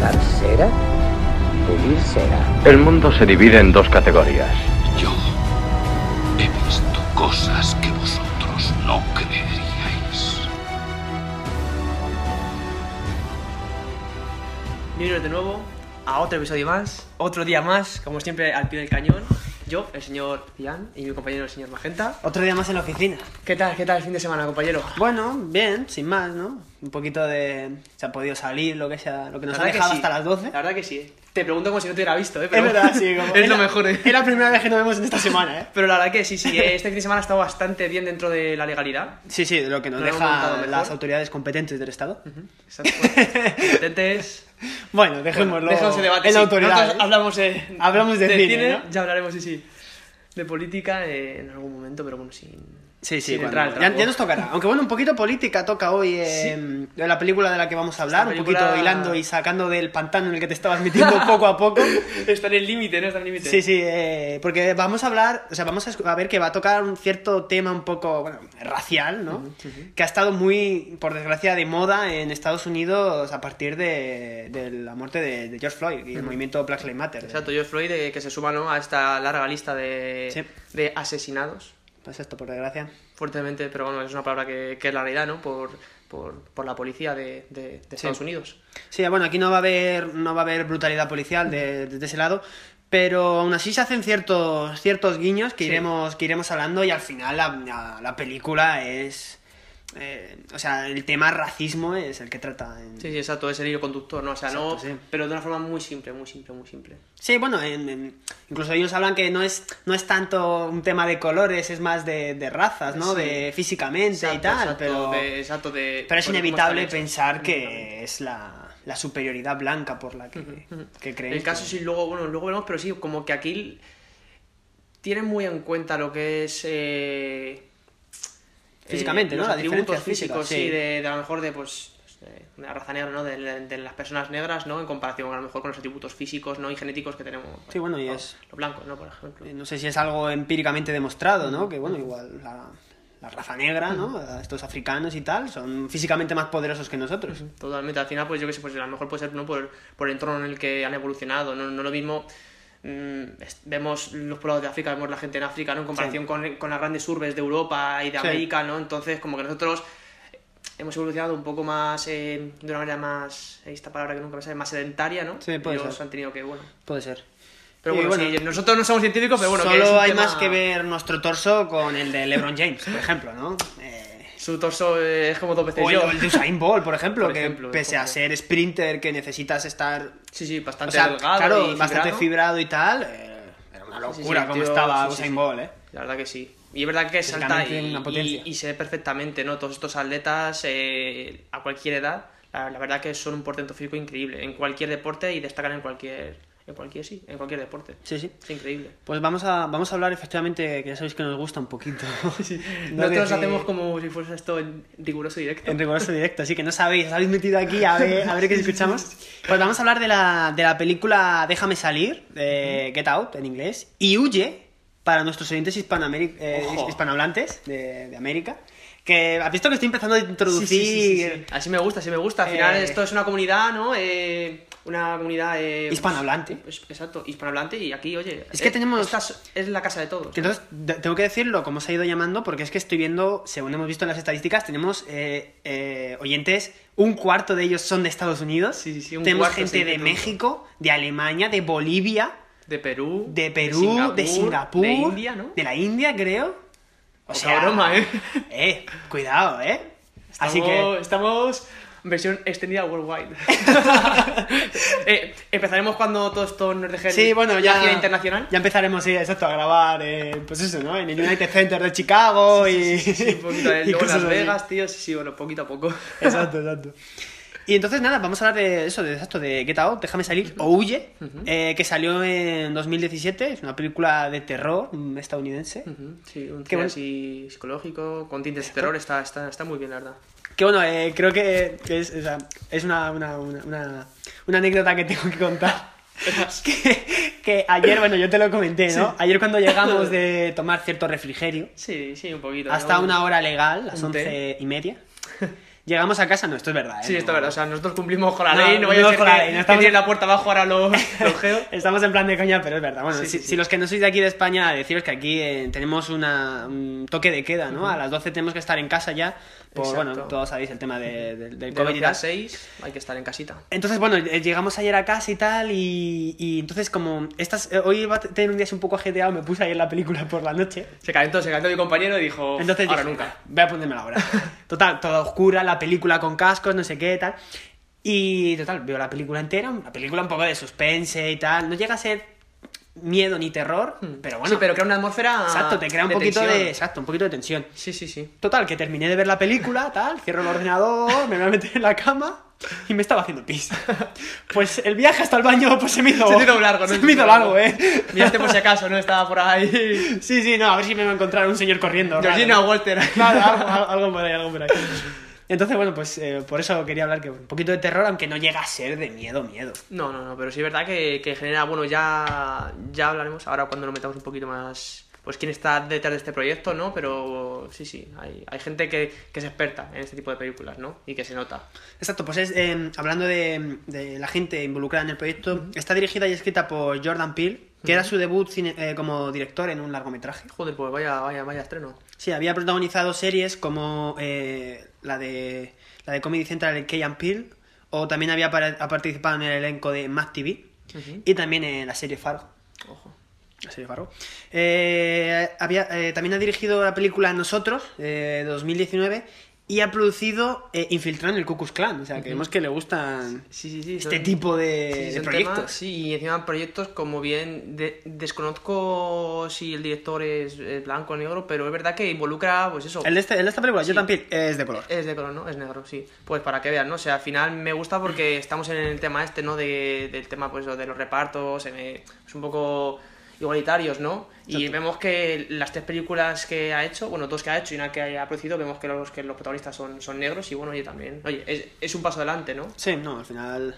Dar cera, pulir cera. El mundo se divide en dos categorías. Yo he visto cosas que vosotros no creeríais. Bienvenidos de nuevo a otro episodio más, otro día más, como siempre al pie del cañón. Yo, el señor Ian y mi compañero el señor Magenta. Otro día más en la oficina. ¿Qué tal, qué tal el fin de semana, compañero? Bueno, bien, sin más, ¿no? Un poquito de... Se ha podido salir, lo que sea, lo que nos ha dejado sí. hasta las 12. La verdad que sí. Te pregunto como si no te hubiera visto, ¿eh? Es verdad, sí. Como es lo mejor, ¿eh? Es la primera vez que nos vemos en esta semana, ¿eh? Pero la verdad que sí, sí. eh, Este fin de semana ha estado bastante bien dentro de la legalidad. Sí, sí, de lo que nos montado dejan las autoridades competentes del Estado. Exacto. Competentes. Bueno, dejémoslo Dejamos ese debate. en la autoridad. Nosotros ¿eh? hablamos, eh, Hablamos de cine, ¿no? Ya hablaremos, sí, sí. De política eh, en algún momento, pero bueno, sin. Sí, sí, entrar ya, ya nos tocará. Aunque bueno, un poquito política toca hoy eh, la película de la que vamos a hablar, un poquito hilando y sacando del pantano en el que te estabas metiendo poco a poco. Está en el límite, ¿no? Está en el límite. Sí, sí, eh, porque vamos a hablar, o sea, vamos a, ver que va a tocar un cierto tema un poco, bueno, racial, ¿no? Que ha estado muy, por desgracia, de moda en Estados Unidos a partir de, de la muerte de, de George Floyd y el movimiento Black Lives Matter. Exacto, George Floyd eh, que se suma ¿no? a esta larga lista de, Sí. de asesinados. Pues esto, por desgracia. Fuertemente, pero bueno, es una palabra que, que es la realidad, ¿no? Por, por, por la policía de, de- de Estados Unidos. Sí, bueno, aquí no va a haber, no va a haber brutalidad policial de, de ese lado, pero aún así se hacen ciertos, ciertos guiños que, Sí. iremos, que iremos hablando y al final la, la- la película es... eh, o sea, el tema racismo es el que trata en, Sí, sí, exacto, es el hilo conductor, ¿no? O sea, no. Sí. Pero de una forma muy simple, muy simple, muy simple. Sí, bueno, en- en- incluso ellos hablan que no es, no es tanto un tema de colores, es más de, de razas, ¿no? Sí. De físicamente y tal, exacto, pero, de- exacto, de- pero es inevitable pensar que es la, la superioridad blanca por la que, que creen. El caso sí, luego, bueno, luego veremos, pero sí, como que aquí tienen muy en cuenta lo que es. eh, Físicamente, eh, ¿no? Los atributos físicos, sí, sí. de, de a lo mejor de, pues. De de la raza negra, ¿no? De, las personas negras, ¿no? En comparación a lo mejor con los atributos físicos, ¿no? Y genéticos que tenemos. Sí, bueno, y los, es- Los blancos, ¿no? Por ejemplo. Eh, No sé si es algo empíricamente demostrado, ¿no? Que bueno, igual la, la raza negra, ¿no? Estos africanos y tal, son físicamente más poderosos que nosotros. Totalmente, al final, pues yo que sé, pues a lo mejor puede ser ¿no? por, por el entorno en el que han evolucionado, no, no lo mismo. Mm, vemos los poblados de África, vemos la gente en África, ¿no? En comparación Sí. con, con las grandes urbes de Europa y de Sí. América, ¿no? Entonces, como que nosotros hemos evolucionado un poco más, eh, de una manera más, esta palabra que nunca me sale, más sedentaria, ¿no? Sí, puede Ellos ser. han tenido que, bueno. Puede ser. Pero bueno, bueno, sí, nosotros no somos científicos, pero bueno, que es Solo hay tema- más que ver nuestro torso con el de LeBron James, por ejemplo, ¿no? Su torso eh, es como dos veces o yo. el de Usain Bolt, por ejemplo, Por que pese a ser sprinter, que necesitas estar Sí, sí, o bastante sea, delgado claro, y bastante fibrado. fibrado y tal, eh, era una Sí, sí, locura el como tío- estaba sí, sí, Usain sí. Bolt, ¿eh? La verdad que sí. Y es verdad que salta y, y- y se ve perfectamente, ¿no? Todos estos atletas eh, a cualquier edad, la, la verdad que son un portento físico increíble en cualquier deporte y destacan en cualquier, en cualquier, sí, en cualquier deporte. Sí, sí. Es increíble. Pues vamos a, vamos a hablar efectivamente, que ya sabéis que nos gusta un poquito. No Nosotros decir- hacemos como si fuese esto en riguroso directo. En riguroso directo, así que no sabéis, os habéis metido aquí a ver, a ver qué escuchamos. Pues vamos a hablar de la, de la película Déjame salir, de Get Out en inglés, y Huye, para nuestros oyentes eh, hispanohablantes de, de América, que has visto que estoy empezando a introducir... Sí. Así me gusta, así me gusta. Al final Eh, esto es una comunidad, ¿no? Eh, una comunidad... Eh, Hispanohablante. pues, exacto, hispanohablante y aquí, oye... Es que eh, tenemos- esta es, la casa de todos. Que Entonces, tengo que decirlo como se ha ido llamando, porque es que estoy viendo, según hemos visto en las estadísticas, tenemos eh, eh, oyentes, un cuarto de ellos son de Estados Unidos, Sí, sí, sí, un tenemos cuarto, gente sí, de. México, de Alemania, de Bolivia, De Perú. de Perú, de Singapur, De India, ¿no? de la India, creo. O Poca broma, ¿eh? Eh, cuidado, ¿eh? Así que... Estamos versión extendida worldwide. Eh, empezaremos cuando todo esto nos deje Sí, bueno, ya, gira internacional. ya empezaremos, sí, exacto, a grabar, eh, pues eso, ¿no? En el United Center de Chicago y... Sí, un poquito y luego Las así. Vegas, tío. Sí, sí, bueno, poquito a poco. Exacto, exacto. Y entonces, nada, vamos a hablar de eso, de esto, de Get Out, Déjame salir, o Huye, eh, que salió en 2017. Es una película de terror mm, estadounidense. Ujú, Sí, un thriller bueno. así psicológico, con tintes de terror, está, está, está muy bien, la verdad. Que bueno, eh, creo que, que es, o sea, es una, una, una, una- anécdota que tengo que contar. que, que ayer, bueno, yo te lo comenté, ¿no? Ayer cuando llegamos de tomar cierto refrigerio, Sí, sí, un poquito. hasta ¿no? una hora legal, las once y media, llegamos a casa, no, esto es verdad, ¿eh? Sí, esto es verdad. O sea, nosotros cumplimos con la ley, no vaya no a ser con la que, ley, no que estamos- tiene la puerta abajo ahora los, los geos. Estamos en plan de coña, pero es verdad. Bueno, Sí, si, sí, si los que no sois de aquí de España, deciros que aquí eh, tenemos una, un toque de queda, ¿no? A las 12 tenemos que estar en casa ya, por, Exacto. bueno, todos sabéis el tema de- de- del De COVID y 12 a tal. 6 hay que estar en casita. Entonces, bueno, eh, llegamos ayer a casa y tal, y, y entonces como estas, eh, hoy iba a tener un día así un poco ajetreado, me puse ayer la película por la noche. Se calentó, se calentó mi compañero y dijo, Entonces ahora dije, nunca. Voy a ponérmela ahora. Total, toda oscura, la película con cascos, no sé qué, tal. Y total, veo la película entera, una película un poco de suspense y tal. No llega a ser miedo ni terror, pero bueno. Hmm. sí, pero crea una atmósfera. Exacto, te crea un de poquito tensión. de. Exacto, un poquito de tensión. Sí, sí, sí. Total, que terminé de ver la película, tal, cierro el ordenador, me voy a meter en la cama y me estaba haciendo pis. Pues el viaje hasta el baño pues se me hizo, Se te hizo largo, ¿no? Se me hizo largo, eh. Miraste por si acaso, ¿no? Estaba por ahí. Sí, sí, no, a ver si me va a encontrar un señor corriendo. Georgina Walter. Claro, algo- algo por ahí, algo por ahí. Entonces, bueno, pues eh, por eso quería hablar que un poquito de terror, aunque no llega a ser de miedo, miedo. No, no, no, pero sí es verdad que, que genera, bueno, ya, ya hablaremos ahora cuando nos metamos un poquito más, pues quién está detrás de este proyecto, ¿no? Pero sí, sí, hay, hay gente que, que es experta en este tipo de películas, ¿no? Y que se nota. Exacto, pues es, eh, hablando de, de la gente involucrada en el proyecto, está dirigida y escrita por Jordan Peele, que era su debut cine- eh, como director en un largometraje. Joder, pues vaya, vaya, vaya estreno. Sí, había protagonizado series como eh, la de la de Comedy Central de Key and Peele, o también había ha participado en el elenco de Mad TV, y también en la serie Fargo. Ojo. La serie Fargo. Eh, había, eh, también ha dirigido la película Nosotros, eh, de 2019, y ha producido eh, Infiltrado en el Ku Klux Klan. O sea, que vemos que le gustan Sí, sí, sí. este son- tipo de, proyectos. temas, sí, y encima proyectos como bien, de- desconozco si el director es, blanco o negro, pero es verdad que involucra, pues eso. El de, este- el de esta película. Jordan Peele, es de color. Es de color, ¿no? Es negro, sí. Pues para que vean, ¿no? O sea, al final me gusta porque estamos en el tema este, ¿no? De, del tema, pues, de los repartos, es un poco igualitarios, ¿no? Y vemos que las tres películas que ha hecho, bueno, dos que ha hecho y una que ha producido, vemos que los, que los protagonistas son, son negros y bueno, oye, también, oye, es, es un paso adelante, ¿no? Sí, no, al final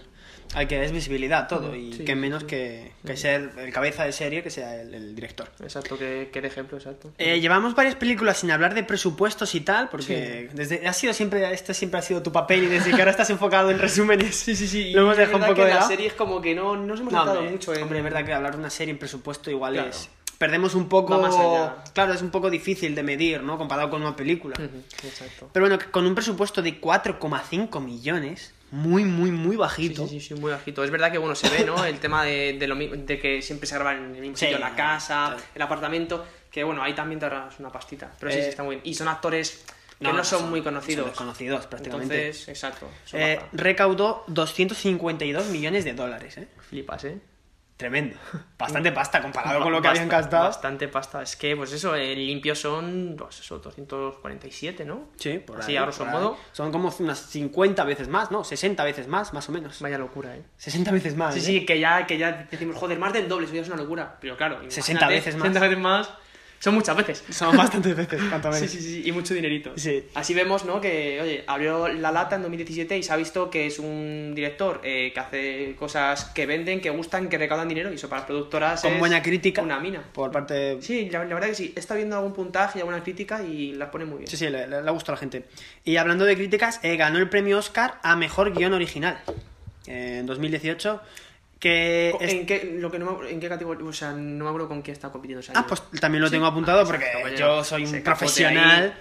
hay que es visibilidad todo y Sí, que menos que, que ser el cabeza de serie que sea el, el director. Exacto, que, que de ejemplo, exacto. Eh, llevamos varias películas sin hablar de presupuestos y tal, porque desde ha sido siempre este siempre ha sido tu papel y desde que ahora estás enfocado en resúmenes. Sí, sí, sí. Lo hemos dejado un poco que de las series como que no nos hemos No, hombre, mucho en... hombre, es verdad que hablar de una serie en presupuesto igual Claro. es perdemos un poco más allá. claro, es un poco difícil de medir, ¿no? Comparado con una película. Exacto. Pero bueno, con un presupuesto de 4,5 millones, muy muy muy bajito. sí, sí, sí, muy bajito. Es verdad que, bueno, se ve, ¿no? El tema de, de, lo, de que siempre se graba en el mismo Sí, sitio, la casa, claro. el apartamento, que, bueno, ahí también te ahorras una pastita. Pero sí, Eh, sí, está muy bien. Y son actores que no, son, muy conocidos. Son desconocidos prácticamente. Entonces, exacto. Eh, recaudó 252 millones de dólares, ¿eh? Flipas, ¿eh? Tremendo. Bastante pasta comparado con lo que habían gastado. Bastante pasta. Es que, pues eso, el limpio son, pues eso, 247, ¿no? Sí, por Así, ahí, a grosso por ahí. modo. Son como unas 50 veces más, ¿no? 60 veces más, más o menos. Vaya locura, ¿eh? 60 veces más. Sí, ¿eh? sí, que ya, que ya decimos, joder, más del doble, eso ya es una locura. Pero claro, 60 imagínate, veces más. 60 veces más. Son muchas veces. Son bastantes veces, cuanto Sí, menos. sí, sí, y mucho dinerito. Sí. Así vemos, ¿no? Que, oye, abrió la lata en 2017 y se ha visto que es un director eh, que hace cosas que venden, que gustan, que recaudan dinero y eso para las productoras Con es buena crítica. Una mina. Por parte de... Sí, la, la verdad que sí. Está viendo algún puntaje y alguna crítica y las pone muy bien. Sí, sí, le, le, gustado a la gente. Y hablando de críticas, eh, ganó el premio Oscar a Mejor Guión Original en 2018. Que Co- es- ¿En qué, lo que no me, ¿En qué categoría? O sea, no me acuerdo con quién está compitiendo. ese Ah, año. pues también lo Sí. tengo apuntado Ah, porque exacto, coño. yo soy un profesional.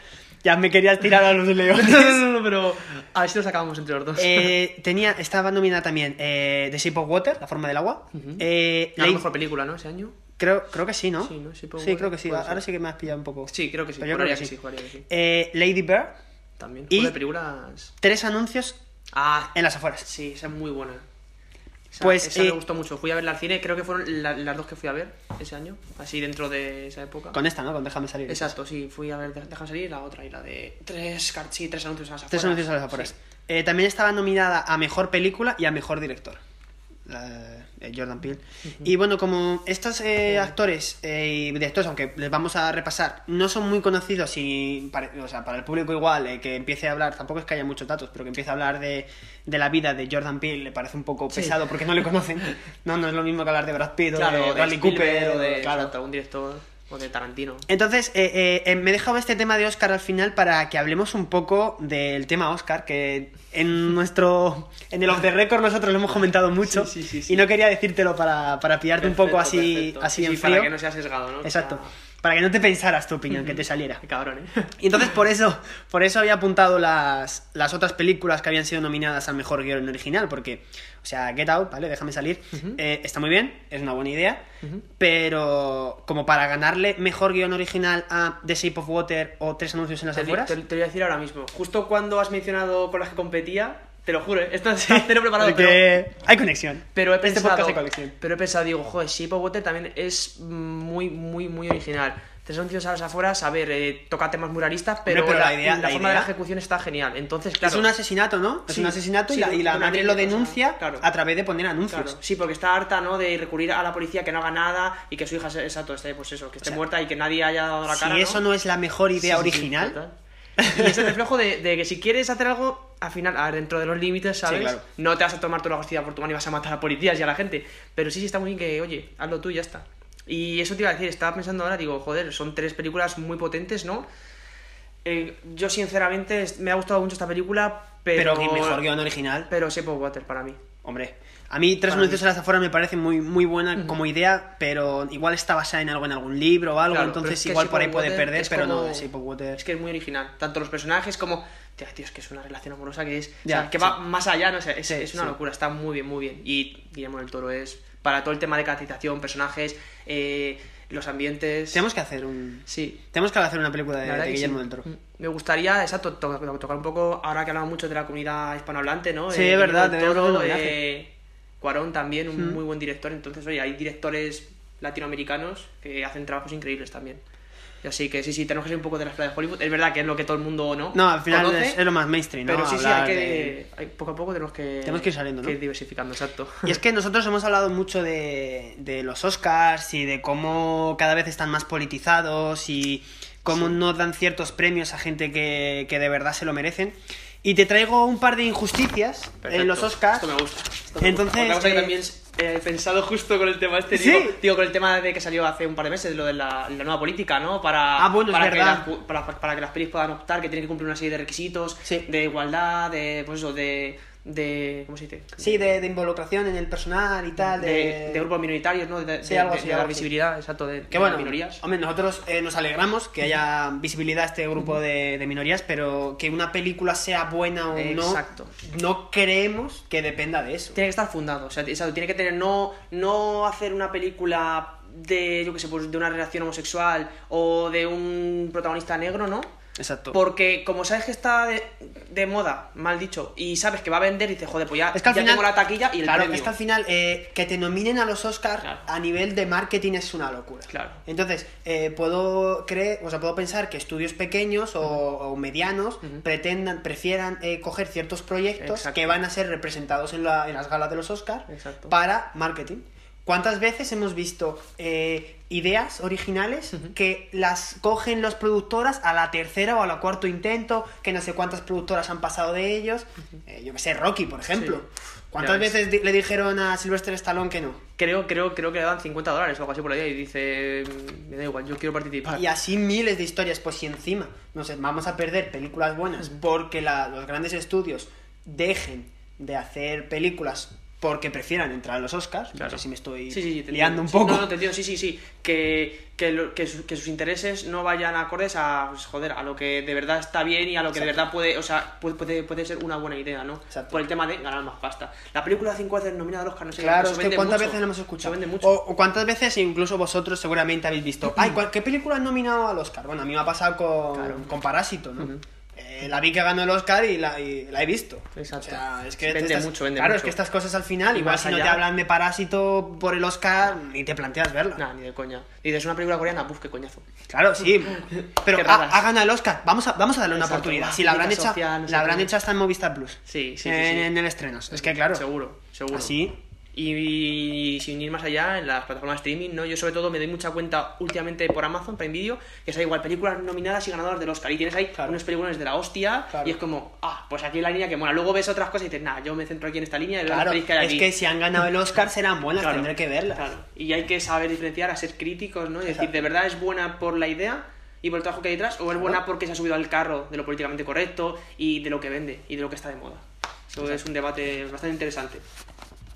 Ya me querías tirar a los leones. no, no, no, pero a ver si lo sacamos entre los dos. Eh, tenía, estaba nominada también eh, The Shape of Water, La forma del agua. eh, la mejor película, ¿no? Ese año. creo, creo que sí, ¿no? Sí, ¿no? Sí, Water, creo que sí. Ahora ser. sí que me has pillado un poco. Sí, creo que sí. Pero yo creo Juraría que que sí. sí, juraría que sí. Eh, Lady Bird, También. Y- películas. tres anuncios Ah, en las afueras. sí, esa es muy buena. Esa, Pues, esa eh, me gustó mucho. Fui a verla al cine, creo que fueron la- las dos que fui a ver ese año, así dentro de esa época. Con esta, ¿no? Con Déjame salir. Exacto, sí, fui a ver Déjame salir y la otra, y la de tres, sí, tres anuncios a las Tres afueras. anuncios a las afueras. Sí. Eh, también estaba nominada a Mejor Película y a Mejor Director. La- Jordan Peele. Y bueno, como estos eh, actores eh, y directores, aunque les vamos a repasar, no son muy conocidos y pare- o sea, para el público igual, eh, que empiece a hablar, tampoco es que haya muchos datos, pero que empiece a hablar de, de la vida de Jordan Peele le parece un poco pesado porque no le conocen. No, no es lo mismo que hablar de Brad Pitt o Claro, de de Bradley Cooper o de claro. algún director o de Tarantino. Entonces, eh, eh, eh, me he dejado este tema de Oscar al final para que hablemos un poco del tema Oscar, que en nuestro. En el off the record nosotros lo hemos comentado mucho. Sí, sí, sí. Y no quería decírtelo para, para pillarte un poco así, perfecto. así Sí, en sí, para frío. que no sea sesgado, ¿no? Exacto. O sea, Para que no te pensaras tu opinión, que te saliera. qué cabrón, ¿eh? Y entonces por eso, por eso había apuntado las, las otras películas que habían sido nominadas al mejor guion original, porque, o sea, Get Out, ¿vale? Déjame salir. eh, está muy bien, es una buena idea, pero como para ganarle mejor guion original a The Shape of Water o Tres anuncios en las afueras. te- te voy a decir ahora mismo. Justo cuando has mencionado con las que competía, te lo juro, ¿eh? esto está cero preparado, pero, Porque hay conexión. pero he Este pensado, podcast hay conexión. pero he pensado, digo, joder, Shape of Water también es muy, muy, muy original. Tres anuncios a las afueras, a ver, eh, toca temas muy realistas, pero, pero la, la idea- la la forma de la ejecución está genial. Entonces, claro. Es un asesinato, ¿no? Es Sí, un asesinato y sí, la, y la una madre lo niña, o sea, denuncia claro. a través de poner anuncios. Claro, sí, porque está harta, ¿no? De recurrir a la policía que no haga nada y que su hija, se- exacto, esté, pues eso, que esté sea, muerta y que nadie haya dado la si cara. eso no es la mejor idea Sí, sí, sí, original. Y es el reflejo de, de que si quieres hacer algo, al final, a ver, dentro de los límites, ¿sabes? claro. No te vas a tomar toda la justicia por tu mano y vas a matar a policías y a la gente. Pero sí, sí está muy bien que, oye, hazlo tú y ya está. Y eso te iba a decir, estaba pensando ahora, digo, joder, son tres películas muy potentes, ¿no? Eh, yo, sinceramente, me ha gustado mucho esta película, pero. pero, mejor guion original. Pero Shape of Water para mí. Hombre, a mí Tres anuncios a las afueras me parece muy, muy buena como idea, pero igual está basada en algo, en algún libro o algo, Claro, entonces es que igual por ahí puede perder, es pero como- no, of Water. Es que es muy original. Tanto los personajes como. Tío, tío, es que es una relación amorosa que es. o sea, que sí. va más allá, no sé. Es, Sí, es una sí. locura, está muy bien, muy bien. Y Guillermo del Toro es. Para todo el tema de caracterización, personajes, eh, los ambientes. Tenemos que hacer un... Sí. Tenemos que hacer una película de, verdad Guillermo sí. del Toro. Mm. Me gustaría, exacto, to- to- tocar un poco, ahora que hablamos mucho de la comunidad hispanohablante, ¿no? Sí, Eh, es verdad, tenemos que Toro, eh, Cuarón también, un Mm. muy buen director. Entonces, oye, hay directores latinoamericanos que hacen trabajos increíbles también. Así que sí, sí, tenemos que ser un poco de la escuela de Hollywood. Es verdad que es lo que todo el mundo no, No, al final conoce, es, es lo más mainstream, ¿no? pero sí, sí, hay que. de- poco a poco tenemos que. Tenemos que ir saliendo, ¿no? que ir diversificando, exacto. Y es que nosotros hemos hablado mucho de, de los Oscars y de cómo cada vez están más politizados y cómo no dan ciertos premios a gente que, que de verdad se lo merecen. Y te traigo un par de injusticias en los Oscars. Esto me gusta. Esto me Entonces, gusta. Cosa que eh, también he pensado justo con el tema este, ¿Sí? digo, digo, con el tema de que salió hace un par de meses, lo de la, la nueva política, ¿no? Para, Ah, bueno, es para, que las, para, para que las pelis puedan optar, que tienen que cumplir una serie de requisitos Sí. de igualdad, de, pues eso, de, de ¿cómo se dice? Sí, de, de involucración en el personal y tal. de, De, de grupos minoritarios, ¿no? De, Sí, de- algo así, de algo visibilidad, exacto, de, Que bueno, minorías. hombre, nosotros eh, nos alegramos que haya visibilidad a este grupo de, de minorías, pero que una película sea buena o Exacto. no, no creemos que dependa de eso. Tiene que estar fundado, o sea, tiene que tener, no, no hacer una película de, yo qué sé, pues de una relación homosexual o de un protagonista negro, ¿no? Exacto. Porque como sabes que está de, de moda, mal dicho, y sabes que va a vender, dices, joder, pues ya, Es que al ya final, tengo la taquilla y el claro, premio. es que al final eh, que te nominen a los Oscars Claro. a nivel de marketing es una locura. Claro. Entonces, eh, puedo creer, o sea, puedo pensar que estudios pequeños o, o medianos pretendan, prefieran eh, coger ciertos proyectos Exacto. que van a ser representados en, la- en las galas de los Oscars para marketing. ¿Cuántas veces hemos visto eh, ideas originales que las cogen los productoras a la tercera o a la cuarto intento, que no sé cuántas productoras han pasado de ellos? Eh, yo que sé, Rocky, por ejemplo. Sí. ¿Cuántas Ya veces le dijeron a Sylvester Stallone que no? Creo, creo, creo que le dan 50 dólares o algo así por ahí y dice, "Mm, me da igual, yo quiero participar. Y así miles de historias, pues si encima no sé, vamos a perder películas buenas porque la- los grandes estudios dejen de hacer películas porque prefieran entrar a los Oscars, no Claro. sé si me estoy Sí, sí, sí, te liando un Sí, poco. no, no, te entiendo, sí, sí, sí. Que, que, lo- que, su- que sus intereses no vayan acordes a, pues, joder, a lo que de verdad está bien y a lo que de verdad puede, o sea, puede, puede, puede ser una buena idea, ¿no? Exacto. Por el tema de ganar más pasta. La película 5 veces nominada al Oscar, no sé Claro, es que cuántas mucho. veces lo hemos escuchado. Vende mucho. O, o cuántas veces incluso vosotros seguramente habéis visto, ay, ¿cuál- ¿qué película han nominado al Oscar? Bueno, a mí me ha pasado con, Claro. con Parásito, ¿no? Eh, la vi que ganó el Oscar y la, y la he visto. Exacto. O sea, es que Vende estas- mucho, vende Claro, es que estas cosas al final, Y igual si no te hablan de Parásito por el Oscar, ni te planteas verla. Nah, ni de coña. Dices una película coreana, puf, qué coñazo. Claro, sí. Pero ha, ganado el Oscar. Vamos a, vamos a darle una Exacto, oportunidad. Si la habrán, no sé la habrán hecho hasta en Movistar Plus. Sí, sí, sí, en, sí. en el estrenos. Es que claro. Seguro, seguro. Así. Y, sin ir más allá, en las plataformas de streaming, ¿no? Yo sobre todo me doy mucha cuenta últimamente por Amazon Prime Video, que es igual películas nominadas y ganadoras del Oscar. Y tienes ahí Claro. unos películas de la hostia, Claro. y es como, ah, pues aquí la línea que mola. Luego ves otras cosas y dices, nah, yo me centro aquí en esta línea las Claro, que hay es aquí. que si han ganado el Oscar serán buenas, tendré que verlas. Y hay que saber diferenciar, a ser críticos, ¿no? Y decir. ¿de verdad es buena por la idea y por el trabajo que hay detrás? ¿O es buena porque se ha subido al carro de lo políticamente correcto y de lo que vende y de lo que está de moda? Eso es un debate bastante interesante.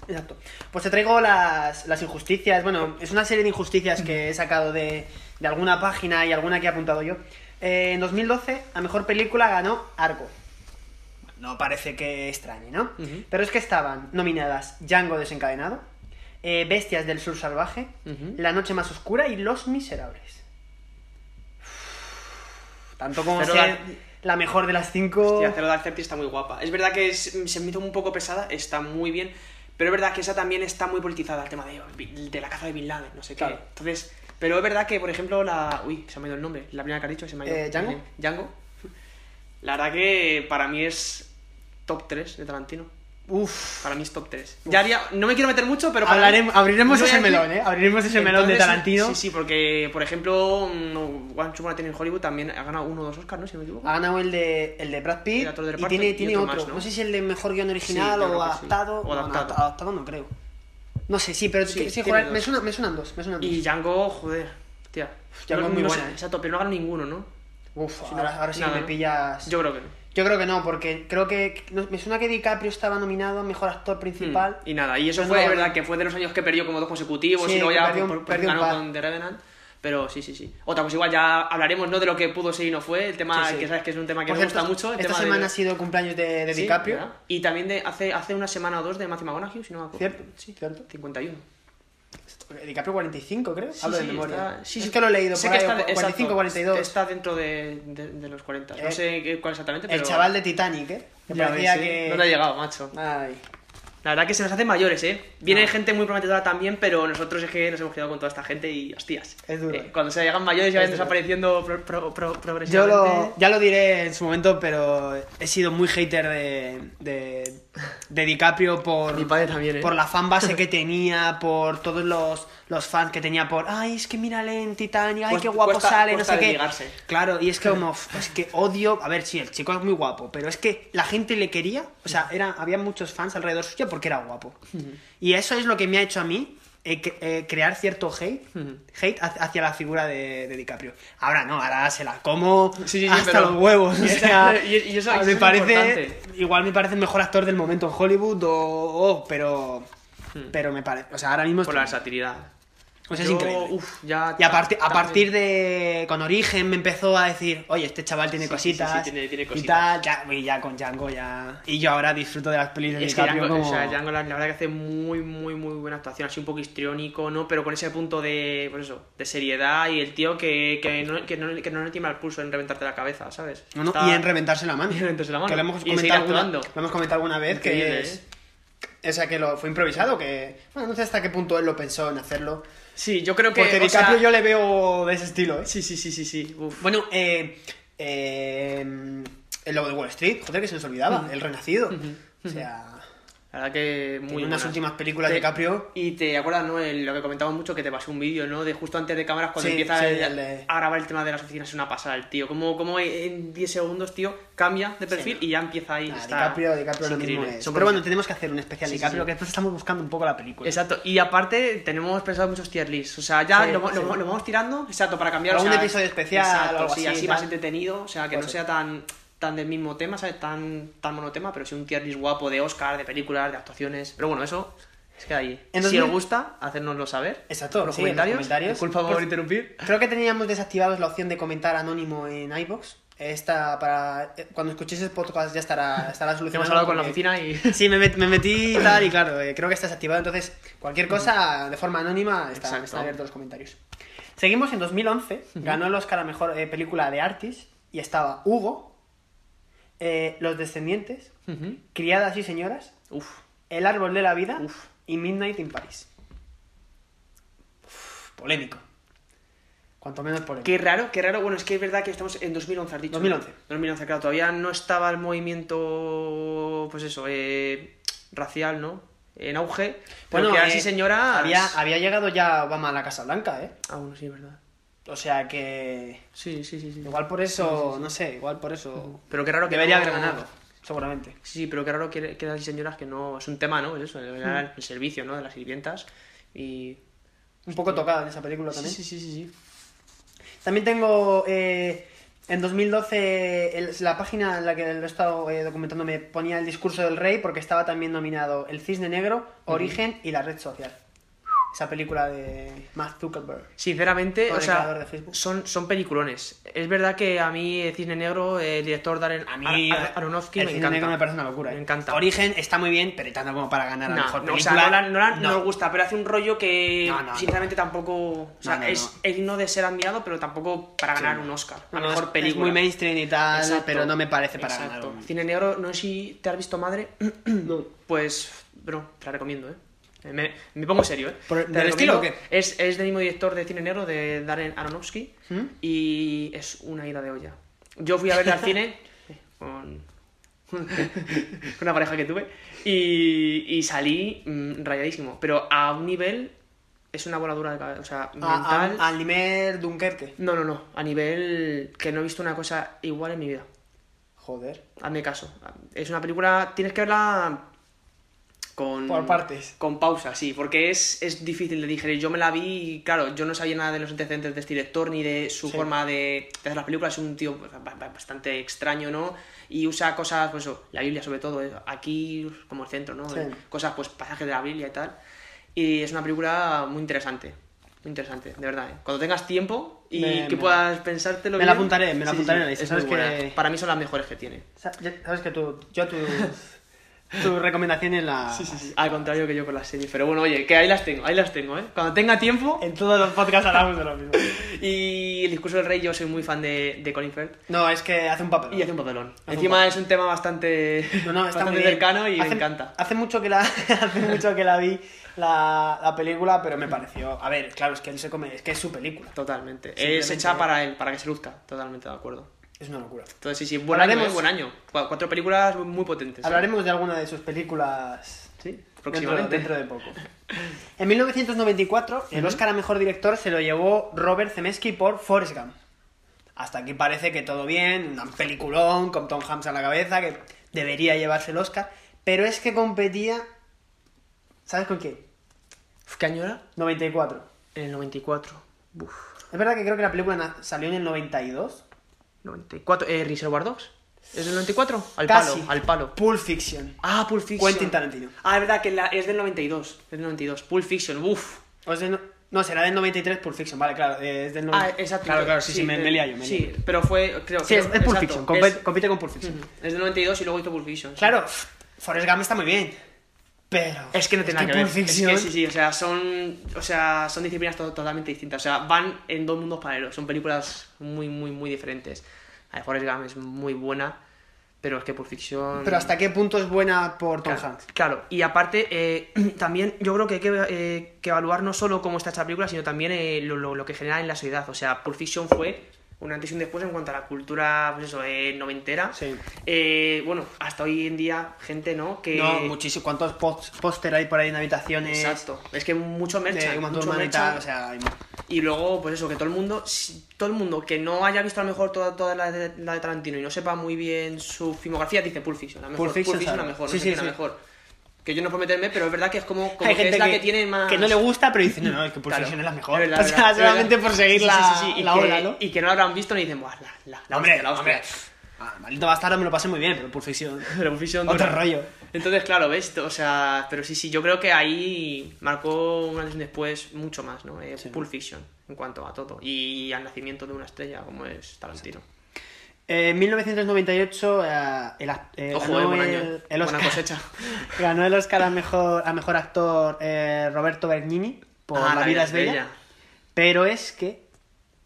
Exacto. Pues te traigo las, las injusticias. Bueno, es una serie de injusticias que he sacado de, de alguna página y alguna que he apuntado yo. Eh, en 2012, a mejor película ganó Argo. No parece que extrañe, ¿no? Pero es que estaban nominadas Django desencadenado, eh, Bestias del Sur Salvaje. La Noche Más Oscura y Los Miserables. Tanto como Pero ser la- la mejor de las cinco. Hostia, Cero Dark está muy guapa. Es verdad que es- se me hizo un poco pesada, está muy bien, pero es verdad que esa también está muy politizada, el tema de, de la caza de Bin Laden, no sé Claro. qué. Entonces, pero es verdad que, por ejemplo, la... Uy, se me ha ido el nombre, la primera que has dicho se me ha ido. Eh, ¿Django? Django. La verdad que para mí es top 3 de Tarantino. Uf. Para mí es top 3. Ya haría, no me quiero meter mucho, pero para Hablaremos, mí- abriremos ese melón, ¿eh? Abriremos ese melón de Tarantino. Sí, sí, porque, por ejemplo, mm, One Man in Hollywood también ha ganado uno o dos Oscars, ¿no? Si no me equivoco. Ha ganado el de, el de Brad Pitt El y tiene, y tiene otro más, ¿no? ¿no? sé si el de mejor guion original o que sí. adaptado. O no, adaptado. adaptado no creo. No sé, sí, pero Sí, joder, me, suena- me suenan dos. Me suenan dos. Y Django, joder, tía. Django es muy buena, sé, ¿eh? Exacto, pero no ganó ninguno, ¿no? Uf, ahora, ahora sí nada, me pillas. Yo creo que no. Yo creo que no, porque creo que. no, me suena que DiCaprio estaba nominado a mejor actor principal. Mm, Y nada, y eso fue, no, verdad, que fue de los años que perdió como dos consecutivos Sí, y luego ya perdió por- por- perdió ganó con The Revenant. Pero sí, sí, sí. Otra cosa, igual ya hablaremos ¿no? de lo que pudo ser y no fue. El tema Sí, sí. que sabes que es un tema que me gusta mucho. El esta tema de- semana ha sido cumpleaños de, DiCaprio. ¿verdad? Y también de hace, hace una semana o dos de Matthew McConaughey, si no me acuerdo. Cierto, sí, cierto. 51. DiCaprio 45, creo. Sí, Hablo de memoria. está- sí, es sí. que lo he leído Sé por que ahí, está, o 45, exacto, 42. Está dentro de, de, de los 40. No Eh, sé cuál exactamente, pero... El chaval de Titanic, ¿eh? Que Ya parecía ves, que. ¿Dónde ha llegado, macho? Ay. La verdad que se nos hacen mayores, ¿eh? Viene No. gente muy prometedora también, pero nosotros es que nos hemos quedado con toda esta gente y, hostias. Es duro. eh, cuando se llegan mayores ya duro. desapareciendo pro- pro- pro- Yo progresivamente. lo, ya lo diré en su momento, pero he sido muy hater de, de, de DiCaprio por, Mi padre también, ¿eh? por la fan base que tenía, por todos los, los fans que tenía, por ay, es que mírale en Titanic, ay, qué guapo cuesta- sale, cuesta no sé qué. Claro, y es que como, es que odio, a ver, sí, el chico es muy guapo, pero es que la gente le quería, o sea, era, había muchos fans alrededor suyo porque era guapo. Y eso es lo que me ha hecho a mí eh, eh, crear cierto hate, hate hacia la figura de, de DiCaprio. Ahora no, ahora se la como Sí, sí, sí, hasta los huevos. o y- sea, y- y eso- a- eso me es parece, igual me parece el mejor actor del momento en Hollywood o, o- pero, pero me parece, o sea, ahora mismo Por estoy- la satiridad. Es Yo, increíble. uf, ya y a, partir a partir de con Origen me empezó a decir, oye, este chaval tiene Sí, cositas, sí, sí, tiene- tiene y cositas. tal, ya, y ya con Django ya, y yo ahora disfruto de las pelis de Es que Django, como... o sea, Django la, la verdad que hace muy, muy, muy buena actuación, así un poco histriónico, ¿no? Pero con ese punto de, pues eso, de seriedad y el tío que, que, no, que, no, que no le tiembla el pulso en reventarte la cabeza, ¿sabes? No, no, Está- y en reventarse la mano. Y en reventarse la mano. Que lo hemos comentado, alguna, lo hemos comentado alguna vez Increíble, que es... ¿eh? O sea, que lo fue improvisado, que... Bueno, no sé hasta qué punto él lo pensó en hacerlo. Sí, yo creo que... Porque DiCaprio sea- yo le veo de ese estilo, ¿eh? Sí, sí, sí, sí, sí. Uf. Bueno, eh... eh el lobo de Wall Street, joder, que se nos olvidaba. El Renacido. O sea... La verdad que muy Tiene unas buenas. últimas películas de DiCaprio. Y te acuerdas, ¿no? El- lo que comentamos mucho, que te pasé un vídeo, ¿no? De justo antes de cámaras, cuando Sí, empieza sí, el- el de- a grabar el tema de las oficinas, es una pasada el tío. Como, como en 10 segundos, tío, cambia de perfil Sí. y ya empieza ahí. Nah, está- DiCaprio, DiCaprio lo mismo es. Pero bueno, tenemos que hacer un especial DiCaprio, sí. que después estamos buscando un poco la película. Exacto, y aparte tenemos pensado muchos tier lists, o sea, ya Sí, lo, lo- lo vamos tirando, exacto, para cambiar. O sea, episodio especial exacto, o algo sí, así, más entretenido, o sea, que no ser. sea tan, tan del mismo tema, ¿sabes? Tan, tan monotema, pero sí un tier list guapo de Oscar, de películas, de actuaciones, pero bueno, eso es que ahí. En si 2000 os gusta, hacérnoslo saber. Exacto, los sí, en los comentarios. comentarios. Disculpa por Pues- interrumpir. Creo que teníamos desactivados la opción de comentar anónimo en iBox. Esta para eh, cuando escuchéis el podcast ya estará estará solucionado. hemos hablado con la oficina y. Sí, me, met- me metí y tal y claro, eh, creo que está desactivado. Entonces, cualquier cosa de forma anónima está, Exacto. están abiertos los comentarios. Seguimos en 2011. Ganó el Oscar a mejor eh, película de Artist y estaba Hugo, eh, Los Descendientes, Ujú. Criadas y Señoras, Uf. El Árbol de la Vida Uf. y Midnight in Paris. Uf, polémico. Cuanto menos polémico. Qué raro, qué raro. Bueno, es que es verdad que estamos en 2011, has dicho. 2011. 2011, claro. Todavía no estaba el movimiento, pues eso, eh, racial, ¿no? En auge. Bueno, que así, eh, señora. Había, había llegado ya Obama a la Casa Blanca, ¿eh? Ah, bueno, sí, es verdad. O sea que. Sí, sí, sí. sí. Igual por eso, no sé, igual por eso. Pero qué raro que Debería no- haber ganado, seguramente. Sí, sí, pero qué raro que, que las señoras que no. Es un tema, ¿no? Es eso, el, Hmm. el servicio, ¿no? De las sirvientas. Y. Un poco tocada en esa película también. sí, sí, sí. sí. También tengo eh, en 2012 el- la página en la que lo he estado eh, documentando me ponía el discurso del rey porque estaba también nominado El Cisne Negro, Origen y La Red Social. Esa película de Mark Zuckerberg. Sinceramente, o sea, creador de Facebook. son, son peliculones. Es verdad que a mí Cisne Negro, el director Darren A mí Ar- Ar- Aronofsky, el me Cisne encanta. Negro me parece una locura. Me ¿eh? encanta. Origen está muy bien, pero tanto como para ganar a No, mejor no, o película. sea, Nolan, no. no. nos gusta, pero hace un rollo que sinceramente tampoco. O sea, es, no. es digno de ser admirado, pero tampoco para ganar un Oscar. A no, mejor es- película. Es muy mainstream y tal, Exacto. pero no me parece para Exacto. ganar. un- Cine Negro, no sé si te has visto Madre. Pues, bro, te la recomiendo, ¿eh? Me, me pongo serio, ¿eh? ¿Por- la estilo qué? Es, es del mismo director de Cine Negro, de Darren Aronofsky, ¿Mm? y es una ida de olla. Yo fui a verla al cine con, con una pareja que tuve y, y salí mm, rayadísimo, pero a un nivel es una voladura de cabeza, o sea, mental... al nivel Dunkerque. No, no, no, a nivel que no he visto una cosa igual en mi vida. Joder. Hazme caso. Es una película. Tienes que verla con. Por partes. Con pausa, sí, porque es, es difícil de digerir. Yo me la vi y, claro, yo no sabía nada de los antecedentes de este director ni de su Sí. forma de, de hacer las películas. Es un tío pues, ba- ba- bastante extraño, ¿no? Y usa cosas, pues eso, la Biblia sobre todo, ¿eh? aquí como el centro, ¿no? Sí. Cosas, pues pasajes de la Biblia y tal. Y es una película muy interesante. Muy interesante, de verdad, ¿eh? Cuando tengas tiempo y Me- que me- puedas pensártelo me la apuntaré, me la Sí, apuntaré en la lista, Para mí son las mejores que tiene. Sabes que tú, yo tu, tu recomendación en la... Sí, sí, sí. Al contrario que yo con las series. Pero bueno, oye, que ahí las tengo, ahí las tengo, ¿eh? Cuando tenga tiempo. En todos los podcasts hablamos de lo mismo. Y el discurso del rey, yo soy muy fan de, de Colin Firth. No, es que hace un papel. Y hace un papelón. un Encima papel. es un tema bastante, No, no, está bastante muy cercano y hace, me encanta. Hace mucho que la, hace mucho que la vi la, la película, pero me pareció... A ver, claro, es que él se come... Es que es su película. Totalmente. Es hecha para él, para que se luzca. Totalmente de acuerdo. Es una locura. Entonces, sí, sí, buen año, Hablaremos- ¿eh? Buen año. Cu- Cuatro películas muy potentes. ¿eh? Hablaremos de alguna de sus películas Sí, próximamente. dentro de poco. En 1994, el Oscar a Mejor Director se lo llevó Robert Zemeckis por Forrest Gump. Hasta aquí parece que todo bien, un peliculón con Tom Hanks a la cabeza, que debería llevarse el Oscar, pero es que competía... ¿Sabes con qué? ¿Qué año era? 94. En el 94. Uf. Es verdad que creo que la película salió en el 92. 94. Eh, Reservoir Dogs. ¿Es del 94? Al Casi. palo, al palo. Pulp Fiction. Ah, Pulp Fiction. Quentin Tarantino. Ah, es verdad que la- es del 92. Es del 92. Pulp Fiction, uff. Es no... no, será del 93 Pulp Fiction, vale, claro. eh, Es del Ah, 90. exacto. Claro, claro, sí, sí, me, de- me lía yo. Me sí, yo. pero fue. Creo, Sí, es, creo- es Pulp exacto, Fiction, compite, es- compite con Pulp Fiction. Es del 92 y luego hizo Pulp Fiction. sí. Claro, Forrest Gump está muy bien, pero... Es que no tiene nada que ver. Fiction... Es que sí, sí, o sea, son, o sea, son disciplinas to- totalmente distintas. O sea, van en dos mundos paralelos. Son películas muy, muy, muy diferentes. A Forrest Gump es muy buena, pero es que Pulp Fiction... Pero ¿hasta qué punto es buena por Tom Claro, Hanks? Claro, y aparte, eh, también yo creo que hay que, eh, que evaluar no solo cómo está esta película, sino también eh, lo, lo- lo que genera en la sociedad. O sea, Pulp Fiction fue un antes y un después en cuanto a la cultura, pues eso, eh, noventera. Sí. Eh, bueno, hasta hoy en día, gente, ¿no? Que... No, muchísimo. ¿Cuántos póster hay por ahí en habitaciones? Exacto. Es que mucho merchan, mucho merchan. tal, o sea... hay- Y luego, pues eso, que todo el mundo, todo el mundo que no haya visto a lo mejor toda, toda la, de, la de Tarantino y no sepa muy bien su filmografía, dice Pulp Fiction, la mejor. Pulp Fiction, la sabe. mejor, Sí, no sé sí, quién la sí. mejor. Que yo no puedo meterme, pero es verdad que es como, como Hay que gente es la que, tiene más... que no le gusta, pero dice, no, no, es que Pulp Claro, es la mejor. es verdad, o sea, verdad, solamente por seguir Sí, la, sí, sí, la que- ola, ¿no? Y que no la habrán visto ni dicen, Buah, la, la, la hombre, la hostia". hombre. Ah, maldito bastardo me lo pasé muy bien, pero Pulp Fiction... Pero Pulp Fiction Otro dura. rollo. Entonces, claro, ves, o sea, pero sí, sí, yo creo que ahí marcó un antes después mucho más, ¿no? Eh, Pulp Fiction, en cuanto a todo. Y al nacimiento de una estrella como es Tarantino. Eh, En 1998 eh, el, eh, Ojo, ganó eh, buen el, año, el buena Oscar, cosecha. ganó el Oscar a mejor, a mejor actor eh, Roberto Benigni por Ah, La vida es bella. Pero es que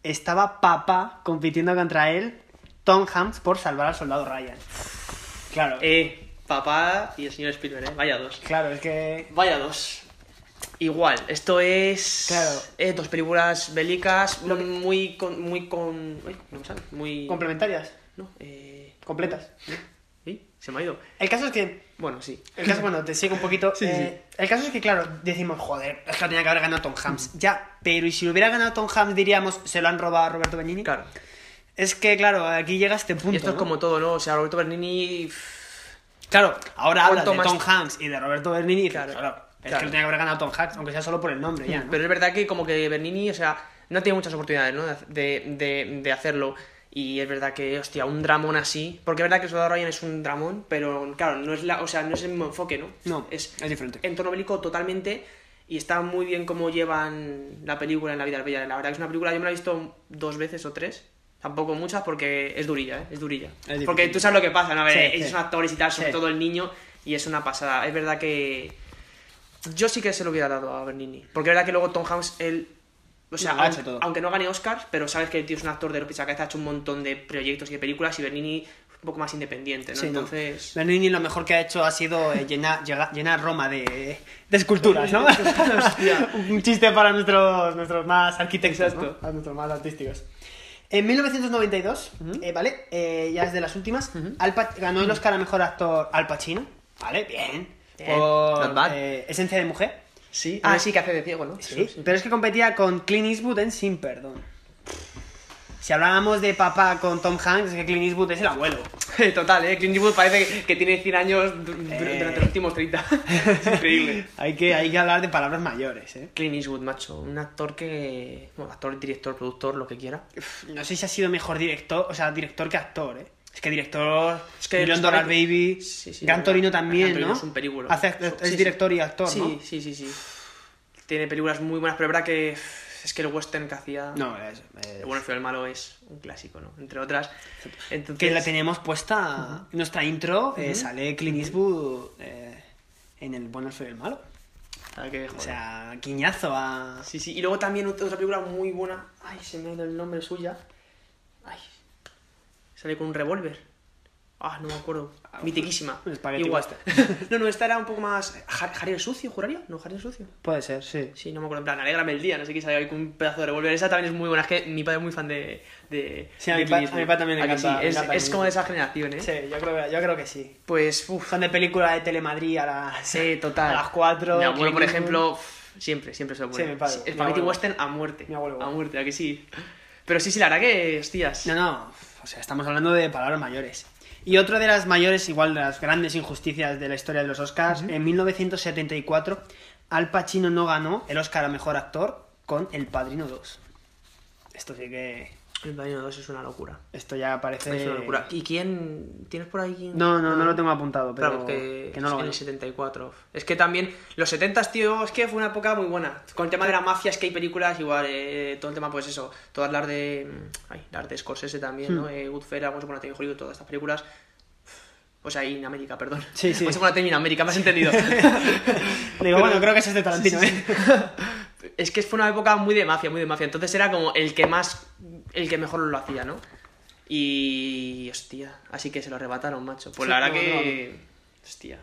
estaba papá compitiendo contra él, Tom Hanks, por salvar al soldado Ryan. Claro. Eh, papá y el señor Spielberg, ¿eh? Vaya dos. Claro, es que. Vaya dos. Igual, esto es. Claro. eh, dos películas bélicas muy con. Muy con. uy, no me sale. Muy. Complementarias, No, eh. completas. ¿sí? Se me ha ido. El caso es que. Bueno, sí. El caso, bueno, te sigo un poquito. Sí, sí, Eh, El caso es que, claro, decimos, joder, es que lo tenía que haber ganado Tom Hanks. Ya, pero ¿y si lo hubiera ganado Tom Hanks diríamos, se lo han robado a Roberto Benigni? Claro. Es que, claro, aquí llega este punto. Y esto es como todo, ¿no? O sea, Roberto Bernini. Claro, ahora hablas ¿Cuánto de más- Tom Hanks y de Roberto Benigni. dices, Claro, Claro, es que lo tenía que haber ganado Tom Hanks, aunque sea solo por el nombre ya, ¿no? Pero es verdad que como que Bernini, o sea, no tiene muchas oportunidades, ¿no? De, de, de hacerlo. Y es verdad que, hostia, un dramón así. Porque es verdad que Soldado Ryan es un dramón, pero claro, no es la, o sea, no es el mismo enfoque, ¿no? No, es, es diferente. entorno bélico totalmente. Y está muy bien cómo llevan la película en la vida bella. La verdad que es una película, yo me la he visto dos veces o tres. Tampoco muchas porque es durilla, ¿eh? Es durilla. difícil. porque tú sabes lo que pasa, ¿no? A ver, Sí, ellos sí. son actores y tal, sobre Sí. todo el niño, y es una pasada. Es verdad que yo sí que se lo hubiera dado a Bernini. Porque es verdad que luego Tom Hanks, él. O sea, No, aunque no gane Oscars, pero sabes que el tío es un actor de los a cabeza, ha hecho un montón de proyectos y de películas, y Bernini un poco más independiente, ¿no? Sí, ¿no? Entonces. Benigni lo mejor que ha hecho ha sido eh, llenar, llenar Roma de, de esculturas, ¿no? Un chiste para nuestros, nuestros más arquitectos, ¿no? Para nuestros más artísticos. En 1992, eh, ¿vale? Eh, ya es de las últimas, Al ganó el Oscar a Mejor Actor Al Pacino, ¿vale? Bien. Bien, Por not bad. eh, Esencia de Mujer. Sí. Ah, sí, que hace de ciego, ¿no? Sí, pero es que competía con Clint Eastwood en Sin Perdón. Si hablábamos de papá con Tom Hanks, es que Clint Eastwood es el abuelo. Total, ¿eh? Clint Eastwood parece que, que tiene 100 años Eh. durante los últimos 30. es increíble. Hay que, hay que hablar de palabras mayores, ¿eh? Clint Eastwood, macho. Un actor que. Bueno, actor, director, productor, lo que quiera. No sé si ha sido mejor director, o sea, director que actor, ¿eh? Es que director, Es que Million Dollar Baby, Sí, sí, Gran no, Torino Gran también, Torino ¿no? es un película. Hace- es Sí, sí. director y actor, sí, ¿no? Sí, sí, sí. Tiene películas muy buenas, pero es verdad que es que el western que hacía. No, es, es- El bueno, el feo y el malo es un clásico, ¿no? Entre otras. Entonces, que la tenemos puesta nuestra intro, eh, sale Clint Eastwood eh, en el bueno, el feo y el malo. que, O sea, guiñazo a... Sí, sí. Y luego también ot- otra película muy buena. Ay, se me ha ido el nombre suya. Sale con un revólver. Ah, no me acuerdo. Mitiquísima. un espagueti Igual. western. no, no, esta era un poco más. Ja- ¿Harry el sucio, juraría? ¿No, el sucio? Puede ser, sí. Sí, no me acuerdo. En plan, alégrame el día. No sé qué sale ahí con un pedazo de revólver. Esa también es muy buena. Es que mi padre es muy fan de. de Sí, a de mi pa- a mi padre también le ¿A que encanta- sí? Es, encanta es como de esa generación, ¿eh? Sí, yo creo, que- yo creo que sí. Pues, uff. Son de película de Telemadrid a las... Sí, total. A las 4. Mi abuelo, por ejemplo, siempre, siempre se lo pone. Sí, mi padre, Sí, Spaghetti western a muerte. Mi abuelo A muerte, ¿a que sí? Pero sí, sí, la verdad que, hostias. No, no, o sea, estamos hablando de palabras mayores. Y otra de las mayores, igual de las grandes injusticias de la historia de los Oscars, en 1974, Al Pacino no ganó el Oscar a Mejor Actor con El Padrino 2. Esto sí que... El Padrino 2 es una locura. Esto ya parece... Es una locura. ¿Y quién? ¿Tienes por ahí quién? No, no, no lo tengo apuntado, pero Claro, que, que no lo en el 74. Es que también, los 70 tío, es que fue una época muy buena. Con el tema de la mafia, es que hay películas igual, eh, todo el tema, pues eso, todas las de. mm, Ay, las de Scorsese también, Hmm. ¿no? Eh, Goodfellas, Once Upon a Time Hollywood, todas estas películas. O sea, in América, perdón. Sí, sí. Once Upon a Time in América, me has entendido. Digo, bueno, creo que ese es de Tarantino, ¿eh? es que fue una época muy de mafia, muy de mafia. Entonces era como el que más, el que mejor lo hacía, ¿no? Y. Hostia, así que se lo arrebataron, macho. Pues la verdad no, que. no. Hostia.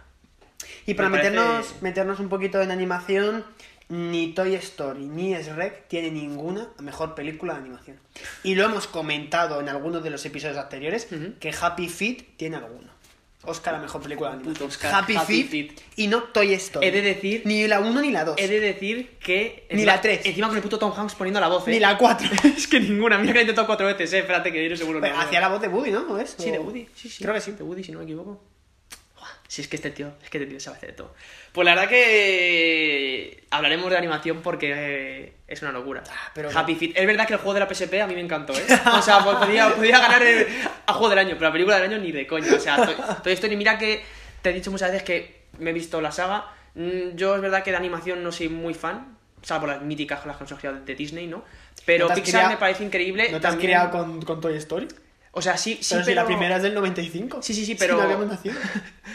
Y para Me parece- meternos, meternos un poquito en animación, ni Toy Story ni Shrek tiene ninguna mejor película de animación. Y lo hemos comentado en algunos de los episodios anteriores, que Happy Feet tiene alguno. Oscar a mejor película de animación. Oscar, Happy, Happy Feet, Feet. y no Toy Story. He de decir- Ni la 1 ni la 2. He de decir que. Ni encima- la tres. Encima con el puto Tom Hanks poniendo la voz, ¿eh? Ni la 4. es que ninguna. Mira que la he intentado cuatro veces, ¿eh? Espérate que yo no seguro. no. Hacía la voz de Woody, ¿no? ¿No es? Sí, de Woody. Sí, sí. Creo que sí. De Woody, si no me equivoco. Si es que este tío, es que este tío sabe hacer de todo. Pues la verdad que hablaremos de animación porque eh, es una locura. Ah, pero- Happy Feet. Es verdad que el juego de la PSP a mí me encantó, ¿eh? O sea, pues podía, podía ganar el, a juego del año, pero la película del año ni de coña. O sea, Toy, Toy Story, mira que te he dicho muchas veces que me he visto la saga. Mm, Yo es verdad que de animación no soy muy fan, salvo las míticas las que creado de Disney, ¿no? Pero ¿No Pixar criado- me parece increíble. ¿No te has también- criado con, con Toy Story? O sea, sí, sí, pero, pero... si la primera es del 95. Sí, sí, sí, Si pero... no habíamos nacido.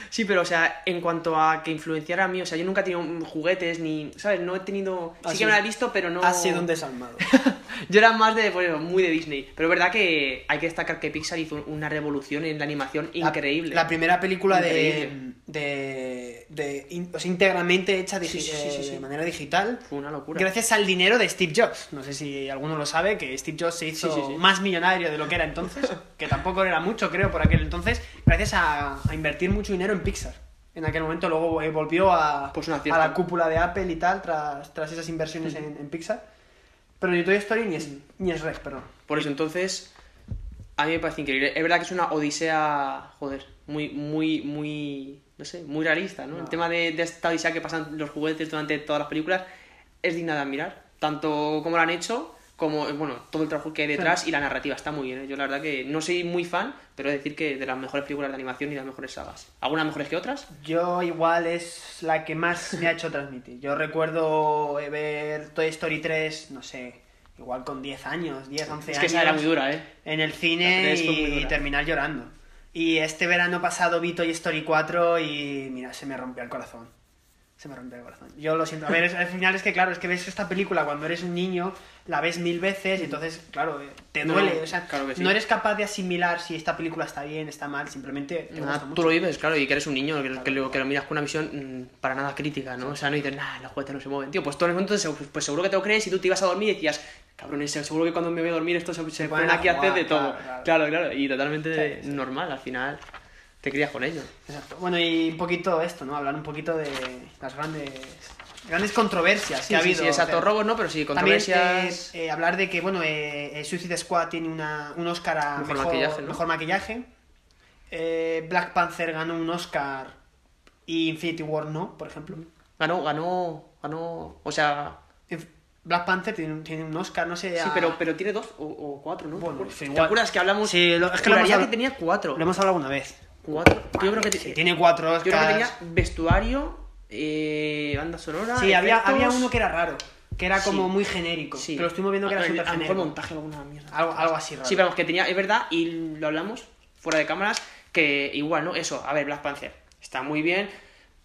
Sí, pero, o sea, en cuanto a que influenciara a mí, o sea, yo nunca he tenido juguetes ni, ¿sabes? No he tenido... Ha Sí que sido- me la he visto, pero no... Ha sido un desalmado. Yo era más de, pues, muy de Disney. Pero es verdad que hay que destacar que Pixar hizo una revolución en la animación La- increíble. La, primera película Increíble. de, de, in- o sea, íntegramente hecha digi- Sí, sí, sí, sí, sí. de manera digital. Fue una locura. Gracias al dinero de Steve Jobs. No sé si alguno lo sabe, que Steve Jobs se hizo más millonario de lo que era entonces, que tampoco era mucho, creo, por aquel entonces, gracias a, a invertir mucho dinero en Pixar. En aquel momento luego eh, volvió a, Pues a la cúpula de Apple y tal, tras, tras esas inversiones en, en Pixar. Pero ni Toy Story ni es, ni es Rec, perdón. Por eso, entonces, a mí me parece increíble. Es verdad que es una odisea, joder, muy, muy, muy, no sé, muy realista, ¿no? El tema de, de esta odisea que pasan los juguetes durante todas las películas es digna de admirar. Tanto como lo han hecho, como, bueno, todo el trabajo que hay detrás y la narrativa está muy bien. ¿eh? Yo la verdad que no soy muy fan, pero he de decir que de las mejores películas de animación y de las mejores sagas. Algunas mejores que otras, Yo igual es la que más me ha hecho transmitir. Yo recuerdo eh, ver Toy Story 3, no sé, igual con 10 años, 10, 11 es años. que esa era muy dura, ¿eh? En el cine y terminar llorando. Y este verano pasado vi Toy Story 4 y mira, se me rompió el corazón. Se me rompió el corazón. Yo lo siento. A ver, al final es que, claro, es que ves esta película cuando eres un niño, la ves mil veces y entonces, claro, eh, te No, duele. o sea, claro sí. no eres capaz de asimilar si esta película está bien, está mal, simplemente te Nada, gusta tú lo vives, claro, y que eres un niño, que, que lo, que lo miras con una visión mm, para nada crítica, ¿no? O sea, no dices, nah, los juguetes no se mueven. Tío, pues todo el mundo, pues seguro que te lo crees y tú te ibas a dormir y decías, cabrón, ese- seguro que cuando me voy a dormir esto se, se ponen aquí a hacer de todo. claro, claro. Claro, y totalmente Sí, sí. normal, al final te crías con ello. Exacto. Bueno, y un poquito esto, ¿no? Hablar un poquito de las grandes grandes controversias que Sí, ha sí, habido. sí, exacto, O sea, robos no, pero sí, También controversias... eh, eh, hablar de que, bueno, eh, eh, Suicide Squad tiene una, un Oscar a Mejor mejor, maquillaje, ¿no? mejor maquillaje. Eh, Black Panther ganó un Oscar y Infinity War no, por ejemplo. Ganó, ganó, ganó, o sea... Black Panther tiene, un- tiene un Oscar, no sé. Sí, pero, pero tiene dos o, o cuatro, ¿no? Bueno, ¿Te igual. acuerdas que hablamos? Sí, lo- es que lo hemos hablado- que tenía cuatro. Lo hemos hablado alguna vez. ¿Cuatro? Yo creo que Sí, tiene cuatro Oscars. Yo creo que tenía vestuario, eh, banda sonora. Sí, había, había uno que era raro, que era como Sí. muy genérico. Sí. Lo estuvimos viendo que era súper genérico. montaje alguna mierda. Algo, algo así raro. Sí, pero que tenía, es verdad, y lo hablamos fuera de cámaras, que igual, ¿no? Eso, a ver, Black Panther está muy bien,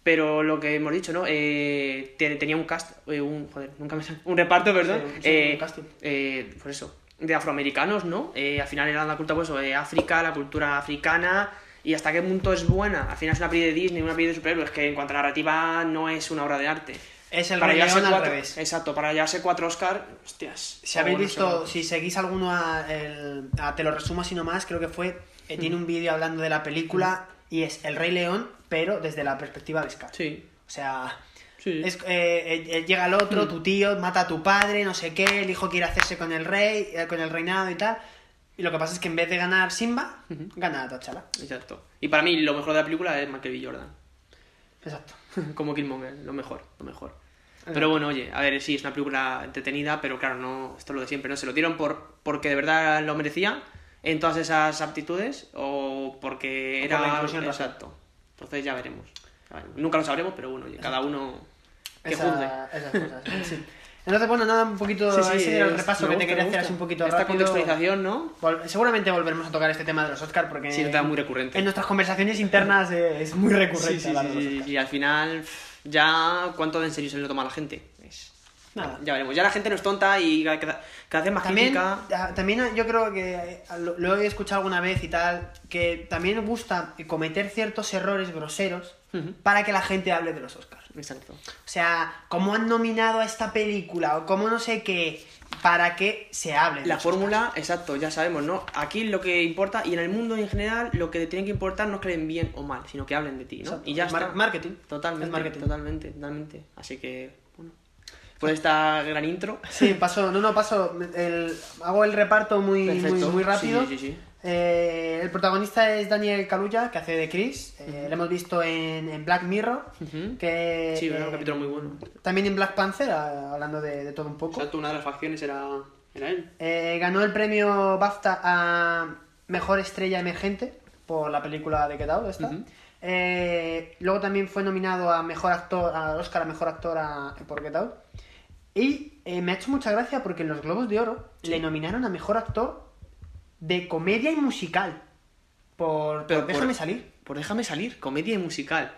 pero lo que hemos dicho, ¿no? Eh, te- tenía un cast, eh, un, joder, nunca me sale, un reparto, perdón, Sí, sí, eh, un casting. eh, por eso, de afroamericanos, ¿no? Eh, al final era la cultura, pues, de África, la cultura africana, y hasta qué punto es buena. Al final es una peli de Disney, una peli de superhéroes, que en cuanto a narrativa no es una obra de arte. Es el para llevarse al cuatro, revés. Exacto, para llevarse cuatro Oscar, hostias. Si habéis visto, si seguís alguno a, el- a Te lo resumo así nomás, creo que fue, tiene un vídeo hablando de la película y es El Rey León, pero desde la perspectiva de Scar. Sí, O sea, sí. es, eh, eh, eh, llega el otro, Mm. tu tío, mata a tu padre, no sé qué, el hijo quiere hacerse con el rey, eh, con el reinado y tal. Y lo que pasa es que en vez de ganar Simba, Ujú. gana T'Challa. Exacto. Y para mí lo mejor de la película es Michael B. Jordan. Exacto. Como Killmonger, lo mejor, lo mejor. Pero bueno, oye, a ver, sí, es una película entretenida, pero claro, no, esto es lo de siempre, ¿no? Se lo dieron por porque de verdad lo merecía en todas esas aptitudes o porque O era... por la inclusión racial. Exacto. Entonces ya veremos. Nunca lo sabremos, pero bueno, cada uno que Esa- juzgue. esas cosas, sí. Entonces, bueno, nada, un poquito. Sí, sí, ese era el repaso que te quería hacer así un poquito Esta rápido. contextualización, ¿no? Vol- Seguramente volveremos a tocar este tema de los Oscars porque Sí, es un tema muy recurrente. en nuestras conversaciones internas es muy recurrente Sí, sí, sí, y al final ya cuánto de en serio se lo toma la gente. Nada. Ya veremos. Ya la gente no es tonta y cada, cada vez más También, crítica. ah, también yo creo que lo, lo he escuchado alguna vez y tal, que también gusta cometer ciertos errores groseros para que la gente hable de los Oscars. Exacto. O sea, cómo han nominado a esta película o cómo no sé qué, para que se hable. La fórmula, exacto, ya sabemos, ¿no? Aquí lo que importa, y en el mundo en general, lo que te tiene que importar no es que hablen bien o mal, sino que hablen de ti, ¿no? Exacto. Y ya Es mar- está. marketing. Totalmente, Es marketing. totalmente, totalmente. Así que. Por esta gran intro. Sí, paso, no, no, paso, el, hago el reparto muy, muy, rápido. Sí, sí, sí. Eh, el protagonista es Daniel Kaluuya, que hace de Chris. Eh, Lo hemos visto en, en Black Mirror. Que, Sí, era un eh, capítulo muy bueno. También en Black Panther, hablando de, de todo un poco. Exacto, una de las facciones era, era él. Eh, ganó el premio BAFTA a Mejor Estrella Emergente por la película de Get Out, esta. Eh, luego también fue nominado a Mejor Actor, al Oscar a Mejor Actor a- por Get Out. Y eh, me ha hecho mucha gracia porque en los Globos de Oro le nominaron a Mejor Actor de comedia y musical. Por, Pero por por- Déjame salir. Por déjame salir, comedia y musical.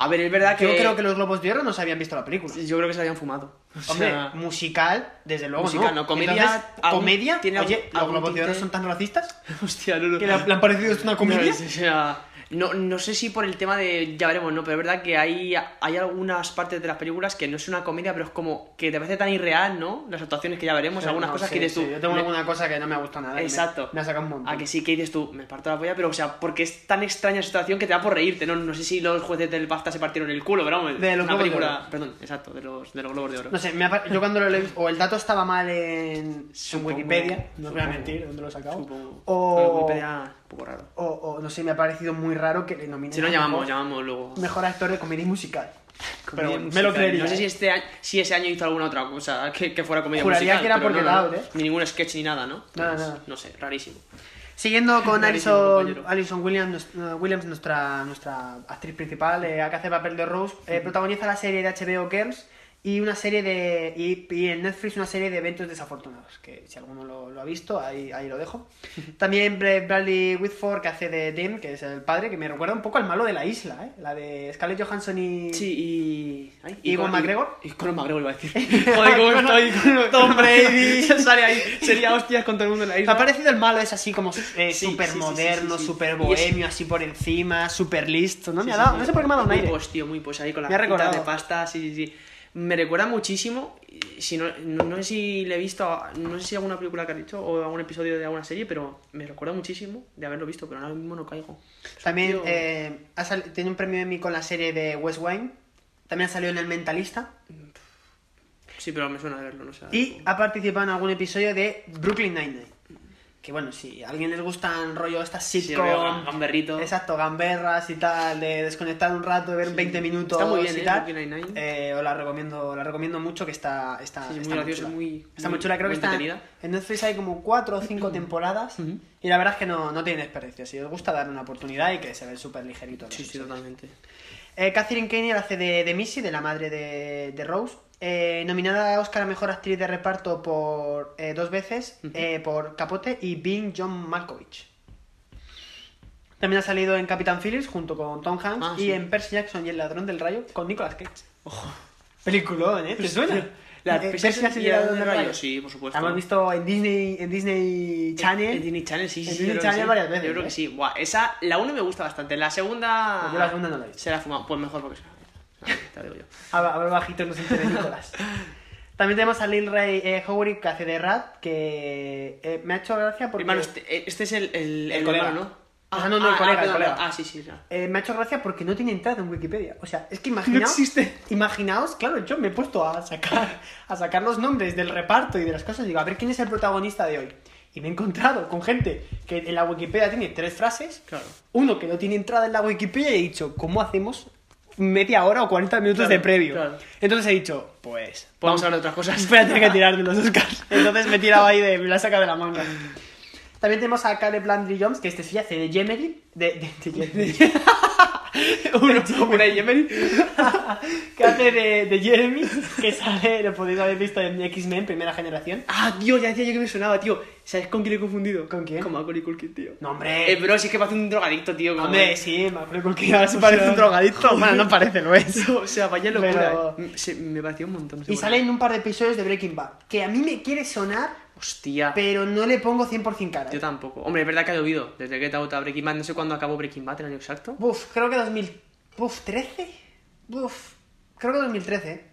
A ver, es verdad que. Yo creo que los Globos de Oro no se habían visto la película. Yo creo que se habían fumado. O Hombre, sea, musical, desde luego musical, no. no, comedia, algún- ¿Comedia? tiene Oye, algún- ¿los Globos de Oro son tan racistas? Hostia, no ¿Que le, han parecido esto una comedia? No, o sea, no, no sé si por el tema de. Ya veremos, ¿no? Pero es verdad que hay, hay algunas partes de las películas que no es una comedia, pero es como que te parece tan irreal, ¿no? Las actuaciones que ya veremos, Sí, algunas no, cosas sí, que dices sí, tú. Yo tengo me- alguna cosa que no me ha gustado nada. y me- Exacto. Me, ha sacado un montón. A que sí que dices tú, me parto la polla, pero o sea, porque es tan extraña la situación que te da por reírte, ¿no? No sé si los jueces del BAFTA se partieron el culo, pero vamos. De los una Globos de película. Oro. Perdón, exacto, de los, de los Globos de Oro. No sé, me ha yo cuando lo leí, o el dato estaba mal en, en Wikipedia, no os voy a mentir, ¿dónde lo he sacado? O, Wikipedia, poco raro. o, o no sé, me ha parecido muy raro que le nominen Si no, llamamos, mejor, llamamos luego. mejor actor de comedia musical. Pero bueno, me musical. lo creería. No sé si, ¿eh? este año, si ese año hizo alguna otra cosa que, que fuera comedia Juraría musical. que era pero por no, ¿eh? Ni ningún sketch ni nada, ¿no? Nada, Pues, nada. No sé, rarísimo. Siguiendo con Alison. Alison Williams, Williams nuestra, nuestra actriz principal, eh, que hace papel de Rose, eh, protagoniza la serie de HBO Girls y una serie de y, y en Netflix una serie de eventos desafortunados, que si alguno lo, lo ha visto, ahí, ahí lo dejo. También Bra- Bradley Whitford, que hace de Dem, que es el padre, que me recuerda un poco al malo de la isla, ¿eh? la de Scarlett Johansson y... Sí, y. ay, ¿Y Ewan McGregor? Y, con McGregor iba a decir. Joder, ¿cómo estoy? Tom Brady. Sale ahí, sería hostias con todo el mundo en la Me isla. ha parecido el malo, es así como eh, Sí, súper sí, moderno, sí, súper bohemio, así por encima, súper listo, ¿no? Me ha dado, no sé por qué me ha dado un Muy aire. pos, tío, muy pos. Ahí con las Me ha de pasta, sí, sí, sí. Me recuerda muchísimo. Si no, no, no sé si le he visto, no sé si alguna película que ha dicho o algún episodio de alguna serie, pero me recuerda muchísimo de haberlo visto, pero ahora mismo no caigo. También Tío. eh, tiene un premio Emmy con la serie de West Wine. También ha salido en El Mentalista. Sí, pero me suena de verlo, no sé. Y ha participado en algún episodio de Brooklyn Nine-Nine. Que bueno, si a alguien les gustan rollo estas Sí, sitcom... rollo gam- gamberrito. Exacto, gamberras y tal, de desconectar un rato, de ver 20 minutos Está muy bien, y ¿eh? tal. Eh, os la recomiendo, la recomiendo mucho que está, está, Sí, muy está graciosa, chula. muy- está muy- muy chula, creo muy que está en Netflix hay como 4 o 5 temporadas y la verdad es que no, no tiene desperdicio. Si os gusta dar una oportunidad y que se ve súper ligerito. Sí, sí, totalmente. Eh, Catherine Kane hace de, de Missy, de la madre de, de Rose. Eh, nominada a Oscar a Mejor Actriz de Reparto por eh, dos veces, eh, por Capote y Being John Malkovich. También ha salido en Capitán Phillips junto con Tom Hanks Ah, y sí. en Percy Jackson y El Ladrón del Rayo con Nicolas Cage. Ojo. Peliculón, ¿eh? ¿Te suena? La Percy Jackson y el Ladrón del Rayo, sí, por supuesto. La hemos visto en Disney, en Disney Channel. En Disney Channel, sí, sí. En Disney Channel sí. varias veces, Yo creo que sí. Buah, esa, la 1 me gusta bastante. La segunda. Pues yo la segunda no la he visto. Se la ha fumado. Pues mejor porque Te lo digo yo. Bajito no se entere Nicolás. También tenemos a Lil Ray eh, Howard que hace de Rat, que eh, me ha hecho gracia porque... Hermano, este, este es el, el, El colega. hermano, ¿no? Ah, no, no, el colega, el perdón, colega. Ah, sí, sí. ya. eh, me ha hecho gracia porque no tiene entrada en Wikipedia. O sea, es que imaginaos... existe. Imaginaos, claro, yo me he puesto a sacar, a sacar los nombres del reparto y de las cosas. Digo, a ver quién es el protagonista de hoy. Y me he encontrado con gente que en la Wikipedia tiene tres frases. Claro. Uno que no tiene entrada en la Wikipedia y he dicho, ¿cómo hacemos media hora o 40 minutos Claro, de previo? claro. Entonces he dicho, pues... Podemos hablar de otras cosas. Voy a tener que tirar de los Oscars. Entonces me he tirado ahí de. Me la saca de la manga. También tenemos a Caleb Landry Jones, que este sí hace de Jemery. De. de, de, de- Uno, una de Yemen. que hace de, de Jeremy, que sale, lo podéis haber visto en X-Men, primera generación. Ah, tío, ya decía yo que me sonaba, tío. ¿Sabes con quién he confundido? ¿Con quién? Con Macaulay Culkin, tío. No, hombre. Eh, bro, si es que parece un drogadicto, tío. como- Hombre, sí, acuerdo que ahora se parece un drogadicto. Bueno, no parece, lo es. O sea, vaya locura. Pero- eh. Se- me pareció un montón. Y por sale en un par de episodios de Breaking Bad, que a mí me quiere sonar, Hostia. pero no le pongo 100% cara. Yo ¿eh? tampoco. Hombre, es verdad que ha llovido. Desde que te a Breaking Bad, no sé cuándo acabó Breaking Bad, el año exacto. Uf, creo que 2000. Uf, 13. Uf, creo que 2013. ¿eh?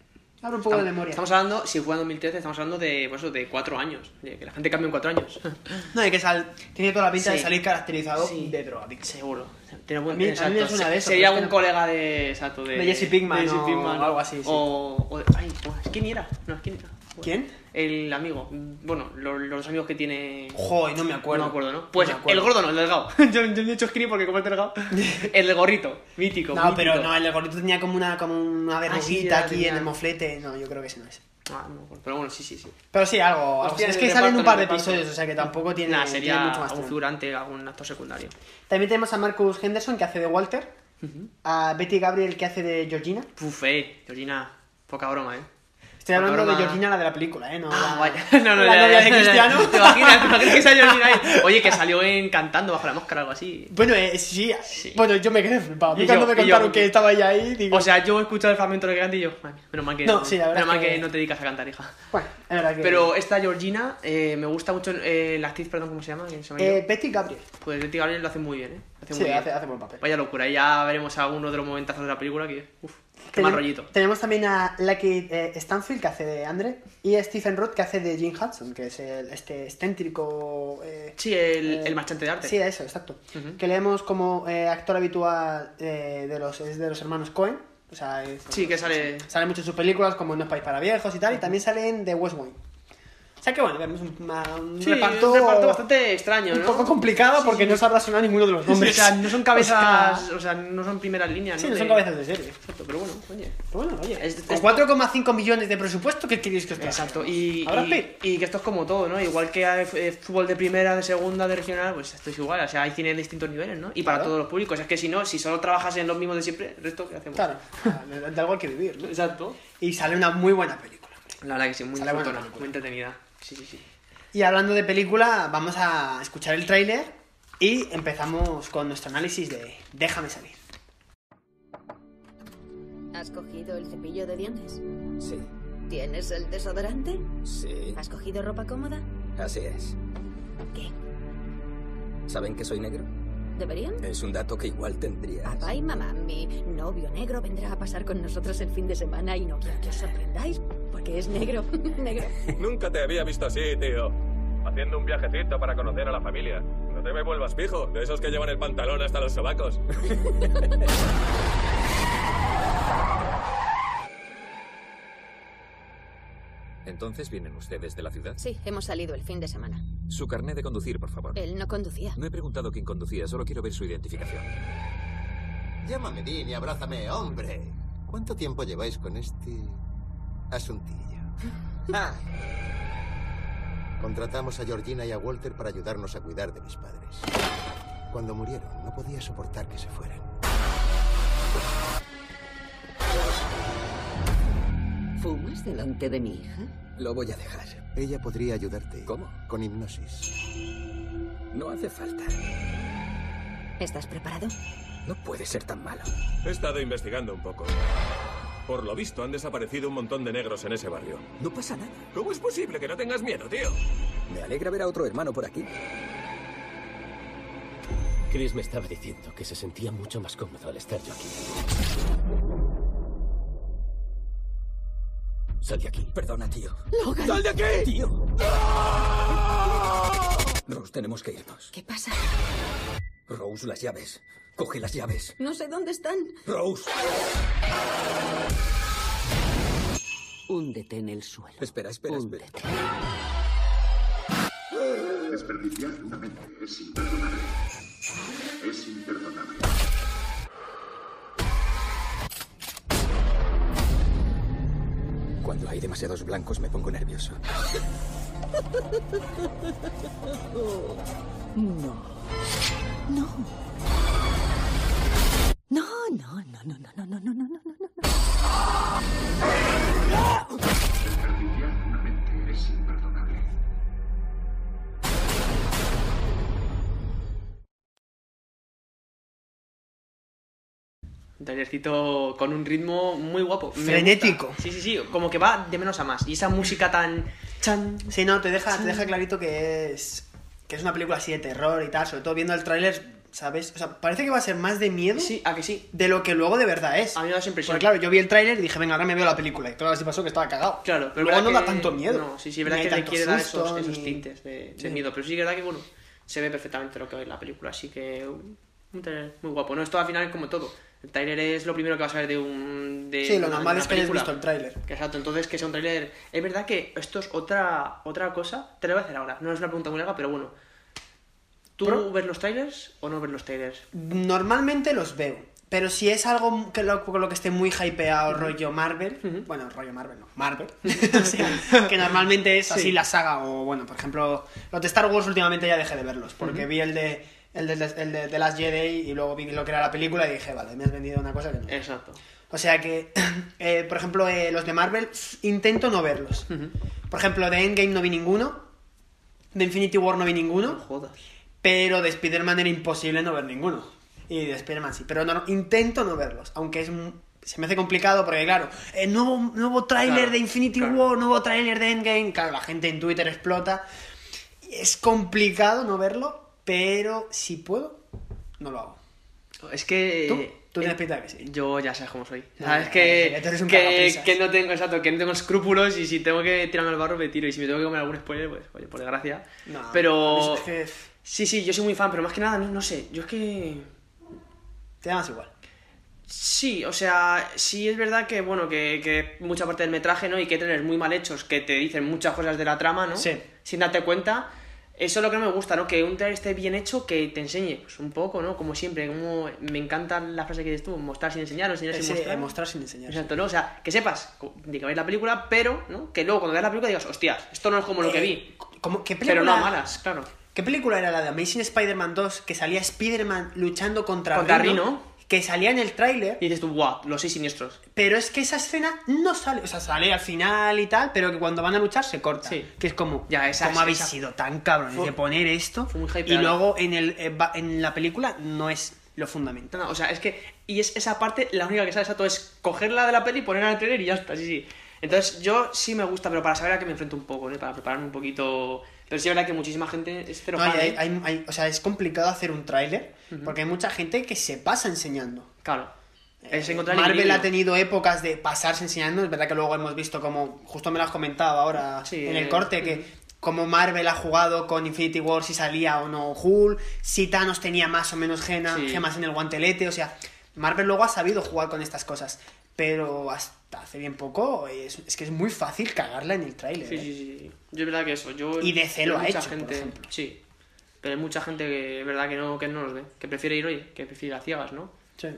Hablo un poco de Estamos- memoria. Estamos hablando, si fue en 2013, estamos hablando de, pues, de cuatro años. De que la gente cambia en cuatro años. No, de que sal... tiene toda la pinta de Sí. salir caracterizado Sí. de drogadicto. Seguro. Tiene buen, A mí- a mí me suena de eso, Sería un no- colega de. Exacto, de. De Jesse Pinkman de Jesse o Pinkman. algo así, sí. O. o de- ay. ¿quién era? No, ¿quién era? ¿Quién? El amigo. Bueno, los, los amigos que tiene. Joder, no me acuerdo. No me acuerdo, ¿no? Pues acuerdo. el gordo no, el delgado. yo, yo me he hecho skinny porque como es delgado. el del gorrito, mítico. No, pero no, el gordito tenía como una, como una Ah, sí, verruguita aquí tenía. en el moflete. No, yo creo que ese no es. Ah, no me acuerdo. Pero bueno, sí, sí, sí. Pero sí, algo. Hostia, es que salen un par de episodios, o sea que tampoco tiene, Nah, tiene sería mucho más un tiempo. figurante, algún actor secundario. También tenemos a Marcus Henderson, que hace de Walter. A Betty Gabriel, que hace de Georgina. Puf, eh, Georgina, poca broma, eh. Estoy hablando de Norma- Georgina, la de la película, ¿eh? No, Ah, la, vaya. No, no, la ya, novia ya, de ya, ya. Cristiano. ¿Te imaginas? ¿Te imaginas que esa Georgina ahí? Oye, que salió en cantando bajo la máscara o algo así. Bueno, eh, sí, Bueno, yo me quedé flipado. Y cuando yo- me y yo- contaron que estaba ella ahí, digo... O sea, yo he escuchado el fragmento de canta y yo, "Man, menos mal que No, sí, la menos mal que... que- no te dedicas a cantar, hija. bueno, es verdad que... Pero esta Georgina eh, me gusta mucho, eh, la actriz, perdón, ¿cómo se llama? ¿Quién se llama Eh? Betty Gabriel. Pues Betty Gabriel lo hace muy bien, ¿eh? Hace Sí, muy bien. hace, hace buen papel. Vaya locura, y ya veremos algunos de los momentazos de la película que, uff, qué más Tenem- rollito. Tenemos también a Lucky eh, Stanfield, que hace de Andre, y a Stephen Roth, que hace de Jim Hudson, que es el, este excéntrico... eh, Sí, el, eh, el marchante de arte. Sí, eso, exacto. Ujú. Que leemos como eh, actor habitual de, los, es de los hermanos Cohen. O sea, es- Sí, que sale... Sale mucho en sus películas, como No es país para viejos y tal, y también salen de West Wing. O sea que bueno, vemos un, un Sí, reparto, un reparto bastante extraño, un ¿no? poco complicado Sí, porque sí. no sabrá sonar ninguno de los Sí, nombres. o sea, no son cabezas, O sea, o sea, no son primeras líneas, sí, ¿no? no son De- cabezas de serie. Exacto, pero bueno, oye. Pero bueno, oye, Es- con es- 4,5 millones de presupuesto, ¿qué queréis que os traiga? Exacto, y, ¿Habrá y, y que esto es como todo, ¿no? Igual que hay eh, fútbol de primera, de segunda, de regional, pues esto es igual, o sea, hay cine de distintos niveles, ¿no? Y para Claro. todos los públicos, es que si no, si solo trabajas en los mismos de siempre, el resto, ¿qué hacemos? Claro, de algo hay que vivir, ¿no? Exacto. Y sale una muy buena película. La verdad que sí, muy buena muy entretenida. Sí, sí, sí. Y hablando de película, vamos a escuchar el tráiler y empezamos con nuestro análisis de Déjame salir. ¿Has cogido el cepillo de dientes? Sí, ¿Tienes el desodorante? sí, ¿Has cogido ropa cómoda? así es. ¿Qué? ¿Saben que soy negro? ¿Deberían? Es un dato que igual tendrías. Papá y mamá, mi novio negro vendrá a pasar con nosotros el fin de semana y no quiero que os sorprendáis porque es negro. negro. Nunca te había visto así, tío. Haciendo un viajecito para conocer a la familia. No te me vuelvas pijo, de esos que llevan el pantalón hasta los sobacos. Entonces vienen ustedes de la ciudad. Sí, hemos salido el fin de semana. Su carnet de conducir, por favor. Él no conducía. No he preguntado quién conducía, solo quiero ver su identificación. Llámame Dean y abrázame, hombre. ¿Cuánto tiempo lleváis con este asuntillo? Contratamos a Georgina y a Walter para ayudarnos a cuidar de mis padres. Cuando murieron, no podía soportar que se fueran. ¿Fumas delante de mi hija? Lo voy a dejar. Ella podría ayudarte. ¿Cómo? Con hipnosis. No hace falta. ¿Estás preparado? No puede ser tan malo. He estado investigando un poco. Por lo visto, han desaparecido un montón de negros en ese barrio. No pasa nada. ¿Cómo es posible que no tengas miedo, tío? Me alegra ver a otro hermano por aquí. Chris me estaba diciendo que se sentía mucho más cómodo al estar yo aquí. Sal de aquí. Perdona, tío. Logan. ¡Sal de aquí! ¡Tío! Rose, tenemos que irnos. ¿Qué pasa? Rose, las llaves. Coge las llaves. No sé dónde están. Rose. Húndete en el suelo. Espera, espera, espera. Desperdiciar una mente es imperdonable. Es imperdonable. Cuando hay demasiados blancos me pongo nervioso. Oh, no. No. No, no, no, no, no, no, no, no. Un trailercito con un ritmo muy guapo. Me Frenético. gusta. Sí, sí, sí. Como que va de menos a más. Y esa música tan. Chan. Sí, no, te deja, te deja clarito que es que es una película así de terror y tal, sobre todo viendo el tráiler, ¿sabes? O sea, parece que va a ser más de miedo Sí, a que sí. de lo que luego de verdad es. A mí me da esa impresión. Porque claro, yo vi el tráiler y dije, venga, ahora me veo la película. Y todo así pasó que estaba cagado. Claro, pero luego no da tanto miedo. No, sí, sí, verdad que le quiere dar esos, esos tintes de, de Sí. miedo. Pero sí que es verdad que, bueno, se ve perfectamente lo que es la película. Así que muy guapo. No, esto al final es como todo. El trailer es lo primero que vas a ver de un. De Sí, lo una- normal es que hayas visto el tráiler. Exacto, entonces que sea un trailer. Es verdad que esto es otra, otra cosa. Te lo voy a hacer ahora. No es una pregunta muy larga, pero bueno. ¿Tú Pro- ves los trailers o no ves los trailers? Normalmente los veo. Pero si es algo que lo, con lo que esté muy hypeado, rollo Marvel, bueno, rollo Marvel no, Marvel, o sea, que normalmente es así Sí. la saga, o bueno, por ejemplo, los de Star Wars últimamente ya dejé de verlos, porque vi el de el de, el de, The Last Jedi y luego vi lo que era la película y dije, vale, me has vendido una cosa que no. Exacto. O sea que, eh, por ejemplo, eh, los de Marvel intento no verlos. Por ejemplo, de Endgame no vi ninguno, de Infinity War no vi ninguno, Jodas. pero de Spider-Man era imposible no ver ninguno. Y de Spider-Man sí, pero no, intento no verlos, aunque es se me hace complicado porque, claro, eh, nuevo, nuevo tráiler Claro, de Infinity claro. War, nuevo tráiler de Endgame, claro, la gente en Twitter explota. Es complicado no verlo, pero si puedo, no lo hago. Es que. ¿Tú? Tú eh, tienes pinta de que sí. Yo ya sabes cómo soy. Sabes que, tú que, que no tengo, exacto, que no tengo escrúpulos y si tengo que tirarme al barro me tiro y si me tengo que comer algún spoiler, pues oye, por desgracia. No, pero es que sí, sí, yo soy muy fan, pero más que nada, no, no sé, yo es que te da más igual. sí, o sea, sí es verdad que bueno, que, que mucha parte del metraje, ¿no? Y que trailers muy mal hechos que te dicen muchas cosas de la trama, ¿no? Sí. Sin darte cuenta. Eso es lo que no me gusta, ¿no? Que un trailer esté bien hecho, que te enseñe, pues un poco, ¿no? Como siempre, como me encanta la frase que dices tú, mostrar sin enseñar, o enseñar sin Ese, mostrar. eh, mostrar sin enseñar. Exacto, ¿no? O sea, que sepas de que veis la película, pero, ¿no? Que luego cuando veas la película digas, hostias, esto no es como lo que Eh, vi. ¿cómo- ¿Qué Pero película? no a malas, claro. ¿Qué película era la de Amazing Spider-Man 2 que salía Spider-Man luchando contra, Contra Rhino. Que salía en el tráiler, Y dices tú, guau, los seis siniestros. pero es que esa escena no sale, o sea, sale al final y tal, pero que cuando van a luchar se corta. Sí. Que es como, Ya, esa- ¿cómo habéis esa- sido tan cabrones de poner esto? fue muy y luego en, el, eh, en la película no es lo fundamental. No, o sea, es que. Y es esa parte, la única que sale exacto es cogerla de la peli, ponerla en el trailer y ya está, sí, sí. Entonces, yo sí me gusta, pero para saber a qué me enfrento un poco, ¿no? Para prepararme un poquito. Pero sí es verdad que muchísima gente es cero No, y fan, hay- ¿eh? hay- hay- o sea, es complicado hacer un tráiler porque hay mucha gente que se pasa enseñando. Claro. Es encontrar el Marvel ha tenido épocas de pasarse enseñando, es verdad que luego hemos visto como, justo me lo has comentado ahora Sí, en el eh, corte, que como Marvel ha jugado con Infinity War si salía o no Hulk, si Thanos tenía más o menos gena- Sí. gemas en el guantelete, o sea, Marvel luego ha sabido jugar con estas cosas, pero hasta hace bien poco es, es que es muy fácil cagarla en el tráiler. Sí, ¿eh? sí, sí. Yo es verdad que eso. Yo, Y DC lo hay ha mucha hecho, por gente, ejemplo. Sí. Pero hay mucha gente que es verdad que no, que no los ve. Que prefiere ir, oye, que prefiere ir a ciegas, ¿no? Sí.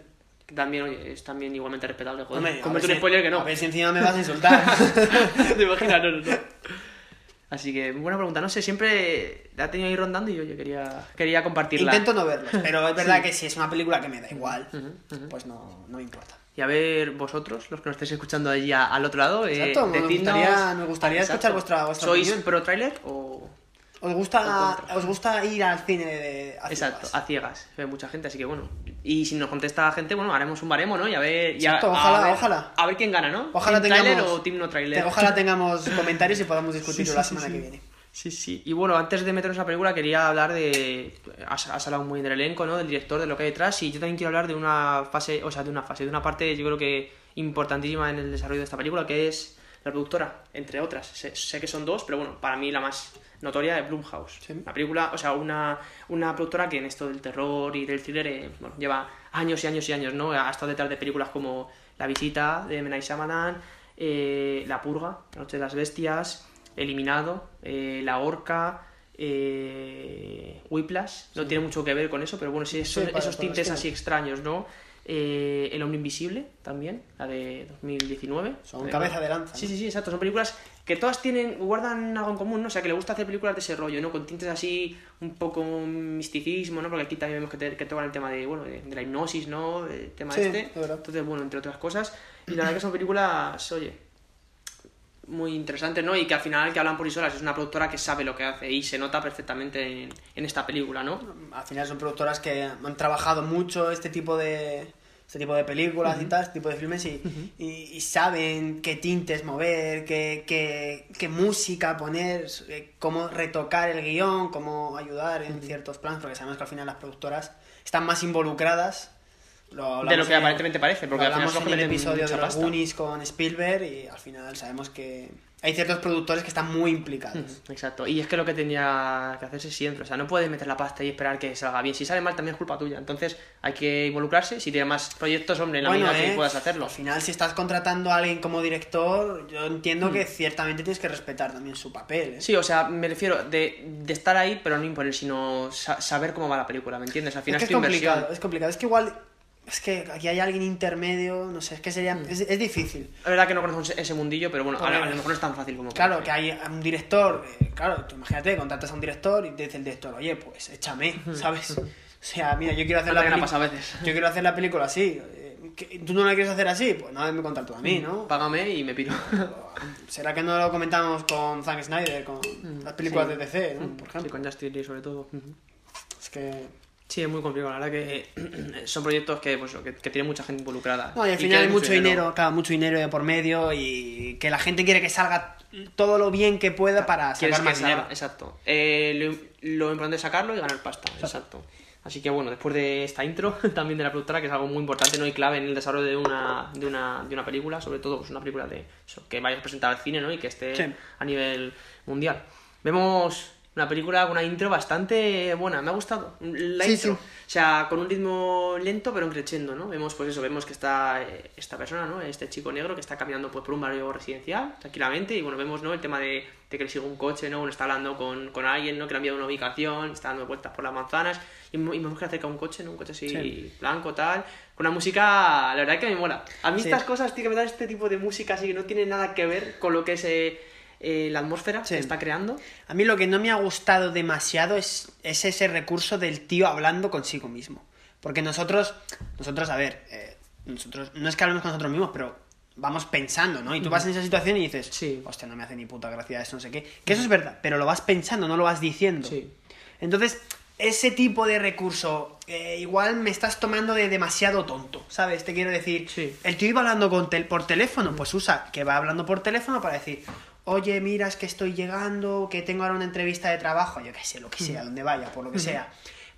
Que también, oye, es también igualmente respetable, joder. Hombre, ver un spoiler que no. A ver si encima me vas a insultar. ¿Te imaginas? No, no, no. Así que, buena pregunta. No sé, siempre la he tenido ahí rondando y oye, quería, quería compartirla. Intento no verlos, pero es verdad Sí. que si es una película que me da igual, pues no, no me importa. Y a ver, vosotros, los que nos estéis escuchando allí a- al otro lado, eh, Exacto, nos decidnos- gustaría- nos gustaría Exacto. escuchar vuestra- vuestra ¿Sois opinión. pro trailer o...? ¿Os gusta, ¿Os gusta ir al cine de, a Exacto, ciegas? a ciegas. Hay mucha gente, así que bueno. Y si nos contesta la gente, bueno, haremos un baremo, ¿no? Y a ver... y a- Exacto, a ojalá, ver- ojalá. A ver quién gana, ¿no? Ojalá ¿Team trailer tengamos- o team no trailer? Te- Ojalá tengamos comentarios y podamos discutirlo Sí, la sí, semana sí, que viene. Sí, sí. Y bueno, antes de meternos a la película, quería hablar de. Has, has hablado muy del elenco, ¿no? Del director, de lo que hay detrás. Y yo también quiero hablar de una fase, o sea, de una fase, de una parte, yo creo que importantísima en el desarrollo de esta película, que es la productora, entre otras. Sé, sé que son dos, pero bueno, para mí la más notoria es Blumhouse. Una película, o sea, una, una productora que en esto del terror y del thriller, eh, bueno, lleva años y años y años, ¿no? Ha estado detrás de películas como La Visita, de M. Night Shyamalan, eh, La Purga, La Noche de las Bestias, Eliminado, eh, La Horca, eh, Whiplash, no tiene mucho que ver con eso, pero bueno, sí, son para- esos para tintes así extraños, ¿no? Eh, El Hombre Invisible también, la de 2019. Son cabeza de lanza, Sí, sí, sí, exacto. Son películas que todas tienen, guardan algo en común, ¿no? O sea, que le gusta hacer películas de ese rollo, ¿no? Con tintes así, un poco misticismo, ¿no? Porque aquí también vemos que, te- que tocan el tema de, bueno, de, de la hipnosis, ¿no? El tema Sí, este. Entonces, bueno, entre otras cosas. Y la verdad que son películas, oye, muy interesantes, ¿no? Y que al final, que hablan por sí solas, es una productora que sabe lo que hace y se nota perfectamente en, en esta película, ¿no? Al final son productoras que han trabajado mucho este tipo de este tipo de películas y tal, este tipo de filmes y, y- y saben qué tintes mover, qué, qué, qué música poner, eh, cómo retocar el guion, cómo ayudar en ciertos planos, porque sabemos que al final las productoras están más involucradas. Lo De lo que en- aparentemente parece, porque lo al final hablamos en el episodio de los. Goonies con Spielberg y al final sabemos que hay ciertos productores que están muy implicados. Exacto, y es que lo que tenía que hacerse siempre, o sea, no puedes meter la pasta y esperar que salga bien. Si sale mal también es culpa tuya, entonces hay que involucrarse. Si tienes más proyectos, hombre, en la medida que eh, puedas hacerlo. Al final, si estás contratando a alguien como director, yo entiendo Mm. que ciertamente tienes que respetar también su papel. ¿eh? Sí, o sea, me refiero de, de estar ahí, pero no imponer, sino sa- saber cómo va la película, ¿me entiendes? Al final es que es complicado, inversión. es complicado. Es que igual, es que aquí hay alguien intermedio, no sé, es que sería, Mm. es, es difícil. La verdad que no conozco ese mundillo, pero bueno, a, lo mejor no es tan fácil como Claro, que hay un director, eh, claro, tú imagínate, contratas a un director y te dice el director, oye, pues échame, ¿sabes? sea, mira, yo quiero hacer la que no peli- pasa a veces. Yo quiero hacer la película así. eh, ¿que- ¿Tú no la quieres hacer así? Pues nada, me contar tú a mí, ¿no? Págame y me piro. ¿Será que no lo comentamos con Zack Snyder, con las películas Sí. de DC, ¿no? Por ejemplo. Sí, con Justice sobre todo. Es que... Sí, es muy complicado. La verdad que son proyectos que, pues, que, que tienen mucha gente involucrada. No, y al final hay mucho dinero, claro, mucho dinero de por medio y que la gente quiere que salga todo lo bien que pueda para sacar más dinero. exacto. Eh, lo, lo importante es sacarlo y ganar pasta, exacto. Así que bueno, después de esta intro también de la productora, que es algo muy importante ¿no? y clave en el desarrollo de una, de una, de una película, sobre todo pues, una película de eso, que vayas a presentar al cine ¿no? y que esté Sí. a nivel mundial. Vemos una película con una intro bastante buena, me ha gustado la Sí, intro. sí. O sea, con un ritmo lento pero creciendo, ¿no? Vemos pues eso, vemos que está eh, esta persona, ¿no? Este chico negro que está caminando pues, por un barrio residencial tranquilamente y bueno, vemos, ¿no? El tema de, de que le sigue un coche, ¿no? Uno está hablando con, con alguien, ¿no? Que le ha enviado una ubicación, está dando vueltas por las manzanas y, y vemos que acerca un coche, ¿no? Un coche así Sí. blanco, tal, con una música, la verdad que me mola. A mí estas cosas, tío, que me dan este tipo de música así que no tiene nada que ver con lo que es eh, la atmósfera Sí. que está creando. A mí lo que no me ha gustado demasiado es, es ese recurso del tío hablando consigo mismo. Porque nosotros, nosotros, a ver, eh, nosotros, no es que hablemos con nosotros mismos, pero vamos pensando, ¿no? Y tú vas en esa situación y dices, Sí. hostia, no me hace ni puta gracia esto, no sé qué. Que eso es verdad, pero lo vas pensando, no lo vas diciendo. Sí. Entonces, ese tipo de recurso, eh, igual me estás tomando de demasiado tonto, ¿sabes? Te quiero decir, Sí. el tío iba hablando con tel- por teléfono, pues usa que va hablando por teléfono para decir, oye, mira, es que estoy llegando, que tengo ahora una entrevista de trabajo, yo qué sé, lo que sea, donde vaya, por lo que sea.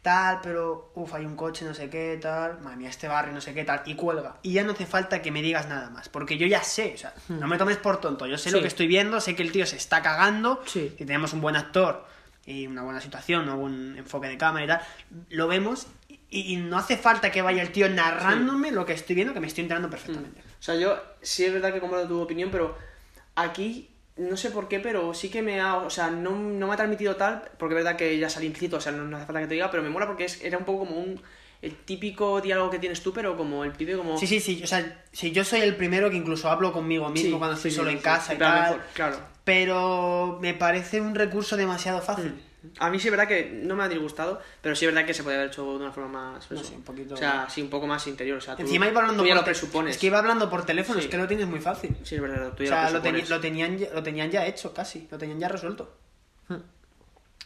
Tal, pero, uff, hay un coche, no sé qué, tal, madre mía, este barrio, no sé qué, tal, y cuelga. Y ya no hace falta que me digas nada más, porque yo ya sé, o sea, no me tomes por tonto, yo sé lo que estoy viendo, sé que el tío se está cagando, Sí. tenemos un buen actor y una buena situación, un buen enfoque de cámara y tal, lo vemos y, y no hace falta que vaya el tío narrándome lo que estoy viendo, que me estoy enterando perfectamente. O sea, yo sí es verdad que comparto tu opinión, pero aquí no sé por qué, pero sí que me ha. O sea, no, no me ha transmitido tal, porque es verdad que ya sale implícito, o sea, no, no hace falta que te diga, pero me mola porque es, era un poco como un. El típico diálogo que tienes tú, pero como el pibe, como. Sí, sí, sí, o sea, si yo soy el primero que incluso hablo conmigo mismo Sí, cuando estoy sí, solo sí, en casa y tal, mejor, claro. pero me parece un recurso demasiado fácil. A mí sí es verdad que no me ha disgustado, pero sí es verdad que se podría haber hecho de una forma más. No eso. sé, un poquito- O sea, sí, un poco más interior. O sea, tú, Encima iba hablando tú ya por lo presupones. Es que iba hablando por teléfono, Sí. es que lo tienes muy fácil. Sí, es verdad, tú O sea, lo lo, teni- lo tenían, ya- lo tenían ya hecho casi, lo tenían ya resuelto.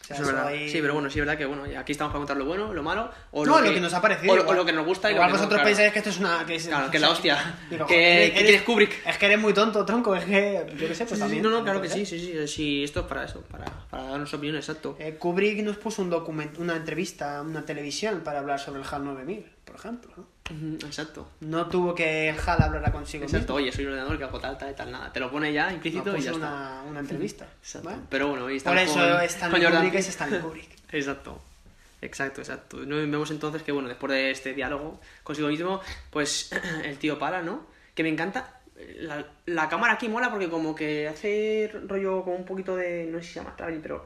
O sea, Eso es eso verdad. ahí- Sí, pero bueno, sí es verdad que bueno, aquí estamos para contar lo bueno, lo malo, o no, lo que, nos ha parecido. o, lo- o igual. lo que nos gusta y Igual lo que no, vosotros claro. pensáis que esto es una. Que es, Claro, que la hostia. Digo, que, quieres Kubrick. Es que eres muy tonto, tronco. Es que. Yo qué sé, pues Sí, también. no, no, claro que puede sí, sí, sí, sí, esto es para eso, para, para darnos opinión, exacto. Eh, Kubrick nos puso un documento, una entrevista, una televisión para hablar sobre el HAL 9000, por ejemplo. ¿no? Exacto. No tuvo que HAL hablara consigo Exacto, mismo. oye, soy un ordenador que hago tal, tal y tal, nada. Te lo pone ya implícito Nos y ya puso está. una, una entrevista. Exacto. ¿vale? Pero bueno, ahí Por eso con, Stanley con Kubrick es. Stanley Kubrick. Exacto. Exacto, exacto. No- Vemos entonces que, bueno, después de este diálogo consigo mismo, pues el tío para, ¿no? Que me encanta. La, la cámara aquí mola porque como que hace rollo como un poquito de... No sé si se llama traveling, pero...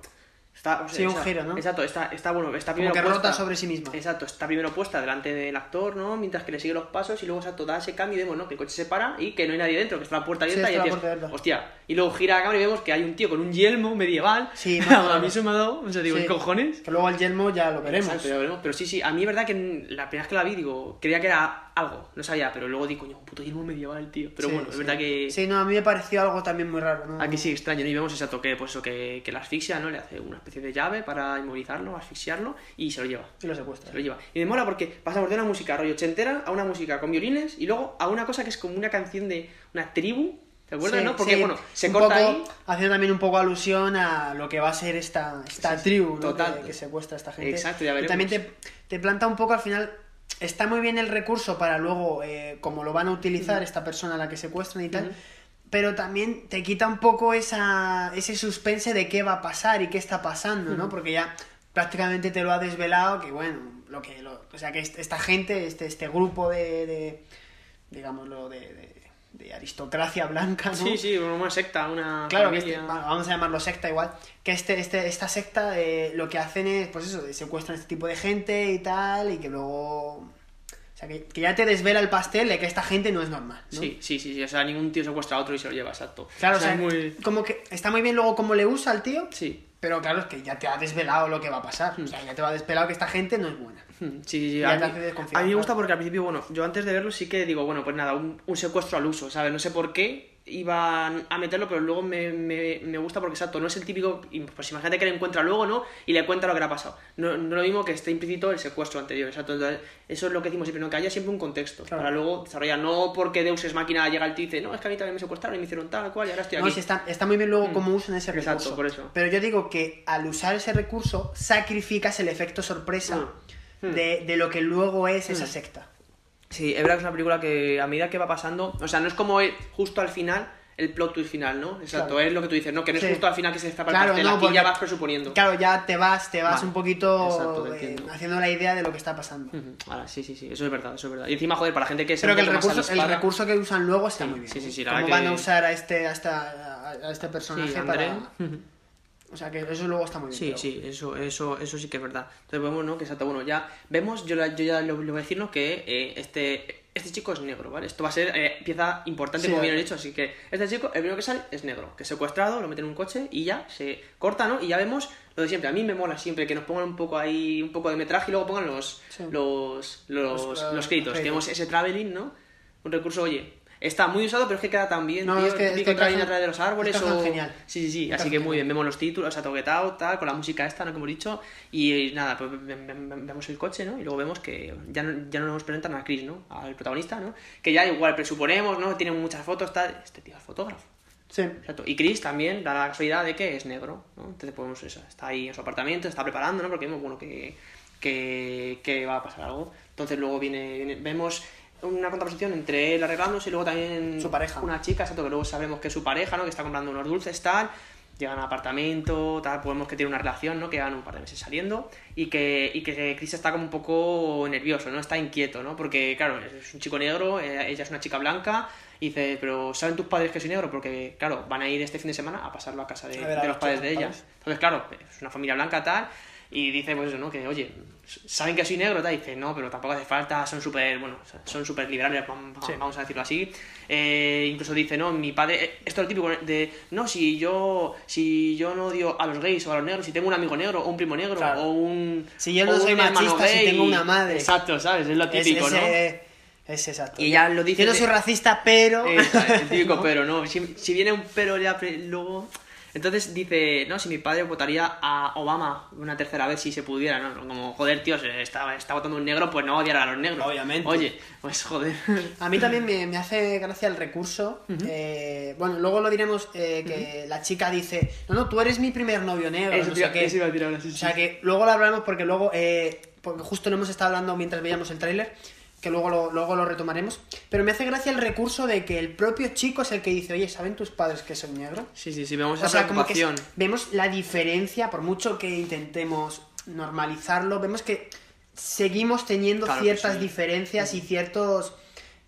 Está, o sea, Sí, un giro, ¿no? Exacto, está, está bueno, está Como primero que rota sobre sí misma. Exacto, está primero puesta delante del actor, ¿no? Mientras que le sigue los pasos y luego, exacto, da ese cambio y vemos, ¿no? Que el coche se para y que no hay nadie dentro, que está la puerta Sí, abierta la y dices, puerta abierta. hostia. Y luego gira la cámara y vemos que hay un tío con un yelmo medieval. Sí, a mí eso me ha dado, o sea, digo, Sí. ¿qué cojones? Que luego el yelmo ya lo veremos. Exacto, ya veremos. Pero sí, sí, a mí es verdad que la primera vez que la vi, digo, creía que era algo, no sabía, pero luego digo, coño, puto yelmo medieval, tío. Pero Sí, bueno, es sí. verdad que Sí, no, a mí me pareció algo también muy raro, ¿no? aquí sí extraño, ¿no? Y vemos exacto que, pues eso, que, que la asfixia, ¿no? Le hace una especie de llave para inmovilizarlo, asfixiarlo y se lo lleva. Y lo secuestra. Se lo lleva. Y me mola porque pasamos de una música rollo ochentera a una música con violines y luego a una cosa que es como una canción de una tribu, ¿te acuerdas, Sí, no? Porque, sí, bueno, se un corta poco- ahí. Haciendo también un poco alusión a lo que va a ser esta, esta tribu ¿no? total. Que, que secuestra a esta gente. Exacto, ya Y veremos. también te, te planta un poco al final. Está muy bien el recurso para luego, eh, como lo van a utilizar esta persona a la que secuestran y tal. Pero también te quita un poco esa, ese suspense de qué va a pasar y qué está pasando, ¿no? Porque ya prácticamente te lo ha desvelado que, bueno, lo que lo- o sea, que est- esta gente, este, este grupo de, de digámoslo, de, de- de aristocracia blanca, ¿no? Sí, sí, una secta, una Claro, que este- va- vamos a llamarlo secta igual, que este, este, esta secta eh, lo que hacen es, pues eso, secuestran a este tipo de gente y tal, y que luego... O sea, que, que ya te desvela el pastel de que esta gente no es normal, ¿no? Sí, sí, sí, sí, o sea, ningún tío secuestra a otro y se lo lleva, exacto. Claro, o sea, o sea, es muy... como que está muy bien luego cómo le usa al tío, Sí, Pero claro, es que ya te ha desvelado lo que va a pasar. O sea, ya te va a desvelado que esta gente no es buena. Sí, sí, sí. Ya A te mí, hace a mí me gusta porque al principio, bueno, yo antes de verlo sí que digo, bueno, pues nada, un, un secuestro al uso, ¿sabes? No sé por qué iban a meterlo, pero luego me, me, me gusta porque, exacto, no es el típico, pues imagínate que le encuentra luego, ¿no? Y le cuenta lo que le ha pasado. No, no lo mismo que esté implícito el secuestro anterior, exacto. Entonces, eso es lo que decimos siempre, ¿no? Que haya siempre un contexto, para luego desarrollar, no porque Deus es máquina llega el tío y dice, no, es que a mí también me secuestraron y me hicieron tal cual y ahora estoy aquí. No, está, está muy bien luego cómo usan ese recurso. Mm. Exacto, por eso. Pero yo digo que al usar ese recurso sacrificas el efecto sorpresa Mm. de, de lo que luego es esa Mm. secta. Sí, es verdad que es una película que a medida que va pasando, o sea, no es como el- justo al final el plot twist final, ¿no? Exacto, Claro. es lo que tú dices, ¿no? Que no Sí. es justo al final que se destapa Claro, el pastel, no, aquí porque- ya vas presuponiendo. Claro, ya te vas, te vas Vale. un poquito Exacto, eh, haciendo la idea de lo que está pasando. Ahora, sí, sí, sí, eso es verdad, eso es verdad. Y encima, joder, para la gente que se Creo que el recurso, el recurso que usan luego está muy bien. Sí, sí, sí, la Cómo verdad van a usar a este, a esta- a este personaje Sí, para... O sea que eso luego está muy bien. Sí, pero- sí, eso, eso, eso sí que es verdad. Entonces vemos, ¿no? Que exacto, bueno, ya vemos, yo, la- yo ya lo, lo voy a decir, ¿no? Que eh, este, este chico es negro, ¿vale? Esto va a ser eh, pieza importante, Sí, como bien he dicho, así que este chico, el primero que sale es negro, que es secuestrado, lo meten en un coche y ya se corta, ¿no? Y ya vemos lo de siempre. A mí me mola siempre que nos pongan un poco ahí, un poco de metraje y luego pongan los, Sí. los, los, Los, los, créditos. créditos. Tenemos ese traveling, ¿no? Un recurso, oye, está muy usado, pero es que queda tan bien, No, tío. es que- el es típico que traveling encajan- a través de los árboles o... genial. Sí, sí, sí. Encajan Así que muy bien. Vemos los títulos, o sea, toquetado, tal, con la música esta, ¿no? Que hemos dicho. Y, nada, pues ve- ve- ve- vemos el coche, ¿no? Y luego vemos que ya no, ya no nos presentan a Chris, ¿no? Al protagonista, ¿no? Que ya igual presuponemos, ¿no? Tiene muchas fotos, tal. Este tío es fotógrafo. Sí. Exacto. Y Chris también da la casualidad de que es negro, ¿no? Entonces, pues eso, está ahí en su apartamento, está preparando, ¿no? Porque vemos, bueno, que, que, que va a pasar algo. Entonces luego viene, viene- vemos una contraposición entre él arreglándose y luego también Su pareja. una chica, exacto, que luego sabemos que es su pareja, ¿no? Que está comprando unos dulces, tal. Llegan al apartamento, tal, podemos que tiene una relación, ¿no? Que llevan un par de meses saliendo y que, y que Chris está como un poco nervioso, ¿no? Está inquieto, ¿no? Porque, claro, es un chico negro, eh, ella es una chica blanca y dice, pero ¿saben tus padres que soy negro? Porque, claro, van a ir este fin de semana a pasarlo a casa de, A ver a de los padres de ella. Entonces, claro, es una familia blanca, tal, y dice, pues eso, ¿no? Que, oye, ¿saben que soy negro? Y dice, no, pero tampoco hace falta, son súper, bueno, son súper liberales, vam- vam- vamos a decirlo así. Eh, incluso dice, no, mi padre, eh, esto es lo típico de, no, si yo, si yo no odio a los gays o a los negros, si tengo un amigo negro o un primo negro Claro. o un... Si yo no soy machista, si gay. tengo una madre. Exacto, ¿sabes? Es lo Es- típico, ¿no? Es exacto. Y ella lo dice Yo no soy racista, pero... Esa, el típico ¿No? pero, ¿no? Si, si viene un pero ya luego... Entonces dice, no, si mi padre votaría a Obama una tercera vez si se pudiera, ¿no? Como, joder, tío, se está, está votando un negro, pues no odiar a los negros. Obviamente. Oye, pues joder. A mí también me, me hace gracia el recurso. eh, bueno, luego lo diremos eh, que la chica dice, no, no, tú eres mi primer novio negro. Eso no te iba- sé qué". eso iba a decir ahora, sí, O sea sí. que luego lo hablaremos porque luego, eh, porque justo lo hemos estado hablando mientras veíamos el tráiler, que luego lo, luego lo retomaremos. Pero me hace gracia el recurso de que el propio chico es el que dice, oye, ¿saben tus padres que soy negro? Sí, sí, sí, vemos O esa sea, como que vemos la diferencia, por mucho que intentemos normalizarlo, vemos que seguimos teniendo Claro ciertas sí. diferencias y ciertos...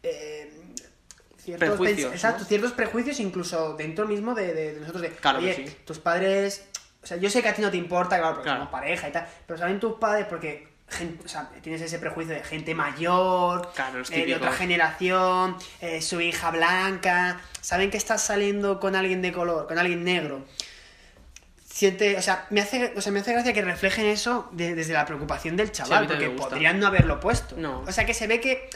eh, ciertos Prejuicios, pens- exacto, ¿no? ciertos prejuicios incluso dentro mismo de, de- de nosotros de, Claro que oye, sí. tus padres... O sea, yo sé que a ti no te importa, claro, porque Claro. somos pareja y tal, pero saben tus padres porque... gen- o sea, tienes ese prejuicio de gente mayor, Claro, eh, de otra generación, eh, su hija blanca, saben que estás saliendo con alguien de color, con alguien negro. Siente, o sea, me hace, o sea, me hace gracia que reflejen eso de- desde la preocupación del Sí, chaval, también porque podrían no haberlo puesto. No. O sea, que se ve que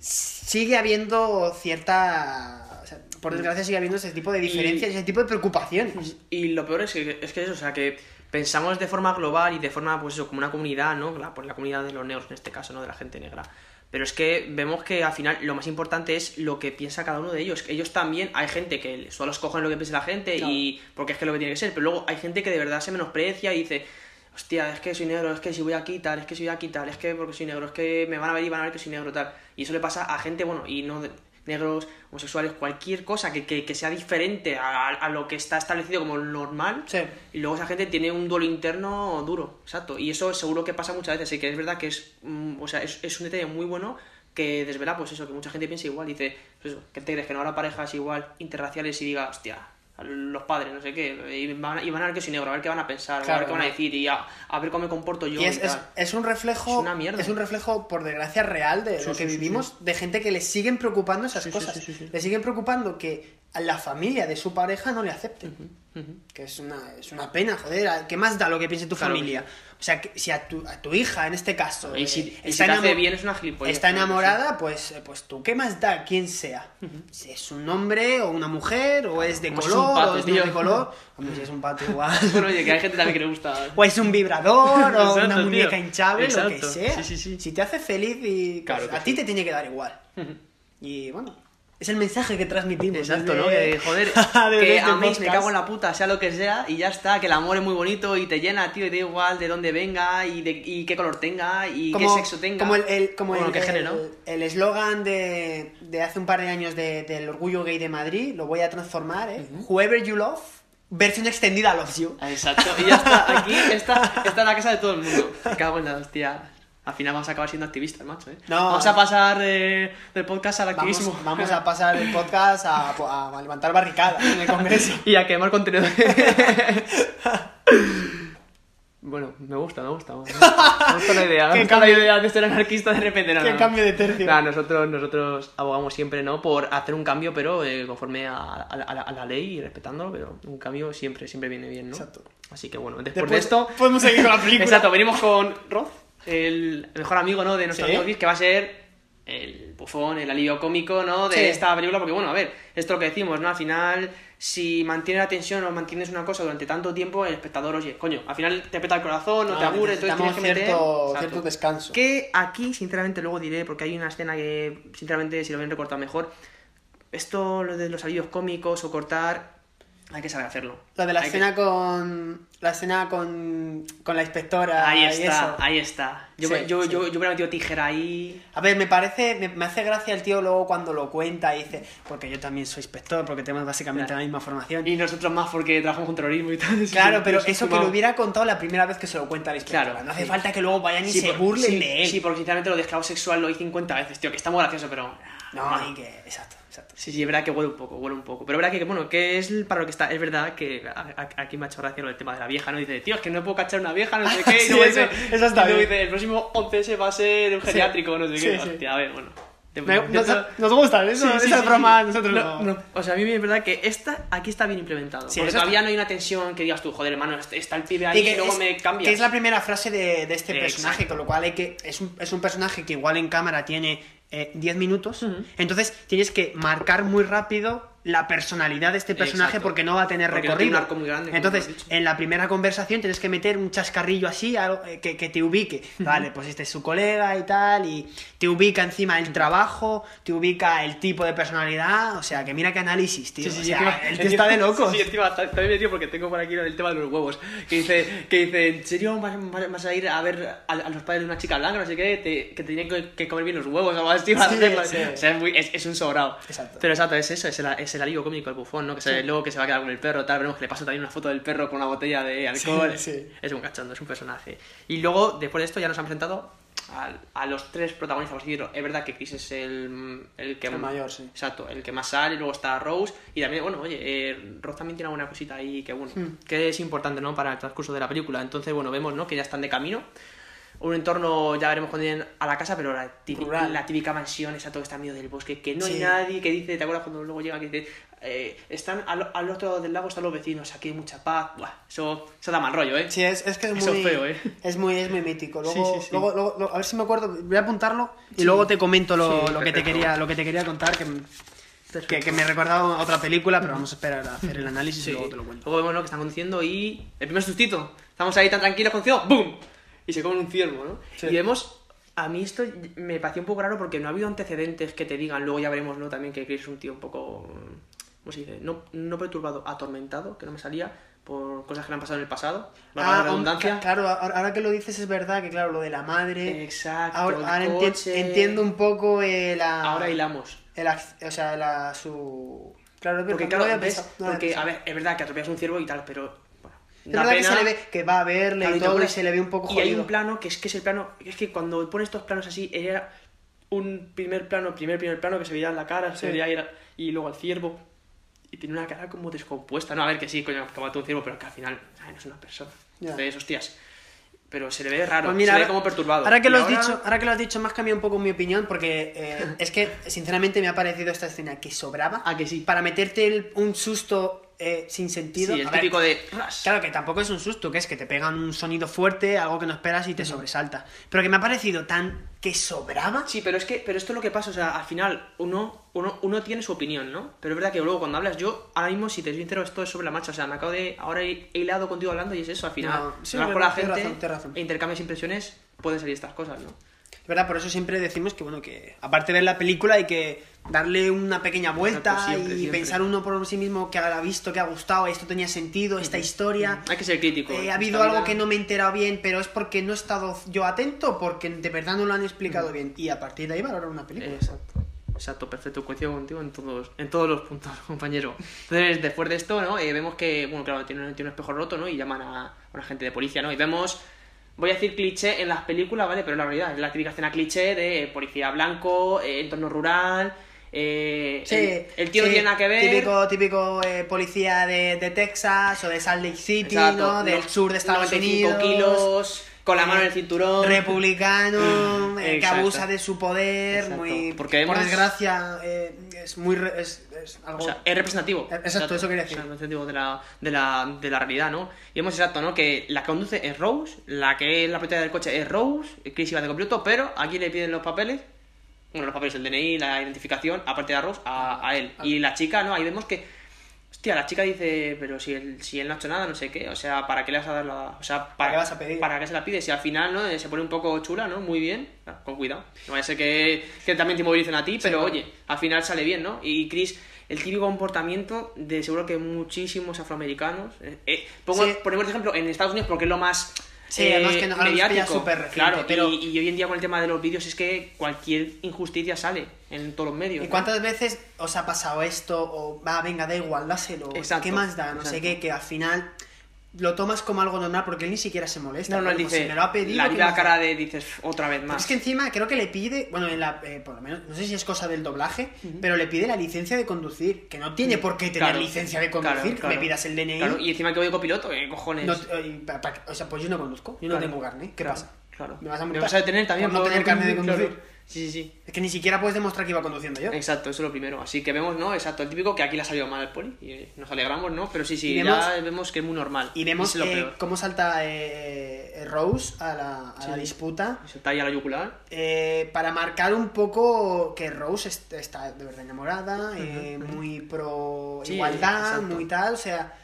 sigue habiendo cierta, por desgracia sigue habiendo ese tipo de diferencias, ese tipo de preocupaciones. Y lo peor es que es que eso, o sea, que pensamos de forma global y de forma, pues eso, como una comunidad, ¿no? La, pues la comunidad de los negros en este caso, ¿no? De la gente negra. Pero es que vemos que al final lo más importante es lo que piensa cada uno de ellos. Ellos también, hay gente que solo escogen lo que piensa la gente y porque es que es lo que tiene que ser, pero luego hay gente que de verdad se menosprecia y dice, hostia, es que soy negro, es que si voy aquí tal, es que soy aquí tal, es que porque soy negro, es que me van a ver y van a ver que soy negro tal. Y eso le pasa a gente, bueno, y no negros, homosexuales, cualquier cosa que, que- que sea diferente a, a lo que está establecido como normal. Y luego esa gente tiene un duelo interno duro, exacto. Y eso seguro que pasa muchas veces. Así que es verdad que es, mm, o sea, es, es un detalle muy bueno que desvela, pues eso, que mucha gente piensa igual. Dice, pues eso, ¿qué te crees? Que no habrá parejas igual interraciales y diga, hostia, los padres, no sé qué, y van, a- y van a ver que soy negro, a ver qué van a pensar, a ver qué van a decir y a, a ver cómo me comporto yo. Y es, y es, un reflejo, Es una mierda. es un reflejo, por desgracia, real de Sí, lo sí, que sí, vivimos, de gente que le siguen preocupando esas cosas. Le siguen preocupando que a la familia de su pareja no le acepten. Que es una, es una pena, joder. ¿Qué más da lo que piense tu Claro que familia? O sea, que si a tu, a tu hija, en este caso, Y si- eh, y si bien, es una está enamorada, pues, eh, pues tú, ¿qué más da quién sea? Si es un hombre o una mujer, o es de Como es color, un pato, o es tío. de color. Hombre, si es un pato igual. Bueno, oye, que hay gente también que le gusta. O es un vibrador, o Exacto, una tío. muñeca hinchable, lo que sea. Sí, sí, sí. Si te hace feliz y pues, Claro a ti te tiene que dar igual. Y bueno, es el mensaje que transmitimos. Exacto, desde- ¿no? Que, joder, que este a mí me cago en la puta, sea lo que sea, y ya está, que el amor es muy bonito y te llena, tío, y da igual de dónde venga y, de, y qué color tenga y como, qué sexo tenga. Como el, el- como Bueno, el- el- género. el eslogan de, de hace un par de años de- del orgullo gay de Madrid, lo voy a transformar, ¿eh? Whoever you love, versión extendida loves you. Exacto, y ya está, aquí está, está la casa de todo el mundo. Me cago en la hostia. Al final vamos a acabar siendo activistas, macho, ¿eh? No. vamos a pasar eh, del podcast al activismo. Vamos, vamos a pasar el podcast a, a levantar barricadas en el Congreso. y a quemar contenido. bueno, me gusta, me gusta. Me gusta la idea, me gusta la cambio- idea de ser anarquista de repente. No, qué no. cambio de tercio. Nah, nosotros, nosotros abogamos siempre, ¿no? Por hacer un cambio, pero eh, conforme a, a la- a la, a la ley y respetándolo, pero un cambio siempre, siempre viene bien, ¿no? Exacto. Así que bueno, después, Después de esto... podemos seguir con la película. Exacto, venimos con Roth, el mejor amigo, ¿no? De nuestro Sí. amigo Chris, que va a ser el bufón, el alivio cómico, ¿no? De Sí. esta película, porque bueno, a ver, esto es lo que decimos, ¿no? Al final, si mantienes la tensión o mantienes una cosa durante tanto tiempo, el espectador, oye, coño, al final te peta el corazón, no, te aburre, entonces tienes que meter... cierto descanso. Que aquí, sinceramente, luego diré, porque hay una escena que, sinceramente, si lo ven recortado mejor, esto, lo de los alivios cómicos o cortar, hay que saber hacerlo. Lo de la Hay que- escena con. La escena con. con la inspectora. Ahí y está, eso. ahí está. Yo, Sí, me- yo, sí. yo, yo hubiera metido tijera ahí. A ver, me parece, me, me hace gracia el tío luego cuando lo cuenta y dice, porque yo también soy inspector, porque tenemos básicamente Claro. la misma formación. Y nosotros más porque trabajamos con terrorismo y tal. Claro, pero eso que lo hubiera contado la primera vez que se lo cuenta la inspectora. Claro, no hace falta que luego vayan y se por- burlen de él. Sí, porque sinceramente lo de esclavo sexual lo hice 50 veces, tío, que está muy gracioso, pero... No, y que. Exacto, exacto. Sí, sí, es verdad que huele un poco, huele un poco. Pero es verdad que, bueno, que es para lo que está. Es verdad que a- a- aquí me ha hecho gracia lo del tema de la vieja, ¿no? Dice, tío, es que no puedo cachar una vieja, no sé qué. Sí, y luego eso- dice, eso está y luego bien. dice, el próximo 11 va a ser un Sí. geriátrico, no sé Sí, qué. sí. Hostia, a ver, bueno. Me- nos, nos gustan, eso, Sí, sí. nosotros No, no. no. O sea, a mí me es verdad que esta, aquí está bien implementado. Sí, porque todavía está- no hay una tensión que digas tú, joder, hermano, este- está el pibe ahí y, que luego es, me cambias. que es la primera frase de, de este personaje, con lo cual hay que. Es un, es un personaje que igual en cámara tiene eh, 10 minutos. Entonces tienes que marcar muy rápido la personalidad de este personaje Exacto. porque no va a tener Porque no tiene recorrido. un arco muy grande, Entonces, en la primera conversación tienes que meter un chascarrillo así algo, eh, que, que te ubique. Vale, pues este es su colega y tal, y te ubica encima el trabajo, te ubica el tipo de personalidad. O sea, que mira qué análisis, tío. Sí, sí, O sea, encima- el tío está de locos. Sí, encima está, está bien metido porque tengo por aquí el tema de los huevos. Que dice, que dice ¿en serio vas, vas- vas a ir a ver a, a los padres de una chica blanca, no sé qué, te- que te tienen que, que comer bien los huevos o así? para Sí. O sea, es, muy- es, es un sobrado. Exacto. Pero exacto, es eso, es el, es el alivio cómico, el bufón, ¿no? Que se, luego que se va a quedar con el perro, tal, veremos que le pasa también una foto del perro con una botella de alcohol. Es un cachondo, es un personaje. Y luego, después de esto, ya nos han presentado a, a los tres protagonistas, por así decirlo. Es verdad que Chris es el, el que El mayor, sí. Exacto, el que más sale, luego está Rose, y también, bueno, oye, eh, Rose también tiene alguna cosita ahí que, bueno, Hmm. que es importante, ¿no? Para el transcurso de la película. Entonces, bueno, vemos, ¿no? Que ya están de camino. Un entorno, ya veremos cuando lleguen a la casa, pero la típica, Rural. la típica mansión, esa todo está en medio del bosque, que no hay nadie, que dice, ¿te acuerdas cuando luego llega que dice, eh, están al, al otro lado del lago están los vecinos, aquí hay mucha paz, Buah, eso, eso da mal rollo, ¿eh? Sí, es, es que es Eso muy, feo, ¿eh? es muy, es muy mítico. Luego, Sí, sí, sí. Luego, luego- luego- a ver si me acuerdo, voy a apuntarlo y luego te comento lo, lo que te quería, lo que te quería contar, que, que, que me recordaba a otra película, pero vamos a esperar a hacer el análisis y luego te lo cuento. Luego vemos ¿no? que están conduciendo y el primer sustito. Estamos ahí tan tranquilos conduciendo, ¡boom! Y se comen un ciervo, ¿no? Sí. Y vemos, a mí esto me pareció un poco raro porque no ha habido antecedentes que te digan, luego ya veremos, ¿no? También que Chris es un tío un poco, ¿cómo se dice? No, no perturbado, atormentado, que no me salía por cosas que le han pasado en el pasado. Valga la Ah, redundancia. claro, ahora, que lo dices es verdad que claro, lo de la madre. Exacto, Ahora, el ahora enti- coche. entiendo un poco eh, la. Ahora hilamos. el o sea, la, su. Claro, Porque no claro, había ves, pensado, no porque, a ver, es verdad que atropellas un ciervo y tal, pero, Es da verdad que pena. se le ve que va a verle Claro, y todo y se le ve un poco Y jodido. hay un plano que es que es el plano. Es que cuando pones estos planos así, era un primer plano, primer, primer plano que se veía en la cara, se Sí. veía ir- y luego al ciervo. Y tiene una cara como descompuesta. No, a ver que sí, coño, que mató un ciervo, pero que al final ay, no es una persona. Ya. Entonces, hostias. Pero se le ve raro, Pues mira, se le ve como perturbado. Ahora que, Y lo has ahora- dicho, ahora que lo has dicho, me has cambiado un poco mi opinión porque eh, es que, sinceramente, me ha parecido esta escena que sobraba Ah, que sí. para meterte el- un susto eh, sin sentido. Sí, el A ver, típico de... Claro que tampoco es un susto, que es que te pegan un sonido fuerte, algo que no esperas y te sobresalta. Pero que me ha parecido tan que sobraba. Sí, pero es que, pero esto es lo que pasa, o sea, al final uno, uno, uno tiene su opinión, ¿no? Pero es verdad que luego cuando hablas, yo ahora mismo, si te soy sincero, esto es sobre la marcha, o sea, me acabo de, ahora he hilado contigo hablando y es eso, al final, No, sí, con la gente razón, tienes razón. e intercambias impresiones, pueden salir estas cosas, ¿no? Es verdad, por eso siempre decimos que, bueno, que aparte de ver la película hay que darle una pequeña vuelta Exacto, siempre, y siempre. pensar uno por sí mismo que ha visto, que ha gustado, esto tenía sentido, esta historia. Hay que ser crítico. Eh, ha habido algo que no me he enterado bien, pero es porque no he estado yo atento, porque de verdad no lo han explicado Mm. bien. Y a partir de ahí valorar una película. Exacto. Exacto, perfecto, coincido contigo en todos, en todos los puntos, compañero. Entonces, después de esto, ¿no? Eh, vemos que, bueno, claro, tiene, un- tiene un espejo roto, ¿no? Y llaman a, a una gente de policía, ¿no? Y vemos, voy a decir cliché en las películas, ¿vale? Pero la realidad es la típica escena cliché de policía blanco, eh, entorno rural, eh, Sí, el, el tío sí, no tiene nada que ver. Típico, típico eh, policía de, de Texas o de Salt Lake City, Exacto, ¿no? Del sur de Estados 95 Unidos. kilos, con la mano en el cinturón. Republicano, eh, que abusa de su poder, Exacto, muy. porque por desgracia, eh, es muy. re- es, es algo. O sea, es representativo. Exacto, eso quería decir. Sea, representativo de la, de, la, de la realidad, ¿no? Y vemos exacto, ¿no? Que la que conduce es Rose, la que es la propietaria del coche es Rose, Chris iba de completo, pero aquí le piden los papeles, bueno, los papeles, el DNI, la identificación, aparte de Rose, a, a él. Y la chica, ¿no? Ahí vemos que, hostia, la chica dice, pero si él, si él no ha hecho nada, no sé qué, o sea, ¿para qué le vas a dar la...? O sea, ¿para, qué vas a pedir? ¿Para qué se la pide? Si al final, ¿no? Se pone un poco chula, ¿no? Muy bien, Ah, con cuidado. No vaya a ser que, que también te movilicen a ti, pero claro. oye, al final sale bien, ¿no? Y Chris, el típico comportamiento de seguro que muchísimos afroamericanos. eh, eh, pongo, Sí. Ponemos ejemplo en Estados Unidos porque es lo más. Sí, eh, además que nos mediático. súper reciente, claro, pero- y, y hoy en día con el tema de los vídeos es que cualquier injusticia sale en todos los medios. ¿Y ¿no? cuántas veces os ha pasado esto? O va, venga, da igual, dáselo. Exacto, ¿Qué más da? No sé qué, que al final lo tomas como algo normal porque él ni siquiera se molesta. No, no, él dice. si me lo ha pedido. la cara de dices otra vez Pero más. es que encima creo que le pide, bueno, en la, eh, por lo menos, no sé si es cosa del doblaje, pero le pide la licencia de conducir, que no tiene por qué tener Claro, licencia de conducir, claro, que claro. me pidas el DNI. Claro, y encima que voy copiloto, ¿qué cojones? No- eh, pa- pa- o sea, pues yo no conduzco, yo no tengo carne, ¿qué pasa? Claro. ¿Me vas a Me multar? vas a detener también por no tener carne de conducir. Sí, sí, sí. Es que ni siquiera puedes demostrar que iba conduciendo yo. Exacto, eso es lo primero. Así que vemos, ¿no? Exacto, el típico que aquí le ha salido mal al poli. Y eh, nos alegramos, ¿no? Pero sí, sí, ya vemos- vemos que es muy normal. Y vemos es lo eh, peor. cómo salta eh, eh, Rose a la, a la disputa. Se talla la yugular. eh, para marcar un poco que Rose est- está de verdad enamorada, eh, muy pro igualdad, muy tal, o sea.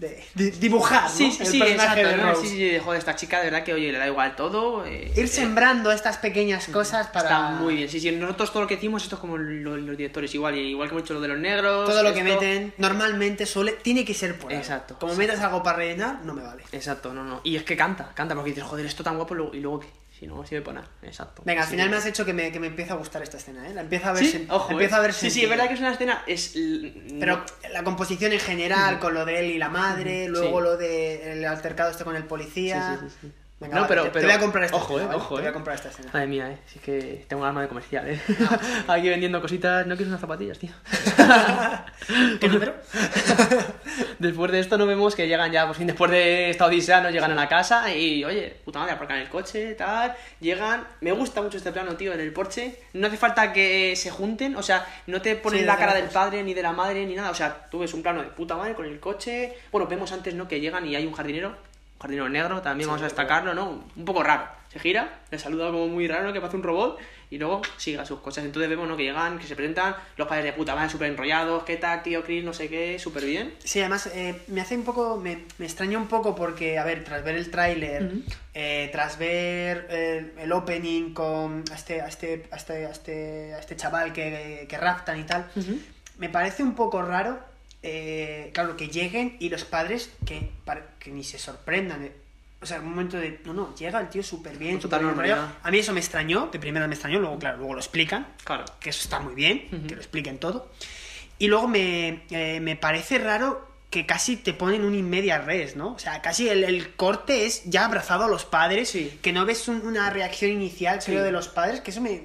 De, de dibujar, ¿no? Sí, sí, el sí, personaje exacto. de. Sí, sí, joder, esta chica de verdad que, oye, le da igual todo. eh, Ir eh, sembrando estas pequeñas cosas para. Está muy bien. Sí, sí, nosotros todo lo que decimos, esto es como lo- los, directores, igual, igual que hemos hecho lo de los negros. Todo lo que meten normalmente suele. Tiene que ser por algo. Exacto. Como metas algo para rellenar, no me vale. Exacto, no, no. Y es que canta, canta, porque dices, joder, esto tan guapo, y luego, ¿qué? Si no sirve para nada. Exacto. Venga, al final me has hecho que me, que me empiece a gustar esta escena, ¿eh? La empiezo a ver. Sí, ojo, empiezo eh. a ver Sí, sí, es verdad que es una escena. Es, Pero la composición en general, con lo de él y la madre, luego Sí. lo de el altercado este con el policía. Sí, sí, sí, sí. Venga, No, pero- te, voy a comprar esta ojo, escena. eh, ¿vale? ojo, Te voy a eh. comprar esta escena. Madre mía, eh. Sí que tengo un arma de comercial, eh. Aquí vendiendo cositas. ¿No quieres unas zapatillas, tío? ¿Qué número? Después de esto nos vemos que llegan ya, por fin, después de esta odisea, nos llegan a la casa y, oye, puta madre, aparcan el coche, tal, llegan... Me gusta mucho este plano, tío, en el Porsche. No hace falta que se junten, o sea, no te ponen Sí, la cara del padre ni de la madre ni nada, o sea, tú ves un plano de puta madre con el coche... Bueno, vemos antes, ¿no?, que llegan y hay un jardinero, jardinero negro, también Sí, vamos a es destacarlo, ¿no? Un poco raro. Se gira, le saluda como muy raro, ¿no? que parece un robot, y luego sigue a sus cosas. Entonces vemos, ¿no?, que llegan, que se presentan, los padres de puta madre súper enrollados, ¿qué tal, tío Chris? No sé qué, súper bien. Sí, además eh, me hace un poco, me, me extraña un poco porque, a ver, tras ver el tráiler, eh, tras ver eh, el opening con a este, a este, a este, a este, a este chaval que, que raptan y tal, me parece un poco raro, eh, claro, que lleguen y los padres que, pare- que ni se sorprendan. eh. O sea, un momento de, no, no, llega el tío súper bien, súper. A mí eso me extrañó, de primera me extrañó, luego, claro, luego lo explican, Claro. que eso está muy bien, que lo expliquen todo. Y luego me, eh, me parece raro que casi te ponen un inmedia res, ¿no? O sea, casi el, el corte es ya abrazado a los padres, Sí. que no ves un- una reacción inicial, Sí. creo, de los padres, que eso me,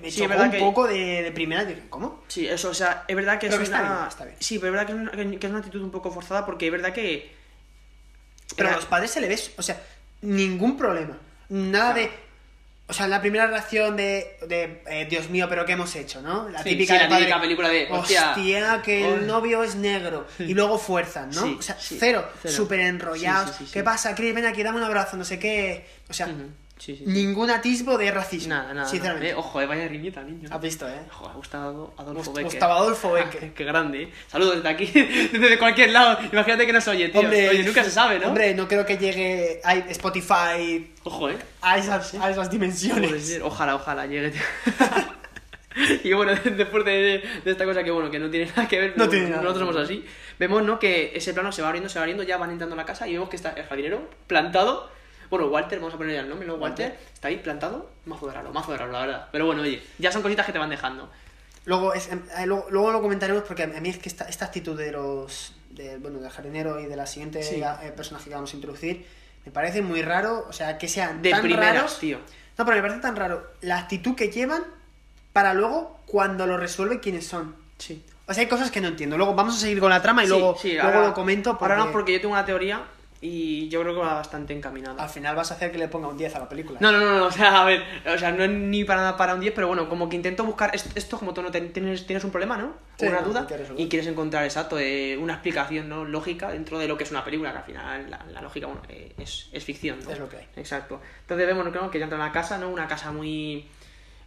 me Sí, chocó un que- poco de, de primera. Dije, ¿cómo? Sí, eso, o sea, es verdad que Creo es que está una... bien, está bien. Sí, pero es verdad que es, una, que es una actitud un poco forzada porque es verdad que... Pero a los padres se le ves, o sea, ningún problema. Nada de. O sea, la primera reacción de, de eh, Dios mío, pero ¿qué hemos hecho, no? La Sí, típica, sí, la típica película de, hostia, que el novio es negro. Y luego fuerzan, ¿no? Sí, o sea, cero, súper enrollados. ¿Qué pasa, Chris? Ven aquí, dame un abrazo, no sé qué. O sea, Sí, sí, sí. ningún atisbo de racismo. Nada, nada. Sinceramente. Eh, ojo, eh, vaya riñita, niño. Has visto, ¿eh? Ojo, ha gustado Adolfo Becker. Gustavo Adolfo Becker. Ah, qué grande, eh. Saludos desde aquí, desde cualquier lado. Imagínate que nos oye, tío. Oye, nunca se sabe, ¿no? Hombre, no creo que llegue a Spotify Ojo, eh. a esas, a esas dimensiones. Ojalá, ojalá llegue. y bueno, después de, de esta cosa que bueno, que no tiene nada que ver, No tiene nada. nosotros somos así, vemos ¿no? que ese plano se va abriendo, se va abriendo, ya van entrando a la casa y vemos que está el jardinero plantado. Bueno, Walter, vamos a poner ya el nombre, ¿no? Walter, está ahí plantado, mazo de raro, mazo de raro, la verdad. Pero bueno, oye, ya son cositas que te van dejando. Luego, es, em, eh, luego, luego lo comentaremos porque a mí es que esta, esta actitud de los de, bueno, del jardinero y de la siguiente Sí. eh, personaje que vamos a introducir me parece muy raro, o sea, que sean De tan primeras, raros. tío. No, pero me parece tan raro la actitud que llevan para luego cuando lo resuelve quiénes son. Sí. O sea, hay cosas que no entiendo. Luego vamos a seguir con la trama y Sí, luego, sí, luego ahora- lo comento porque Ahora no, porque yo tengo una teoría y yo creo que va bastante encaminada. al final vas a hacer que le ponga un 10 a la película. No, no, no, no, o sea, a ver, o sea, no es ni para nada para un 10, pero bueno, como que intento buscar est- esto, como tú no tienes, tienes un problema, ¿no? Sí, una no, duda, quieres y quieres encontrar, exacto, eh, una explicación ¿no? lógica dentro de lo que es una película, que al final la, la lógica, bueno, eh, es, es ficción, ¿no? Es lo que hay. Exacto. Entonces vemos, ¿no? que ya entra en la casa, ¿no? Una casa muy...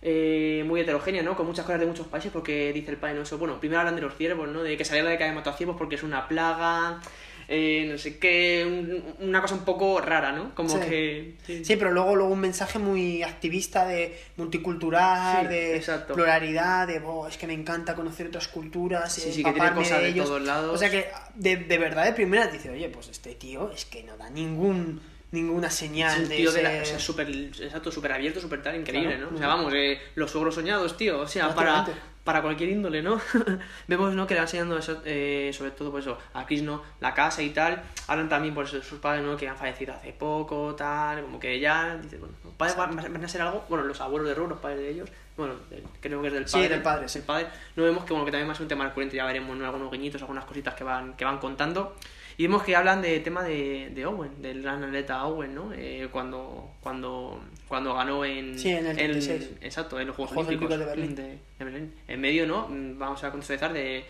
eh, muy heterogénea, ¿no? Con muchas cosas de muchos países, porque dice el padre, ¿no? Eso, bueno, primero hablan de los ciervos, ¿no? De que salía la de que había matado a ciervos porque es una plaga, eh, no sé qué, un- una cosa un poco rara, ¿no? Como Sí. que... Sí, pero luego, luego un mensaje muy activista de multicultural, Sí, de exacto. pluralidad, de oh, es que me encanta conocer otras culturas, Sí, eh, sí, que tiene empaparme cosas de ellos. todos lados. O sea que de, de verdad de primera dice, oye, pues este tío es que no da ningún ninguna señal de tío de la, o sea, súper, exacto, súper abierto, súper tal, increíble, Claro. ¿no? O sea, vamos, eh, los suegros soñados, tío, o sea, para, para cualquier índole, ¿no? Vemos, ¿no? Que le van enseñando eso, eh, sobre todo, pues eso, a Chris, ¿no? La casa y tal. Hablan también, pues, de sus padres, ¿no? Que han fallecido hace poco, tal, como que ya, dice, bueno, los padres van, van a ser algo, bueno, los abuelos de Rob, los padres de ellos, bueno, del- creo que es del Sí, padre. del padre, sí. El padre. No vemos que, bueno, que también va a ser un tema recurrente, ya veremos, ¿no? Algunos guiñitos, algunas cositas que van, que van contando. Y vemos que hablan de tema de, de Owen, del gran atleta Owen, ¿no? Eh, cuando, cuando, cuando ganó en, Sí, en el 36. exacto, en los Juegos, Juegos Olímpicos, de Berlín. de- de Berlín. En medio, ¿no? Vamos a contextualizar de,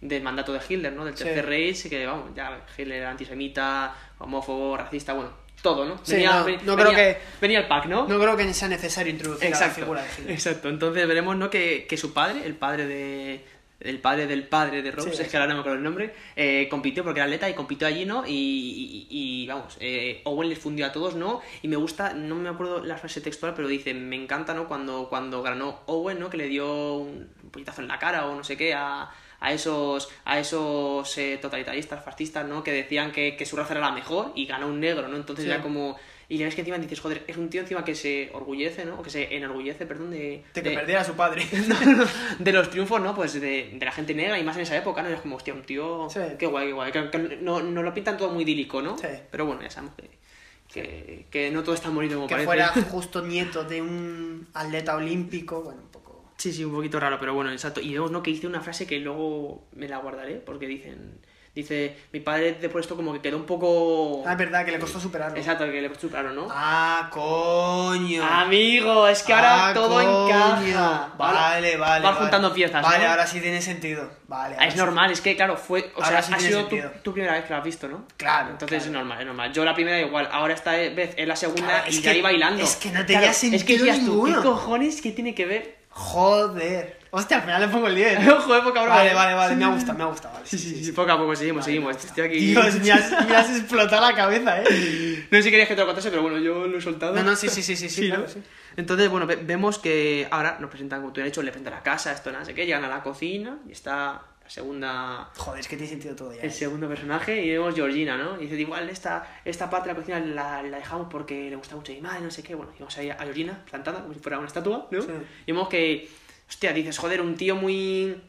del mandato de Hitler, ¿no? Del Sí. tercer Reich, que vamos, ya Hitler era antisemita, homófobo, racista, bueno, todo, ¿no? Sí, no, no creo venía- que- Venía el pack, ¿no? No creo que sea necesario introducir a la Exacto, figura de Hitler. exacto. Entonces veremos, ¿no? Que, que su padre, el padre de. El padre del padre de Rose, Sí, es que ahora no me acuerdo el nombre, eh, compitió porque era atleta y compitió allí, ¿no? Y, y- y, vamos, eh, Owen les fundió a todos, ¿no? Y me gusta, no me acuerdo la frase textual, pero dice, me encanta, ¿no? Cuando, cuando ganó Owen, ¿no? Que le dio un puñetazo en la cara o no sé qué a, a esos, a esos eh, totalitaristas, fascistas, ¿no? Que decían que, que su raza era la mejor y ganó un negro, ¿no? Entonces Sí. ya como... Y le ves que encima dices, joder, es un tío encima que se orgullece, ¿no? O que se enorgullece, perdón, de... De que perdiera a su padre. de los triunfos, ¿no? Pues de, de la gente negra y más en esa época, ¿no? Es como, hostia, un tío... Sí. Qué guay, qué guay. Que, que no, no lo pintan todo muy idílico, ¿no? Sí. Pero bueno, ya sabemos que, que, que no todo es tan bonito como que parece. fuera justo nieto de un atleta olímpico, bueno, un poco... Sí, sí, un poquito raro, pero bueno, exacto. Y vemos, ¿no? Que dice una frase que luego me la guardaré, porque dicen... Dice, mi padre después de esto como que quedó un poco... Ah, es verdad, que le costó superarlo. Exacto, que le costó superarlo, ¿no? Ah, coño. Amigo, es que ahora Ah, todo coño. encaja. Vale, vale. Vas vale. juntando piezas, Vale, ¿no? ahora sí tiene sentido. Vale. Ah, ahora es sí. normal, es que claro, fue. O Ahora sea, sí ha sido tu, sentido. tu primera vez que lo has visto, ¿no? Claro. Entonces claro. es normal, es normal. Yo la primera igual, ahora esta vez es la segunda Claro, y es ya que- iba bailando. es que no Claro, tenía Es que sentido decías tú, ¿qué ninguno. cojones? ¿Qué tiene que ver? Joder. Hostia, al final le pongo el 10. Joder, poca broma. Vale, vale, vale. Me ha gustado, me ha gustado. Vale. Sí, sí, sí, poco a poco seguimos, seguimos. Estoy aquí. Dios, me has, me has explotado la cabeza, eh. No sé si querías que te lo contase, pero bueno, yo lo he soltado. No, no, sí, sí, sí, sí, sí, sí. Entonces, bueno, ve- vemos que ahora nos presentan, como tú has dicho, le presentan la casa, esto, no sé qué, llegan a la cocina y está segunda Joder, es que tiene sentido todo ya. el eh. segundo personaje y vemos Georgina, ¿no? Y dice, igual esta, esta parte de la cocina la, la dejamos porque le gusta mucho a mi madre, no sé qué. Bueno, y vamos ahí a Georgina, plantada, como si fuera una estatua, ¿no? Sí. Y vemos que, hostia, dices, joder, un tío muy...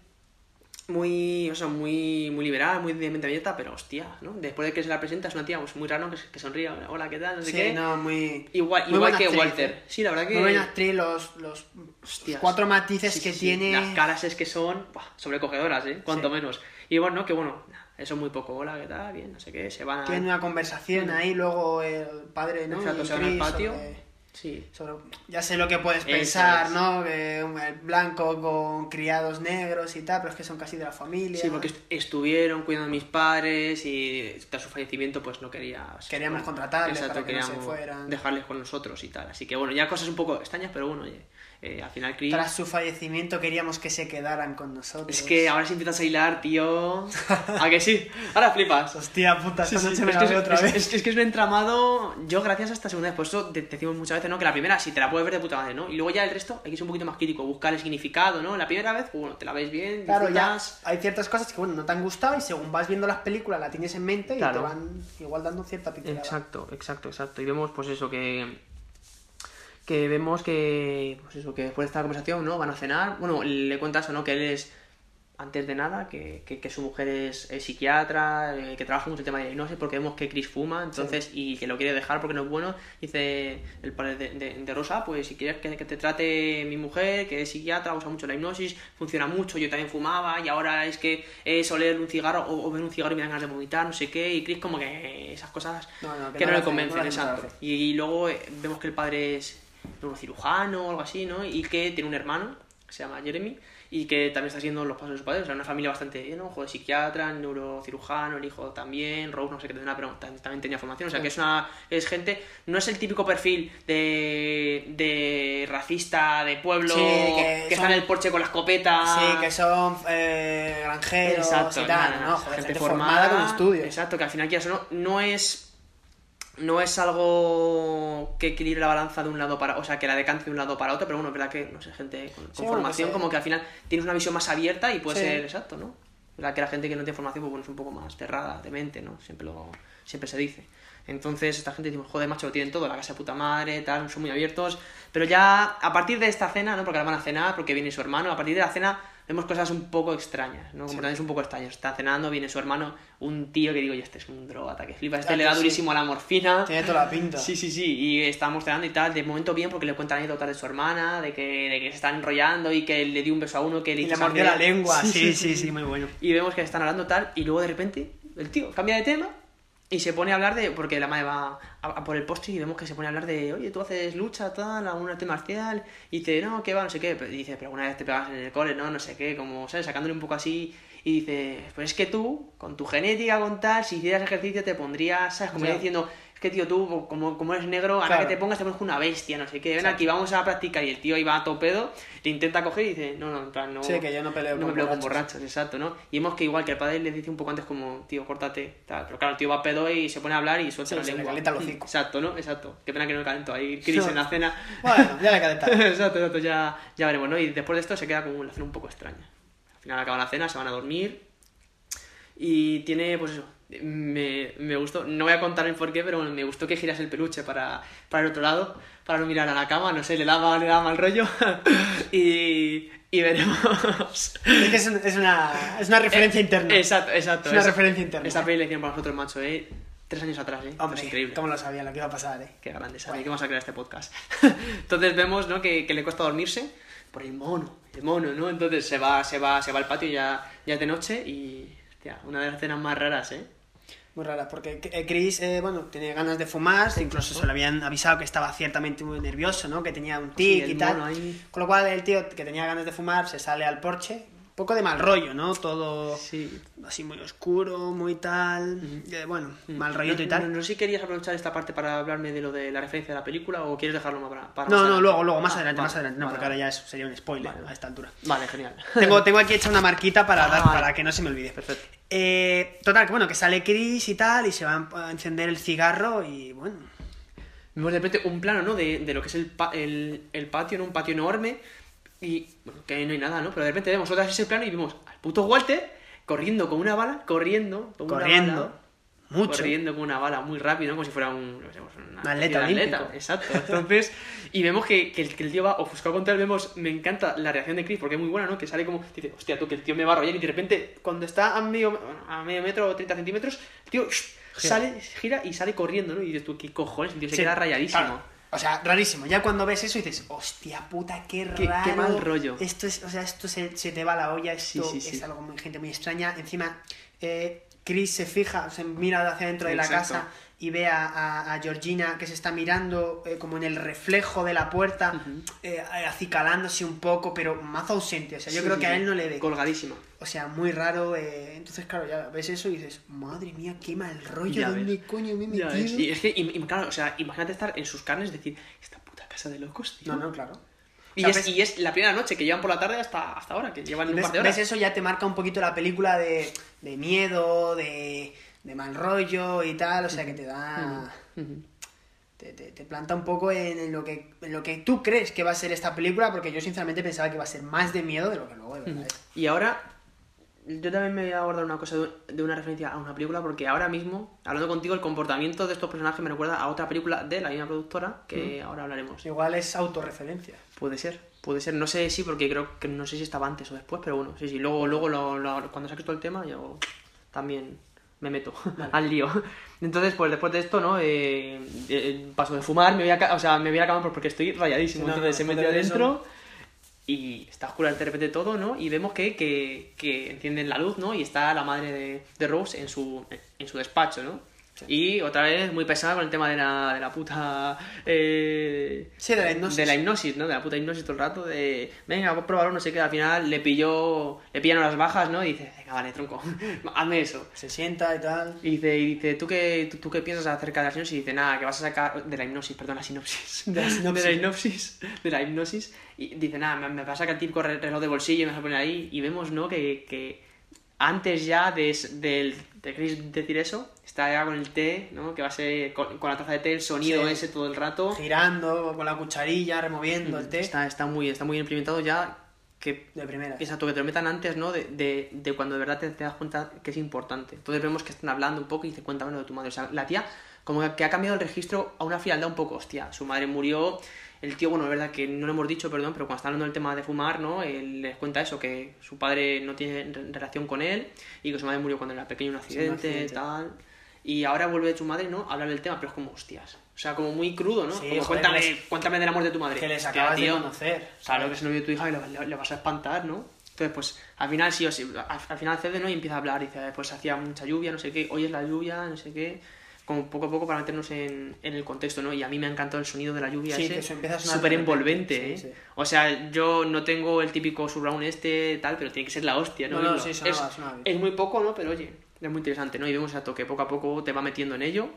Muy, o sea, muy, muy liberal, muy de mente abierta, pero hostia, ¿no? Después de que se la presenta es una tía pues, muy rara, ¿no? Que, que sonríe, hola, ¿qué tal? No sé Sí, qué. no, muy. Igual, muy igual que actriz, Walter. eh. Sí, la verdad que... Muy buena actriz, los, los cuatro matices Sí, que sí, tiene. Las caras es que son buah, sobrecogedoras, ¿eh? Cuanto menos. Y bueno, ¿no? Que bueno, eso es muy poco. Hola, ¿qué tal? Bien, no sé qué. Se van a... Tienen una conversación ahí, luego el padre, ¿no? Exacto, Y se van al patio. Sí. Sobre, ya sé lo que puedes Eso pensar, es. ¿no? Que un el blanco con criados negros y tal, pero es que son casi de la familia. Sí, porque est- estuvieron cuidando de mis padres y tras su fallecimiento pues no quería... Queríamos contratarles Exacto, para que no se queríamos fueran. dejarles con nosotros y tal. Así que bueno, ya cosas un poco extrañas, pero bueno, oye, eh, al final Chris... Tras su fallecimiento queríamos que se quedaran con nosotros. Es que ahora sí empiezas a hilar, tío. ¿A que sí? Ahora flipas. Hostia puta, esta sí, noche me es, la que veo es, otra es- vez. es- es que es un entramado. Yo, gracias a esta segunda vez, por eso te, te decimos muchas veces, ¿no? Que la primera sí te la puedes ver de puta madre, ¿no? Y luego ya el resto hay que ser un poquito más crítico, buscar el significado, ¿no? La primera vez, pues bueno, te la ves bien, Claro, ya hay ciertas cosas que bueno, no te han gustado y según vas viendo las películas la tienes en mente y Claro. te van igual dando cierta pincelada. Exacto, exacto, exacto. Y vemos, pues eso, que. Que vemos que. Pues eso, que después de esta conversación, ¿no? Van a cenar. Bueno, le cuenta eso, ¿no? Que él es. Antes de nada, que, que, que su mujer es, es psiquiatra, eh, que trabaja mucho el tema de diagnosis, porque vemos que Chris fuma, entonces, y que lo quiere dejar porque no es bueno. Dice el padre de, de- de Rosa, pues si quieres que, que te trate mi mujer, que es psiquiatra, usa mucho la hipnosis, funciona mucho, yo también fumaba, y ahora es que es oler un cigarro o, o ver un cigarro y me dan ganas de vomitar, no sé qué, y Chris como que esas cosas No, no, que no le convencen, exacto. y luego eh, vemos que el padre es neurocirujano o algo así, ¿no? Y que tiene un hermano, que se llama Jeremy, y que también está siguiendo los pasos de su padre. O sea, una familia bastante ¿no? Joder, psiquiatra, neurocirujano, el hijo también, Rose, no sé qué tendrá, pero tam- también tenía formación. O sea, que es una es gente, no es el típico perfil de, de racista de pueblo Sí, que que, está en el porche con la escopeta. Sí, que son eh, granjeros Exacto, y tal, nada, ¿no? Joder, gente, gente, formada, formada con estudios. Exacto, que al final o no, no es no es algo que equilibre la balanza de un lado para, o sea, que la decante de un lado para otro, pero bueno, es verdad que no sé, gente con, con Sí, bueno, formación que como que al final tienes una visión más abierta y puede Sí. ser exacto, ¿no? verdad que la gente que no tiene formación pues bueno, es un poco más cerrada de mente, ¿no? Siempre lo siempre se dice. Entonces esta gente dice, joder, macho, lo tienen todo, la casa de puta madre, tal, son muy abiertos. Pero ya a partir de esta cena, ¿no? Porque ahora van a cenar, porque viene su hermano, a partir de la cena vemos cosas un poco extrañas, ¿no? Comportamientos un poco extraños. Está cenando, viene su hermano, un tío que digo, y este es un drogata que flipa. Este Ah, le da sí. durísimo a la morfina. Tiene toda la pinta. Sí, sí, sí. Y estábamos cenando y tal, de momento bien, porque le cuentan anécdotas de su hermana, de que, de que se están enrollando y que le dio un beso a uno que le Y le mordió la lengua. Sí, sí, sí, muy bueno. Y vemos que están hablando tal, y luego de repente el tío cambia de tema y se pone a hablar de. Porque la madre va a, a por el postre y vemos que se pone a hablar de. Oye, tú haces lucha, tal, algún arte marcial. Y dice, no, ¿qué va? No sé qué. Pero dice, pero una vez te pegas en el cole, no, no sé qué, como, ¿sabes? Sacándole un poco así. Y dice, pues es que tú, con tu genética, con tal, si hicieras ejercicio te pondrías, ¿sabes? Como Ya. diciendo, es que tío, tú, como, como eres negro, a la Claro. que te pongas te pones una bestia, no sé qué. Ven aquí, vamos a practicar. Y el tío iba a topedo, le intenta coger y dice, no, no, en plan, no. Sí, que yo no peleo no con me peleo con borrachos. borrachos, exacto, ¿no? Y vemos que igual que el padre le dice un poco antes como, tío, córtate, tal. Pero claro, el tío va a pedo y se pone a hablar y suelta Sí, la se le lengua. calienta el hocico. Exacto, ¿no? Exacto. Qué pena que no me calentó ahí Chris en la cena. Bueno, ya le calenta. exacto, exacto, ya, ya veremos, ¿no? Y después de esto se queda como una cena un poco extraña. Al final acaba la cena, se van a dormir y tiene, pues eso, me, me gustó, no voy a contar el porqué, pero me gustó que giras el peluche para, para el otro lado, para no mirar a la cama, no sé, le daba, le daba mal rollo y, y veremos. Es que es, un- es una, es una referencia interna. Eh, Exacto, exacto. Es una referencia interna. Esta peli la hicieron para nosotros, macho, ¿eh? Tres años atrás, ¿eh? Hombre, es increíble. ¿cómo lo sabía lo que iba a pasar, eh? Qué grande, sabía que vamos a crear este podcast. Entonces vemos, ¿no? Que, que le cuesta dormirse por el mono, el mono, ¿no? Entonces se va, se va, se va al patio ya, ya es de noche y, hostia, una de las escenas más raras, ¿eh? Muy raras, porque eh, Chris, eh, bueno, tenía ganas de fumar, incluso se lo habían avisado que estaba ciertamente muy nervioso, ¿no? Que tenía un tic y tal. ahí. Con lo cual el tío que tenía ganas de fumar se sale al porche, poco de mal rollo, ¿no? Todo Sí. así muy oscuro, muy tal, eh, bueno, mal rollito y tal. no, no sé si querías aprovechar esta parte para hablarme de lo de la referencia de la película o quieres dejarlo más para, para No, más no, adelante? luego, luego, más Ah, adelante, vale, más adelante. No, vale, porque ahora ya es- sería un spoiler a esta altura. Vale, genial. Tengo, tengo aquí hecha una marquita para, dar- Ah, para que no se me olvide. Perfecto. Eh, total, que bueno, que sale Chris y tal, y se va a encender el cigarro y bueno. Vemos de repente un plano, ¿no? De, de lo que es el, pa- el, el patio, ¿no? Un patio enorme. Y, bueno, que ahí no hay nada, ¿no? Pero de repente vemos otra vez ese plano y vemos al puto Walter corriendo con una bala, corriendo. Con una Corriendo. bala, Mucho. Corriendo con una bala muy rápido, ¿no? Como si fuera un... no sé, pues una atleta. Exacto. Entonces, y vemos que, que el, que el tío va ofuscado contra él. Vemos, me encanta la reacción de Chris porque es muy buena, ¿no? Que sale como, dice, hostia, tú, que el tío me va a arrollar. Y de repente, cuando está a medio, a medio metro o 30 centímetros, el tío Gira. sale, gira y sale corriendo, ¿no? Y dices tú, ¿qué cojones? El tío se Sí, queda rayadísimo. claro. O sea, rarísimo. Ya cuando ves eso dices, hostia puta, qué Qué- raro. qué mal rollo. Esto es, o sea, esto se, se te va la olla, esto Sí, sí, sí. es algo muy, gente muy extraña. Encima, eh, Chris se fija, se mira hacia dentro de la Exacto. casa y ve a, a- a Georgina que se está mirando eh, como en el reflejo de la puerta, eh, acicalándose un poco, pero más ausente. O sea, yo Sí, creo que a él no le ve. Colgadísima. O sea, muy raro. eh, entonces, claro, ya ves eso y dices, madre mía, qué mal rollo, Ya ¿dónde ves. coño me he metido? Y es que, im- claro, o sea, imagínate estar en sus carnes y decir, esta puta casa de locos, tío. No, no, claro. Y, O sea, es, ves- y es la primera noche que llevan por la tarde hasta, hasta ahora, que llevan un ¿Ves, par de horas. ves eso ya te marca un poquito la película de, de miedo, de, de mal rollo y tal, o sea que te da... Te, te- te planta un poco en, en lo que, en lo que tú crees que va a ser esta película, porque yo sinceramente pensaba que va a ser más de miedo de lo que luego de verdad es. Y ahora, yo también me voy a abordar una cosa de, una referencia a una película, porque ahora mismo, hablando contigo, el comportamiento de estos personajes me recuerda a otra película de la misma productora, que Mm. ahora hablaremos. Igual es autorreferencia. Puede ser, puede ser. No sé si, porque creo que no sé si estaba antes o después, pero bueno, sí, sí. Luego, luego lo- lo- cuando saques todo el tema, yo también me meto al lío. Entonces, pues después de esto, ¿no? Eh, eh, paso de fumar, me voy a, o sea, me voy a la cama porque estoy rayadísimo. Sí, no, Entonces se no, metió adentro y está oscura de repente todo, ¿no? Y vemos que, que, que encienden la luz, ¿no? Y está la madre de, de Rose en su, en su despacho, ¿no? Y otra vez muy pesada con el tema de la, de la puta... eh, Sí, de la hipnosis. De la hipnosis, ¿no? De la puta hipnosis todo el rato, de... Venga, voy a probarlo, no sé qué. Al final le pilló... Le pillan las bajas, ¿no? Y dice, venga, vale, tronco, hazme eso. Se sienta y tal. Y dice, y dice ¿tú, qué, tú, tú qué piensas acerca de la hipnosis? Y dice, nada, que vas a sacar... De la hipnosis, perdón, la sinopsis. De la sinopsis. De la hipnosis. De la hipnosis. Y dice, nada, me, me vas a sacar el típico re- reloj de bolsillo y me vas a poner ahí. Y vemos, ¿no? Que, que antes ya de, del- de Chris decir eso, está ya con el té, ¿no? Que va a ser con, con la taza de té, el sonido Sí. ese todo el rato. Girando con la cucharilla, removiendo el té. Está, está, muy, está muy bien implementado ya que... De primera. Exacto, que te lo metan antes, ¿no? De, de, de cuando de verdad te, te das cuenta que es importante. Entonces vemos que están hablando un poco y dice, cuéntame lo de tu madre. O sea, la tía como que ha cambiado el registro a una frialdad un poco, hostia, su madre murió, el tío, bueno, es verdad que no lo hemos dicho, perdón, pero cuando está hablando del tema de fumar, ¿no? Él les cuenta eso, que su padre no tiene re- relación con él y que su madre murió cuando era pequeño un Sí, un accidente, accidente. tal. Y ahora vuelve su madre, ¿no? A hablar del tema, pero es como, hostias. O sea, como muy crudo, ¿no? Sí, Como, joder, cuéntame, les- cuéntame de la muerte de tu madre. que les acabas de tío. conocer, Claro que es el novio de tu hija y le, le- le vas a espantar, ¿no? Entonces, pues, al final sí o sí, al, al final cede, ¿no? Y empieza a hablar, dice, pues hacía mucha lluvia, no sé qué, hoy es la lluvia, no sé qué, como poco a poco para meternos en, en el contexto, ¿no? Y a mí me ha encantado el sonido de la lluvia Sí, ese, que eso empieza a sonar súper de envolvente, sí, ¿eh? sí. O sea, yo no tengo el típico surround este, tal, pero tiene que ser la hostia, ¿no? No, no, sí, sonaba, es, sonaba es muy poco, ¿no? Pero oye, es muy interesante, ¿no? Y vemos a toque, poco a poco te va metiendo en ello,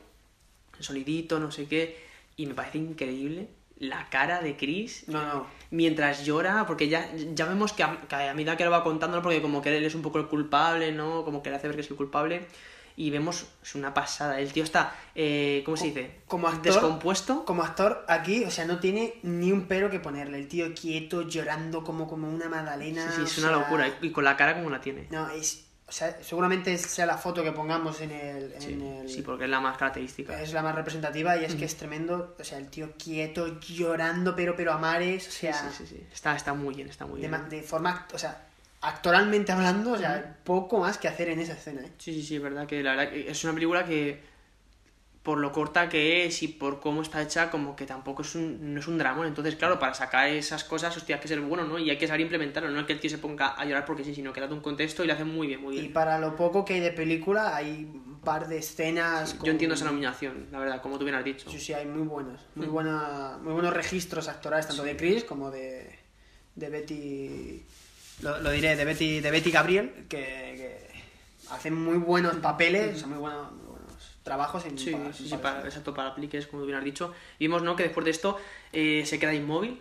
el sonidito, no sé qué, y me parece increíble la cara de Chris No, no. mientras llora, porque ya, ya vemos que a, que a medida que lo va contando, ¿no? porque como que él es un poco el culpable, ¿no? Como que le hace ver que es el culpable. Y vemos, es una pasada. El tío está, eh, ¿cómo se dice? Como actor, Descompuesto. Como actor, aquí, o sea, no tiene ni un pero que ponerle. El tío quieto, llorando como, como una magdalena. Sí, sí, es una sea, locura. Y con la cara como la tiene. No, es. O sea, seguramente sea la foto que pongamos en el. En Sí, el sí, porque es la más característica. es la más representativa y es que es tremendo. O sea, el tío quieto, llorando, pero, pero a mares. O Sí, sea, sí, sí, sí. Está, está muy bien, está muy de, bien. de forma. O sea, actoralmente hablando, o sea, poco más que hacer en esa escena, ¿eh? Sí, sí, sí, es verdad que la verdad que es una película que por lo corta que es y por cómo está hecha, como que tampoco es un, no es un dramón. Entonces, claro, para sacar esas cosas, hostia, hay que ser bueno, ¿no? Y hay que saber implementarlo. No es que el tío se ponga a llorar porque sí, sino que le da un contexto y lo hace muy bien, muy Y bien. para lo poco que hay de película, hay un par de escenas. Yo entiendo esa nominación, la verdad, como tú bien has dicho. Sí, sí, hay muy buenos. Muy, Mm. buena, muy buenos registros actorales, tanto de Chris como de, de Betty. Lo, lo diré, de Betty, de Betty Gabriel, que, que hacen muy buenos papeles, o sea, muy buenos trabajos en Sí, para- sí, sí, para- exacto, para apliques, como tú bien has dicho. Y vimos, ¿no? Que después de esto eh, se queda inmóvil.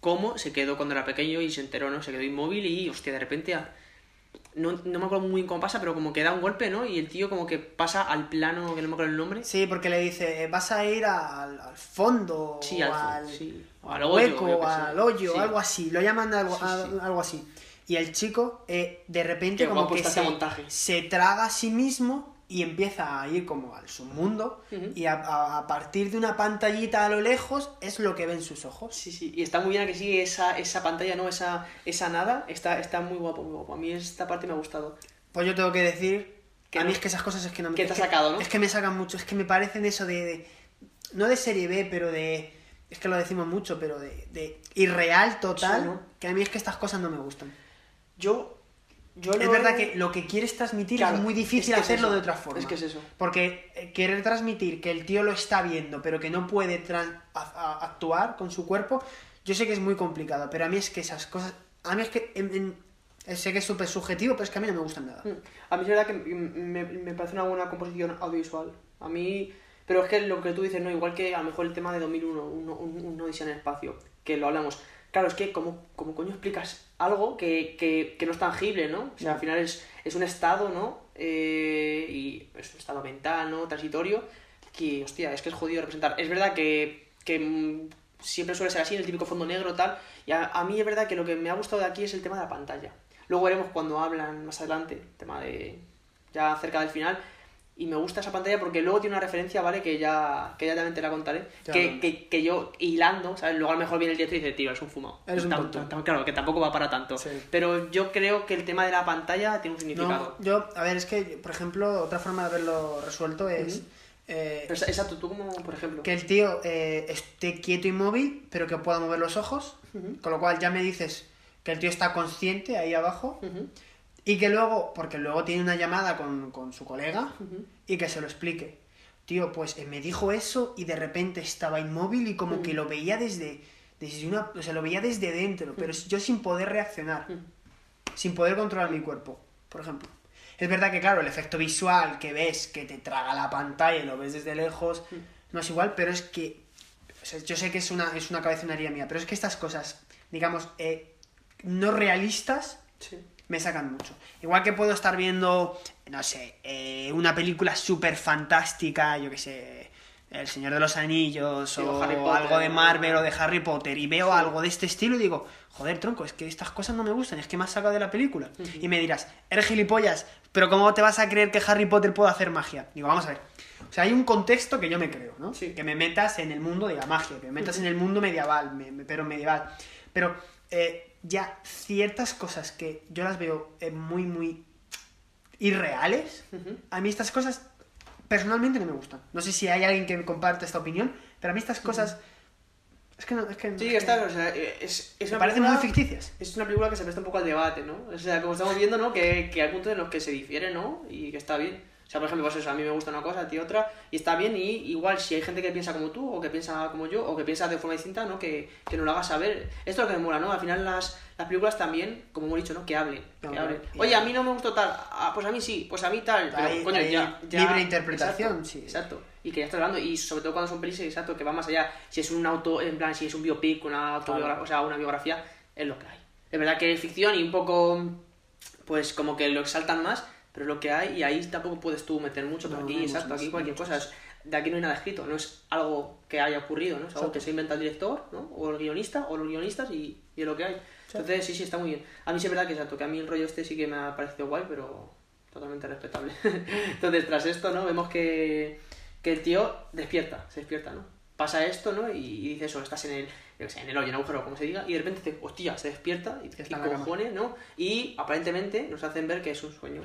¿Cómo? Se quedó cuando era pequeño y se enteró, ¿no? Se quedó inmóvil y, hostia, de repente... a- No, no me acuerdo muy bien cómo pasa, pero como que da un golpe, ¿no? Y el tío como que pasa al plano, que no me acuerdo el nombre. Sí, porque le dice, eh, vas a ir al, al fondo, Sí, o al- al, sí, o al hoyo, hueco, yo qué o al hoyo, Sí. algo así. Lo llaman algo, algo así. Y el chico, eh, de repente, Qué como que está se, montaje. se traga a sí mismo y empieza a ir como al submundo. Ujú. Y a, a- a partir de una pantallita a lo lejos es lo que ven sus ojos. Sí, sí, y está muy bien que sí, esa, esa pantalla, ¿no? Esa, esa nada, está, está muy guapo, muy guapo. A mí esta parte me ha gustado. Pues yo tengo que decir Que a mí no- es que esas cosas es que no me... que te ha sacado, ¿no? Es que me sacan mucho, es que me parecen eso de... de- no de serie B, pero de... Es que lo decimos mucho, pero de, de irreal total, Sí, ¿no? que a mí es que estas cosas no me gustan. Yo Yo es verdad he- que lo que quieres transmitir Claro, es muy difícil es que es hacerlo de otra forma. Es que es eso. Porque eh, querer transmitir que el tío lo está viendo, pero que no puede actuar con su cuerpo, yo sé que es muy complicado, pero a mí es que esas cosas. A mí es que. en- en- sé que es súper subjetivo, pero es que a mí no me gustan nada. Mm. A mí es verdad que me, me parece una buena composición audiovisual. A mí... Pero es que lo que tú dices, ¿no? Igual que a lo mejor el tema de 2001, un, un, un Odisea en el espacio, que lo hablamos. Claro, es que como, como coño explicas algo que, que, que no es tangible, ¿no? O sea, al final es, es un estado, ¿no? Eh, y es un estado mental, ¿no? Transitorio, que, hostia, es que es jodido representar. Es verdad que, que mm, siempre suele ser así, en el típico fondo negro, tal. Y a, a mí es verdad que lo que me ha gustado de aquí es el tema de la pantalla. Luego veremos cuando hablan más adelante, el tema de ya cerca del final. Y me gusta esa pantalla porque luego tiene una referencia, ¿vale? Que ya, que ya también te la contaré. Que, que, que yo hilando, ¿sabes? Luego a lo mejor viene el director y dice, tío, es un fumado. Eres un Tam- tonto. tam- Claro, que tampoco va para tanto. Pero yo creo que el tema de la pantalla tiene un significado. No, yo, a ver, es que, por ejemplo, otra forma de haberlo resuelto es. Ujú. eh, Pero, exacto, tú como, por ejemplo. que el tío eh, esté quieto inmóvil, pero que pueda mover los ojos. Ujú. Con lo cual ya me dices que el tío está consciente ahí abajo. Y que luego, porque luego tiene una llamada con, con su colega y que se lo explique. Tío, pues eh, me dijo eso y de repente estaba inmóvil y como que lo veía desde, desde una. O sea, lo veía desde dentro, pero yo sin poder reaccionar. Sin poder controlar mi cuerpo, por ejemplo. Es verdad que, claro, el efecto visual que ves, que te traga la pantalla y lo ves desde lejos, no es igual, pero es que. o sea, yo sé que es una, es una cabezonería mía, pero es que estas cosas, digamos, eh, no realistas, me sacan mucho. Igual que puedo estar viendo, no sé, eh, una película súper fantástica, yo que sé, El Señor de los Anillos, Sí, o Harry Potter, algo de. Marvel o de Harry Potter, y veo Sí. algo de este estilo y digo, joder, tronco, es que estas cosas no me gustan, es que me has sacado de la película. Y me dirás, eres gilipollas, pero ¿cómo te vas a creer que Harry Potter puede hacer magia? Digo, vamos a ver. O sea, hay un contexto que yo me creo, ¿no? Que me metas en el mundo de la magia, que me metas en el mundo medieval, me- me- pero medieval. Pero eh, ya ciertas cosas que yo las veo eh, muy, muy irreales, a mí estas cosas personalmente no me gustan. No sé si hay alguien que comparte esta opinión, pero a mí estas cosas... Es que no, es que... Sí, está, o sea, es, es Me una parecen película- muy ficticias. Es una película que se presta un poco al debate, ¿no? O sea, como estamos viendo, ¿no? Que, que hay puntos en los que se difiere, ¿no? Y que está bien. O sea, por ejemplo, pues eso, a mí me gusta una cosa, a ti otra, y está bien, y igual si hay gente que piensa como tú, o que piensa como yo, o que piensa de forma distinta, ¿no? Que, que nos lo haga saber. Esto es lo que me mola, ¿no? Al final las, las películas también, como hemos dicho, ¿no? Que hablen. Que hablen. Oye, a mí no me gustó tal, ah, pues a mí sí, pues a mí tal. Pero, Hay- coño, hay ya, ya- libre interpretación, exacto, sí. Exacto. Y que ya estás hablando, y sobre todo cuando son pelis, exacto, que va más allá. Si es un auto, en plan, si es un biopic, una autobiografía, o sea, una biografía, es lo que hay. Es verdad que es ficción y un poco, pues como que lo exaltan más, pero es lo que hay y ahí tampoco puedes tú meter mucho. Pero No, aquí, exacto, aquí cualquier cosa. es- de aquí no hay nada escrito, no es algo que haya ocurrido, ¿no? Es algo Exacto. que se inventa el director, ¿no? O el guionista, o los guionistas y, y es lo que hay. Entonces, sí, sí, está muy bien. A mí sí es verdad que exacto, que a mí el rollo este sí que me ha parecido guay, pero totalmente respetable. Entonces, tras esto, ¿no? Vemos que, que el tío despierta, se despierta, ¿no? Pasa esto, ¿no? Y, y dice eso, estás en el, yo sé, en el hoyo, en el agujero, como se diga, y de repente dice, hostia, se despierta y, y cojones, ¿no? Y aparentemente nos hacen ver que es un sueño.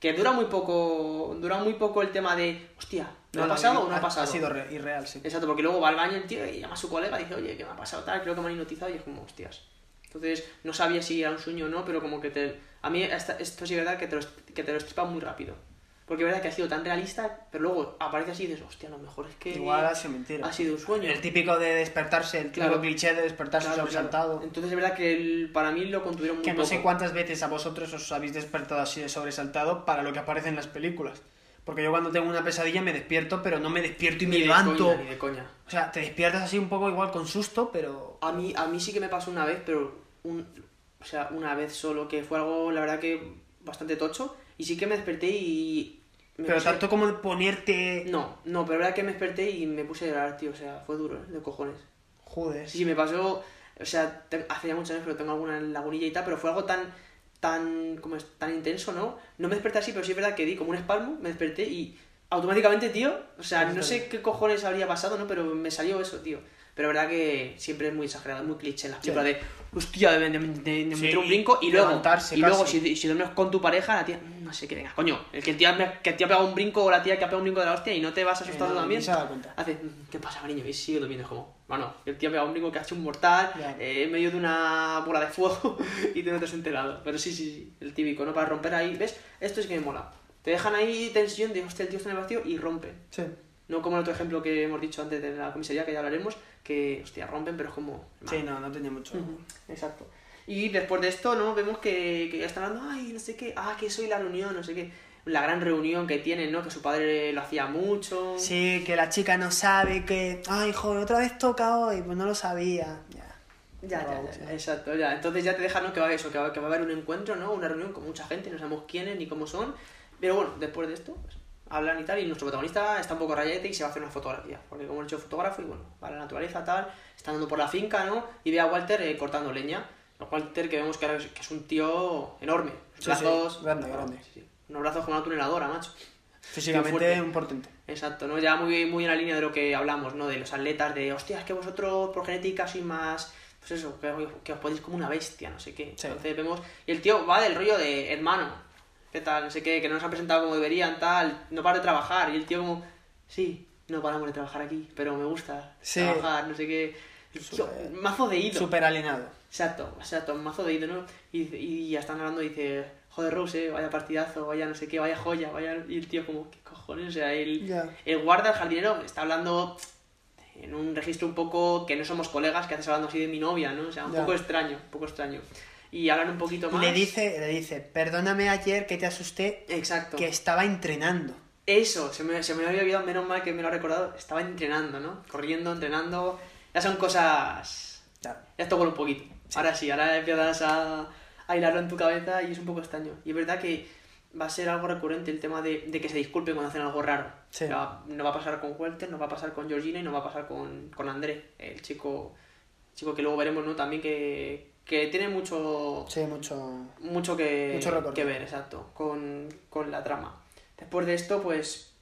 Que dura muy poco, dura muy poco el tema de, hostia, ¿no, ha pasado o no ha pasado? Ha sido re- irreal, sí. Exacto, porque luego va al baño el tío y llama a su colega y dice, oye, ¿qué me ha pasado? Tal, creo que me han hipnotizado y es como, hostias. Entonces, no sabía si era un sueño o no, pero como que te... A mí esto sí es verdad que te, lo, que te lo estripa muy rápido. Porque es verdad que ha sido tan realista, pero luego aparece así y dices, hostia, a lo mejor es que... Igual ha sido mentira. Ha sido un sueño. El típico de despertarse, el Claro. claro. cliché de despertarse Claro, sobresaltado. claro. Entonces es verdad que el- para mí lo contuvieron muy Que no sé poco. cuántas veces a vosotros os habéis despertado así de sobresaltado para lo que aparece en las películas. Porque yo cuando tengo una pesadilla me despierto, pero no me despierto y Ni me de levanto. coña, ni de coña. O sea, te despiertas así un poco igual con susto, pero... A mí, a mí sí que me pasó una vez, pero un, o sea, una vez solo, que fue algo, la verdad que bastante tocho. Y sí que me desperté y... Pero puse- tanto como ponerte... No, no, pero la verdad que me desperté y me puse a llorar, tío. O sea, fue duro, ¿eh? de cojones. Joder. Sí, me pasó... O sea, hace ya muchos años, pero tengo alguna lagunilla y tal, pero fue algo tan tan como es tan intenso, ¿no? No me desperté así, pero sí es verdad que di como un espalmo, me desperté y automáticamente, tío, o sea, no sé qué cojones habría pasado, ¿no? Pero me salió eso, tío. Pero verdad que siempre es muy exagerado, muy cliché en las Sí. de, hostia, de, de- de- de Sí, meter un brinco y luego, y luego si, si duermes con tu pareja, la tía, "Mm, no sé qué, venga, coño, el que el tío, que el tío ha pegado un brinco o la tía que ha pegado un brinco de la hostia y no te vas asustado no, también, hace, "Mm, ¿qué pasa, cariño? Y sigue durmiendo, es como, bueno, el tío ha pegado un brinco que ha hecho un mortal eh, en medio de una bola de fuego y tú no te has enterado. Pero sí, sí, sí, el típico, ¿no? Para romper ahí, ¿ves? Esto es que me mola. Te dejan ahí tensión de, hostia, el tío está en el vacío y rompen. Sí. No como el otro ejemplo que hemos dicho antes de la comisaría, que ya hablaremos, que, hostia, rompen, pero es como... Sí, no, no tenía mucho. Ujú, Exacto. Y después de esto, ¿no? Vemos que, que ya están hablando, ay, no sé qué, ah, que soy la reunión, no sé qué. La gran reunión que tienen, ¿no? Que su padre lo hacía mucho. Sí, que la chica no sabe que. Ay, joder, otra vez toca hoy, pues no lo sabía. Ya. Ya, ya, ya, ya, exacto, ya. Entonces ya te dejan, ¿no? Que va eso, que va, que va a haber un encuentro, ¿no? Una reunión con mucha gente, no sabemos quiénes ni cómo son. Pero bueno, después de esto, pues, hablan y tal, y nuestro protagonista está un poco rayete y se va a hacer una fotografía. Porque como he hecho fotógrafo, y bueno, va a la naturaleza, tal, está andando por la finca, ¿no? Y ve a Walter eh, cortando leña. Walter que vemos que, es, que es un tío enorme. Sí, Brazos... sí, grande, grande. sí. Unos brazos como una tuneladora, macho. Físicamente fuerte. un portento. Exacto, ¿no? Ya muy, muy en la línea de lo que hablamos, ¿no? De los atletas, de, hostia, es que vosotros por genética sois más, pues eso, que, que os podéis como una bestia, no sé qué. Entonces vemos, y el tío va del rollo de, hermano, ¿qué tal? No sé qué, que no nos han presentado como deberían, tal, no para de trabajar. Y el tío como, sí, no paramos de trabajar aquí, pero me gusta Sí. trabajar, no sé qué. Tío, mazo de ido. Súper alienado. Exacto, exacto, mazo de ido, ¿no? Y, y ya están hablando y dice, joder, Rose, eh, vaya partidazo, vaya no sé qué, vaya joya, vaya... Y el tío como, ¿qué cojones? O sea, el, el guarda, el jardinero, está hablando en un registro un poco que no somos colegas, que haces hablando así de mi novia, ¿no? O sea, un poco extraño, un poco extraño. Y hablan un poquito más... le dice, le dice, perdóname ayer que te asusté, Exacto. que estaba entrenando. Eso, se me, se me había olvidado, menos mal que me lo ha recordado. Estaba entrenando, ¿no? Corriendo, entrenando. Ya son cosas. Ya esto vuelve un poquito. Ahora sí, ahora empiezas a, a hilarlo en tu cabeza y es un poco extraño. Y es verdad que va a ser algo recurrente el tema de, de que se disculpen cuando hacen algo raro. Sí. O sea, no va a pasar con Walter, no va a pasar con Georgina y no va a pasar con, con André, el chico, chico que luego veremos, ¿no? También que, que tiene mucho Sí, mucho. mucho que, Mucho que ver, exacto, con, con la trama. Después de esto, pues.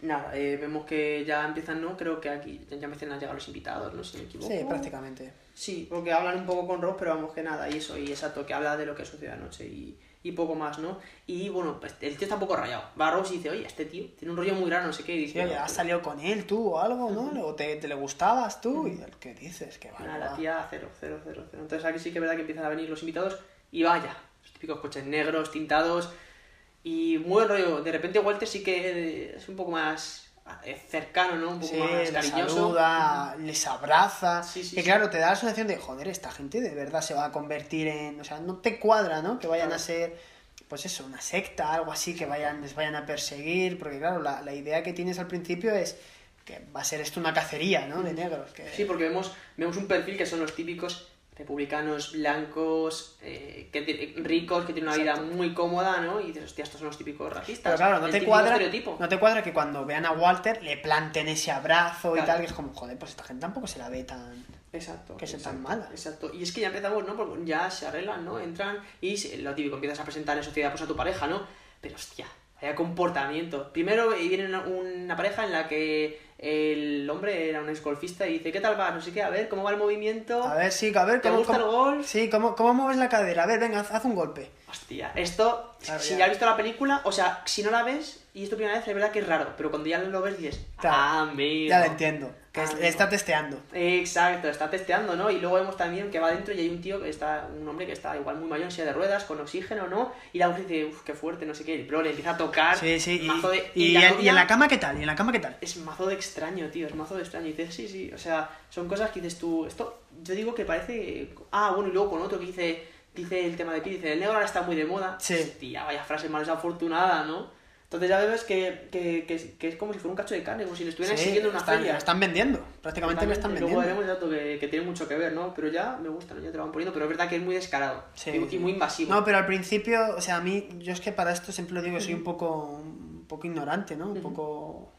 Nada, eh, vemos que ya empiezan, ¿no? Creo que aquí ya empiezan a llegar los invitados, ¿no? Si me equivoco. Sí, prácticamente. Sí, porque hablan un poco con Ross, pero vamos que nada, y eso, y exacto, que habla de lo que sucede anoche y, y poco más, ¿no? Y bueno, pues el tío está un poco rayado. Va a Ross y dice, oye, este tío tiene un rollo muy raro, no sé qué, y Sí, dice. oye, has salido con él tú o algo, ¿no? O te, te le gustabas tú, y el que dices que va. Nada, la tía cero, cero, cero, cero. Entonces aquí sí que es verdad que empiezan a venir los invitados y vaya, los típicos coches negros, tintados y muy buen rollo. De repente Walter sí que es un poco más eh, cercano, ¿no? Un poco Sí, más les cariñoso. saluda, les abraza. sí, y sí. claro, te da la sensación de, joder, esta gente de verdad se va a convertir en. O sea, no te cuadra, ¿no? Que vayan a ser, pues eso, una secta, algo así, que vayan, les vayan a perseguir. Porque claro, la, la idea que tienes al principio es que va a ser esto una cacería, ¿no? De negros. Que... Sí, porque vemos, vemos un perfil que son los típicos republicanos blancos, eh, que ricos, que tienen una vida muy cómoda, ¿no? Y dices, hostia, estos son los típicos racistas. Pero claro, no te, cuadra, no te cuadra que cuando vean a Walter le planten ese abrazo y tal, que es como, joder, pues esta gente tampoco se la ve tan. Exacto. que sea tan mala. Exacto. Y es que ya empezamos, ¿no? Porque ya se arreglan, ¿no? Entran y lo típico, empiezas a presentar en sociedad pues a tu pareja, ¿no? Pero hostia, vaya comportamiento. Primero eh, viene una pareja en la que el hombre era un ex golfista y dice, ¿qué tal va? No sé qué, a ver, ¿cómo va el movimiento? A ver, sí, a ver, ¿Te ¿cómo, gusta cómo- el golf? Sí, ¿cómo, ¿cómo mueves la cadera? A ver, venga, haz, haz un golpe. Hostia, esto, Claro, si ya. ya has visto la película, o sea, si no la ves y es tu primera vez, es verdad que es raro, pero cuando ya lo ves dices, Claro, ah. Ya lo entiendo. Que Amigo. está testeando. Exacto, está testeando, ¿no? Y luego vemos también que va adentro y hay un tío que está, un hombre que está igual muy mayor en silla de ruedas, con oxígeno, ¿no? Y la mujer dice, uff, qué fuerte, no sé qué, pero le empieza a tocar. Sí, sí. Y, mazo de- y, la y en- y novia en la cama qué tal? ¿Y en la cama qué tal? Es mazo de extraño, tío, es mazo de extraño. Y dices, sí, sí, o sea, son cosas que dices tú, esto, yo digo que parece... Ah, bueno, y luego con otro que dice, dice el tema de Pi, dice, el negro ahora está muy de moda. Sí. Tía, vaya frase más desafortunada, ¿no? Entonces ya ves que, que, que, que es como si fuera un cacho de carne, como si le estuvieran Sí, siguiendo en una están, feria. están vendiendo. Prácticamente lo están Luego vendiendo. veremos el dato que, que tiene mucho que ver, ¿no? Pero ya me gusta, ¿no? Ya te lo van poniendo, pero es verdad que es muy descarado Sí, y, sí. y muy invasivo. No, pero al principio, o sea, a mí, yo es que para esto siempre lo digo, soy un poco, un poco ignorante, ¿no? Un poco...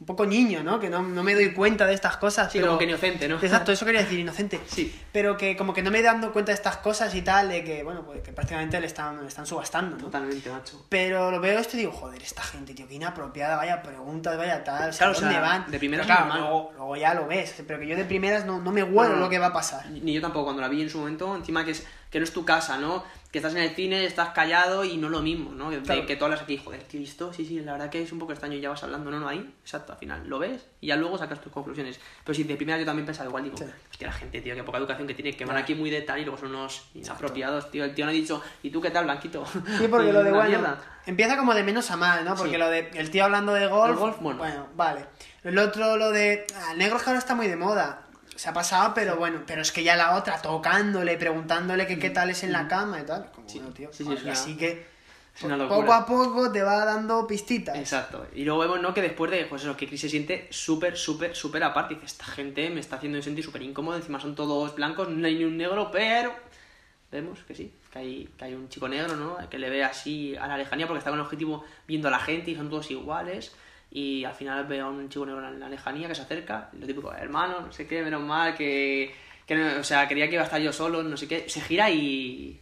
un poco niño, ¿no? Que no, no me doy cuenta de estas cosas. Sí, pero... como que inocente, ¿no? Exacto, eso quería decir, inocente. Sí. Pero que como que no me dando cuenta de estas cosas y tal, de que, bueno, pues que prácticamente le están, le están subastando, ¿no? Totalmente, macho. Pero lo veo esto y digo, joder, esta gente, tío, qué inapropiada, vaya preguntas, vaya tal, o sea, Claro, ¿dónde van? de primeras Pero claro, luego, luego ya lo ves, pero que yo de primeras no, no me huelo no. lo que va a pasar. Ni yo tampoco, cuando la vi en su momento, encima que, es, que no es tu casa, ¿no? Que estás en el cine, estás callado y no lo mismo, ¿no? Que, Claro. que tú hablas aquí, joder, tío, ¿listo? Sí, sí, la verdad que es un poco extraño y ya vas hablando, no, no, ahí, exacto, al final lo ves y ya luego sacas tus conclusiones. Pero sí, de primera yo también pensaba igual, digo, hostia, la gente, tío, qué poca educación que tiene, que van aquí muy de tal y luego son unos inapropiados, tío. El tío no ha dicho, ¿y tú qué tal, Blanquito? Sí, porque lo de bueno, empieza como de menos a mal, ¿no? Porque Sí. lo de el tío hablando de golf, golf, bueno. vale. El otro, lo de ah, el negro es que ahora está muy de moda. Se ha pasado, pero bueno, pero es que ya la otra tocándole, preguntándole que qué tal es en la cama y tal. Como, bueno, tío, sí, sí, una- así que es una poco a poco te va dando pistitas. Exacto. Y luego vemos, ¿no? Que después de, pues eso, que Chris se siente súper, súper, súper aparte. Dice, esta gente me está haciendo sentir súper incómodo. Encima son todos blancos, no hay ni un negro, pero... Vemos que sí, que hay, que hay un chico negro, ¿no? Que le ve así a la lejanía porque está con el objetivo viendo a la gente y son todos iguales. Y al final ve a un chico negro en la lejanía que se acerca. y Lo típico, hermano, no sé qué, menos mal que... que no- o sea, quería que iba a estar yo solo, no sé qué. Se gira y...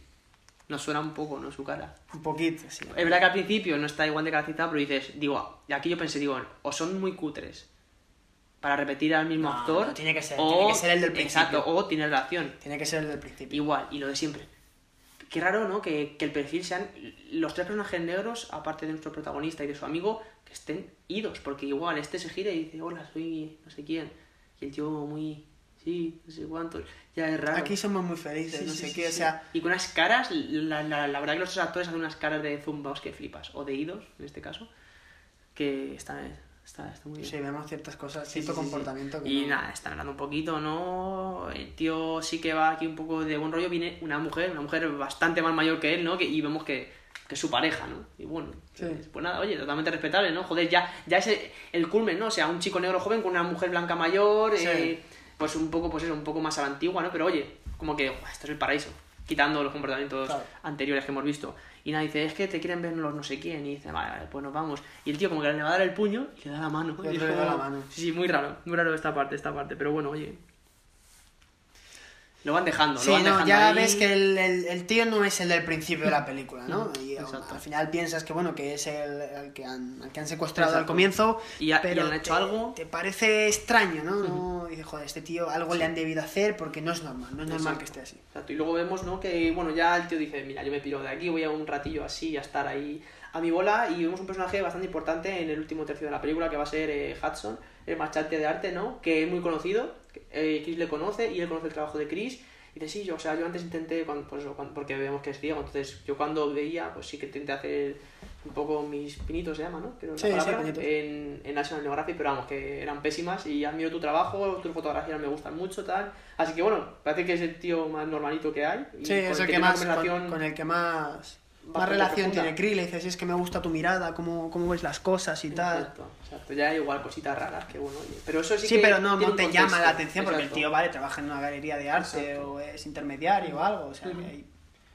Nos suena un poco, ¿no? Su cara. Un poquito, sí. Es verdad que al principio no está igual de caracterizado, pero dices, digo, y aquí yo pensé, digo, o son muy cutres para repetir al mismo No, actor. no, tiene que ser, o, tiene que ser el del principio. Exacto, o tiene relación. Tiene que ser el del principio. Igual, y lo de siempre. Qué raro, ¿no? Que, que el perfil sean los tres personajes negros, aparte de nuestro protagonista y de su amigo, estén idos, porque igual este se gira y dice, hola, soy no sé quién. Y el tío muy, sí, no sé cuánto. Ya es raro. Aquí somos muy felices, Sí, no sí, sé qué, o sea, Y con unas caras, la, la, la verdad que los actores hacen unas caras de zumbaos que flipas, o de idos, en este caso, que está, está, está muy bien. sí, vemos ciertas cosas, cierto comportamiento que Y no- nada, está hablando un poquito, ¿no? El tío sí que va aquí un poco de buen rollo. Viene una mujer, una mujer bastante más mayor que él, ¿no? Que, y vemos que, que es su pareja, ¿no? Y bueno, Sí. pues, pues nada, oye, totalmente respetable, ¿no? Joder, ya, ya es el, culmen, ¿no? O sea, un chico negro joven con una mujer blanca mayor, Sí. eh, pues un poco, pues eso, un poco más a la antigua, ¿no? Pero oye, como que "Buah, esto es el paraíso, quitando los comportamientos Claro. anteriores que hemos visto. Y nada, dice, es que te quieren ver los no sé quién. Y dice, vale, vale, pues nos vamos. Y el tío como que le va a dar el puño y le da mano. Le la mano. Sí, sí, muy raro, muy raro esta parte, esta parte. Pero bueno, oye. Lo van dejando, Sí, lo van no, dejando ya ahí. ves que el, el- el tío no es el del principio de la película, ¿no? Y exacto. al final piensas que, bueno, que es el, el que, han, al que han secuestrado al comienzo, Y, y pero han hecho te, algo. te parece extraño, ¿no? no dices, joder, este tío algo le han debido hacer porque no es normal, no es normal Exacto. que esté así. Exacto, y luego vemos, ¿no? Que, bueno, ya el tío dice, mira, yo me piro de aquí, voy a un ratillo así, a estar ahí a mi bola, y vemos un personaje bastante importante en el último tercio de la película, que va a ser eh, Hudson, el marchante de arte, ¿no? Que es muy conocido, eh, Chris le conoce, y él conoce el trabajo de Chris, y dice, sí, yo, o sea, yo antes intenté, cuando, pues, cuando- porque vemos que es ciego, entonces yo cuando veía, pues sí que intenté hacer un poco mis pinitos, se llama, ¿no? Creo Sí, palabra, en, en National Geographic, pero vamos, que eran pésimas, y admiro tu trabajo, tus fotografías me gustan mucho, tal, así que bueno, parece que es el tío más normalito que hay, y Sí, con es el que más, con, conversación con el que más, más relación profunda. tiene Krill, le dices, es que me gusta tu mirada, cómo, cómo ves las cosas y tal. Exacto, exacto. Ya hay igual cositas raras que bueno, oye. Pero eso sí, Sí, que pero no, no te llama la atención porque el tío, vale, trabaja en una galería de arte Exacto. o es intermediario o algo, o sea, que hay-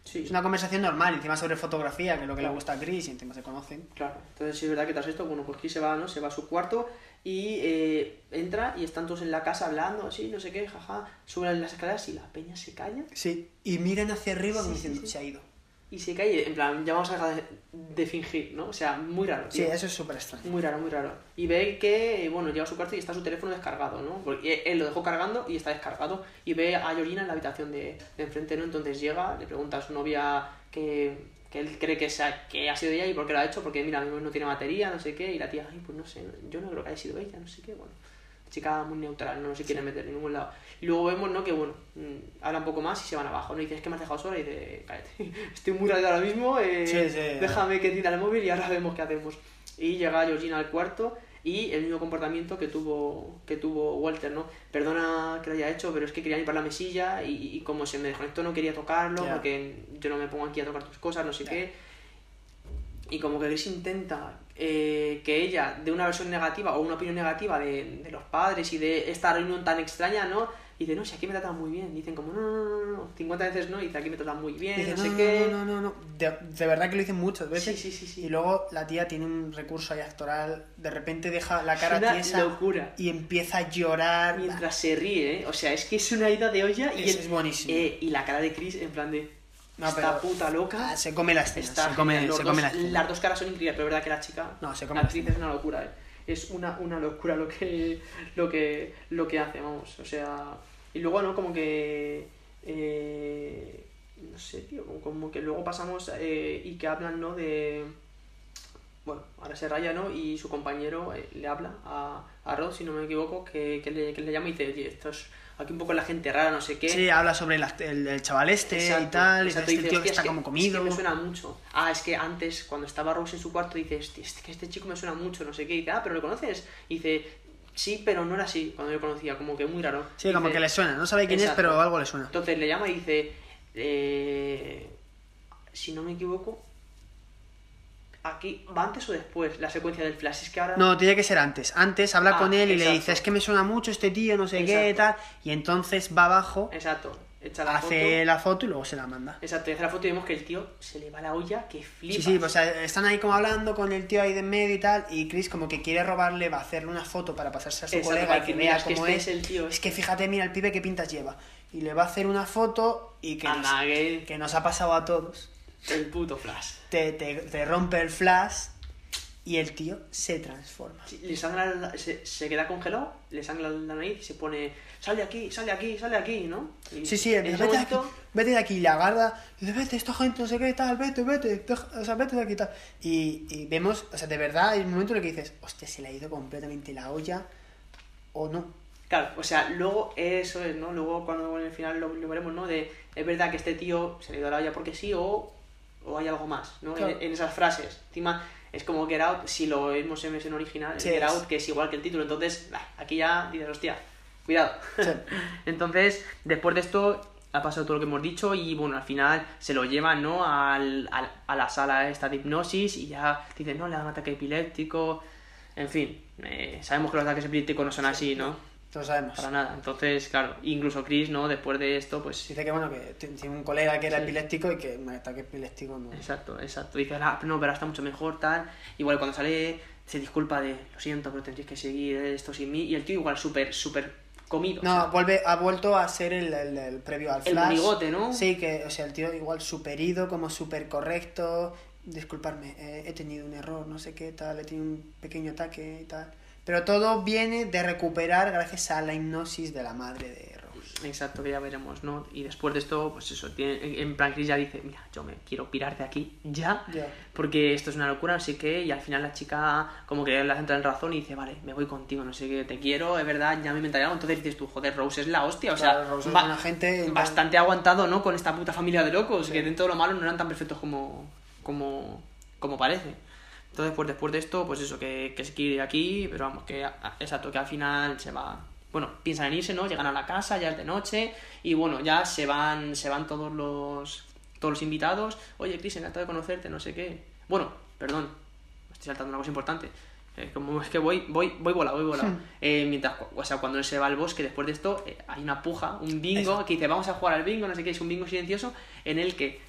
Sí. es una conversación normal, encima sobre fotografía, que es lo que le gusta a Chris y encima se conocen. Claro, entonces sí es verdad que tras esto, bueno, pues Chris se va, ¿no? Se va a su cuarto y eh, entra y están todos en la casa hablando así, no sé qué, jaja, suben las escaleras y la peña se calla Sí, y miran hacia arriba como Sí, diciendo, se ha ido. Y se cae, en plan, ya vamos a dejar de, de fingir, ¿no? O sea, muy raro, Sí, tío. eso es súper extraño. Muy raro, muy raro. Y ve que, bueno, llega a su cuarto y está su teléfono descargado, ¿no? Porque él lo dejó cargando y está descargado. Y ve a Georgina en la habitación de, de enfrente, ¿no? Entonces llega, le pregunta a su novia que, que él cree que, sea, que ha sido ella y por qué lo ha hecho, porque mira, no tiene batería, no sé qué. Y la tía, ay, pues no sé, yo no creo que haya sido ella, no sé qué, bueno. Chica muy neutral, no se quiere meter en ningún lado. Y luego vemos, ¿no? Que bueno, mm, habla un poco más y se van abajo, ¿no? Y dice, es que me has dejado sola y dice, cállate, estoy muy rayado ahora mismo, eh, Sí, sí. déjame que tire el móvil y ahora vemos qué hacemos. Y llega Georgina al cuarto y el mismo comportamiento que tuvo, que tuvo Walter, ¿no? Perdona que lo haya hecho, pero es que quería ir para la mesilla y, y como se me desconectó no quería tocarlo Ya. porque yo no me pongo aquí a tocar tus cosas, no sé qué. Y como que Chris intenta eh, que ella dé una versión negativa o una opinión negativa de, de los padres y de esta reunión tan extraña, ¿no? Y dice, no, si aquí me tratan muy bien. Dicen como, no, no, no, no, no. 50 veces no, y dice, aquí me tratan muy bien, Dice, no, no, sé no, qué. no, no, no, no. De, de verdad que lo dicen muchas veces. Sí, sí, sí. Y luego la tía tiene un recurso ahí actoral. De repente deja la cara una tiesa locura. y empieza a llorar. Mientras se ríe, ¿eh? O sea, es que es una ida de olla y, Es- el- es buenísimo. eh, y la cara de Chris en plan de... No, esta puta loca. Ah, se come la escena, Está se come- se dos- come la escena. Las dos caras son increíbles, pero es verdad que la chica... No, se come la la actriz es una locura, ¿eh? Es una, una locura lo que, lo, que, lo que hace, vamos. O sea... Y luego, ¿no? Como que... eh, no sé, tío. Como, como que luego pasamos eh, y que hablan, ¿no? De... Bueno, ahora se raya, ¿no? Y su compañero eh, le habla a, a Rod, si no me equivoco, que, que, le, que le llama y dice, oye, esto es aquí un poco la gente rara, no sé qué. Sí, habla sobre el, act- el- el chaval este y tal. y exacto, este dice, tío que "Hostia, está es que- como es comido. que me suena mucho. Ah, es que antes, cuando estaba Rose en su cuarto, dice, "Hostia, es que este chico me suena mucho, no sé qué. Y dice, ah, pero lo conoces. Y dice, sí, pero no era así cuando yo lo conocía, como que muy raro. Sí, como que le suena. No sabe quién es, pero algo le suena. Entonces le llama y dice, eh, si no me equivoco, aquí, ¿va antes o después la secuencia del flash? Es que ahora... No, tiene que ser antes. Antes habla Ah, con él y le exacto. dice, es que me suena mucho este tío, no sé qué, tal. Y entonces va abajo, Exacto, echa la hace foto. la foto y luego se la manda. Exacto, y hace la foto y vemos que el tío se le va la olla que flipa. Sí, sí, pues, o sea, están ahí como hablando con el tío ahí de en medio y tal, y Chris como que quiere robarle, va a hacerle una foto para pasarse a su Exacto, colega y que vea es que cómo este es. es el tío Es que fíjate, mira el pibe qué pintas lleva. Y le va a hacer una foto y que, Anda, nos, que- que nos ha pasado a todos. El puto flash. Te, te, te rompe el flash y el tío se transforma. Sí, Le sangra la- se, se queda congelado, le sangra la nariz y se pone, sal de aquí, sal de aquí, sal de aquí, ¿no? Y Sí, sí, vete de aquí, vete de aquí, y le agarra, y dice, vete, esta gente, no sé qué, tal, vete, vete, deja- o sea, vete de aquí, tal. Y, y vemos, o sea, de verdad, hay un momento en el que dices, hostia, se le ha ido completamente la olla, o no. Claro, o sea, luego eso es, ¿no? Luego cuando en el final lo, lo veremos, ¿no? De, es verdad que este tío se le dio la olla porque sí o, o hay algo más, ¿no? Claro. En, en esas frases. Encima, es como Get Out, si lo vemos en versión original, Sí, Get. Out, que es igual que el título, entonces, bah, aquí ya dices, hostia, cuidado. Sí. entonces, después de esto, ha pasado todo lo que hemos dicho y, bueno, al final se lo llevan, ¿no? Al, al- a la sala esta de hipnosis y ya dicen, no, le da un ataque epiléptico, en fin, eh, sabemos que los ataques epilépticos no son así, ¿no? Lo sabemos. Para nada. Entonces, claro, incluso Chris, ¿no? Después de esto, pues... Dice que, bueno, que tiene un colega que era Sí. epiléptico y que un ataque epiléptico no... Exacto, exacto. Dice, ah, no, pero está mucho mejor, tal. Igual cuando sale, se disculpa de, lo siento, pero tendréis que seguir esto sin mí. Y el tío igual súper, súper comido. No, o sea, vuelve, ha vuelto a ser el, el- el previo al El flash. monigote, ¿no? Sí, que, o sea, el tío igual super ido, como súper correcto. Disculparme, eh, he tenido un error, no sé qué, tal, he tenido un pequeño ataque y tal. Pero todo viene de recuperar gracias a la hipnosis de la madre de Rose. Exacto, que ya veremos, ¿no? Y después de esto, pues eso, tiene, en- plan Chris ya dice, mira, yo me quiero pirar de aquí ya, porque esto es una locura, sé qué, y al final la chica como que la entra en razón y dice, vale, me voy contigo, no sé qué, te quiero, es verdad, ya me inventaré algo, entonces dices tú, joder, Rose es la hostia, o sea, Rose es buena gente, en bastante aguantado, ¿no? Con esta puta familia de locos, que dentro de lo malo no eran tan perfectos como, como, como parece. Entonces, pues después de esto, pues eso, que, que se quiere ir aquí, pero vamos, que exacto, que al final se va. Bueno, piensan en irse, ¿no? Llegan a la casa, ya es de noche, y bueno, ya se van, se van todos los todos los invitados. Oye, Chris, encantado de conocerte, no sé qué. Bueno, perdón, me estoy saltando una cosa importante. Eh, como es que voy, voy, voy volado, voy volado. Hmm. Eh, mientras, o sea, cuando él se va al bosque, después de esto, eh, hay una puja, un bingo, Exacto. que dice, vamos a jugar al bingo, no sé qué, es un bingo silencioso, en el que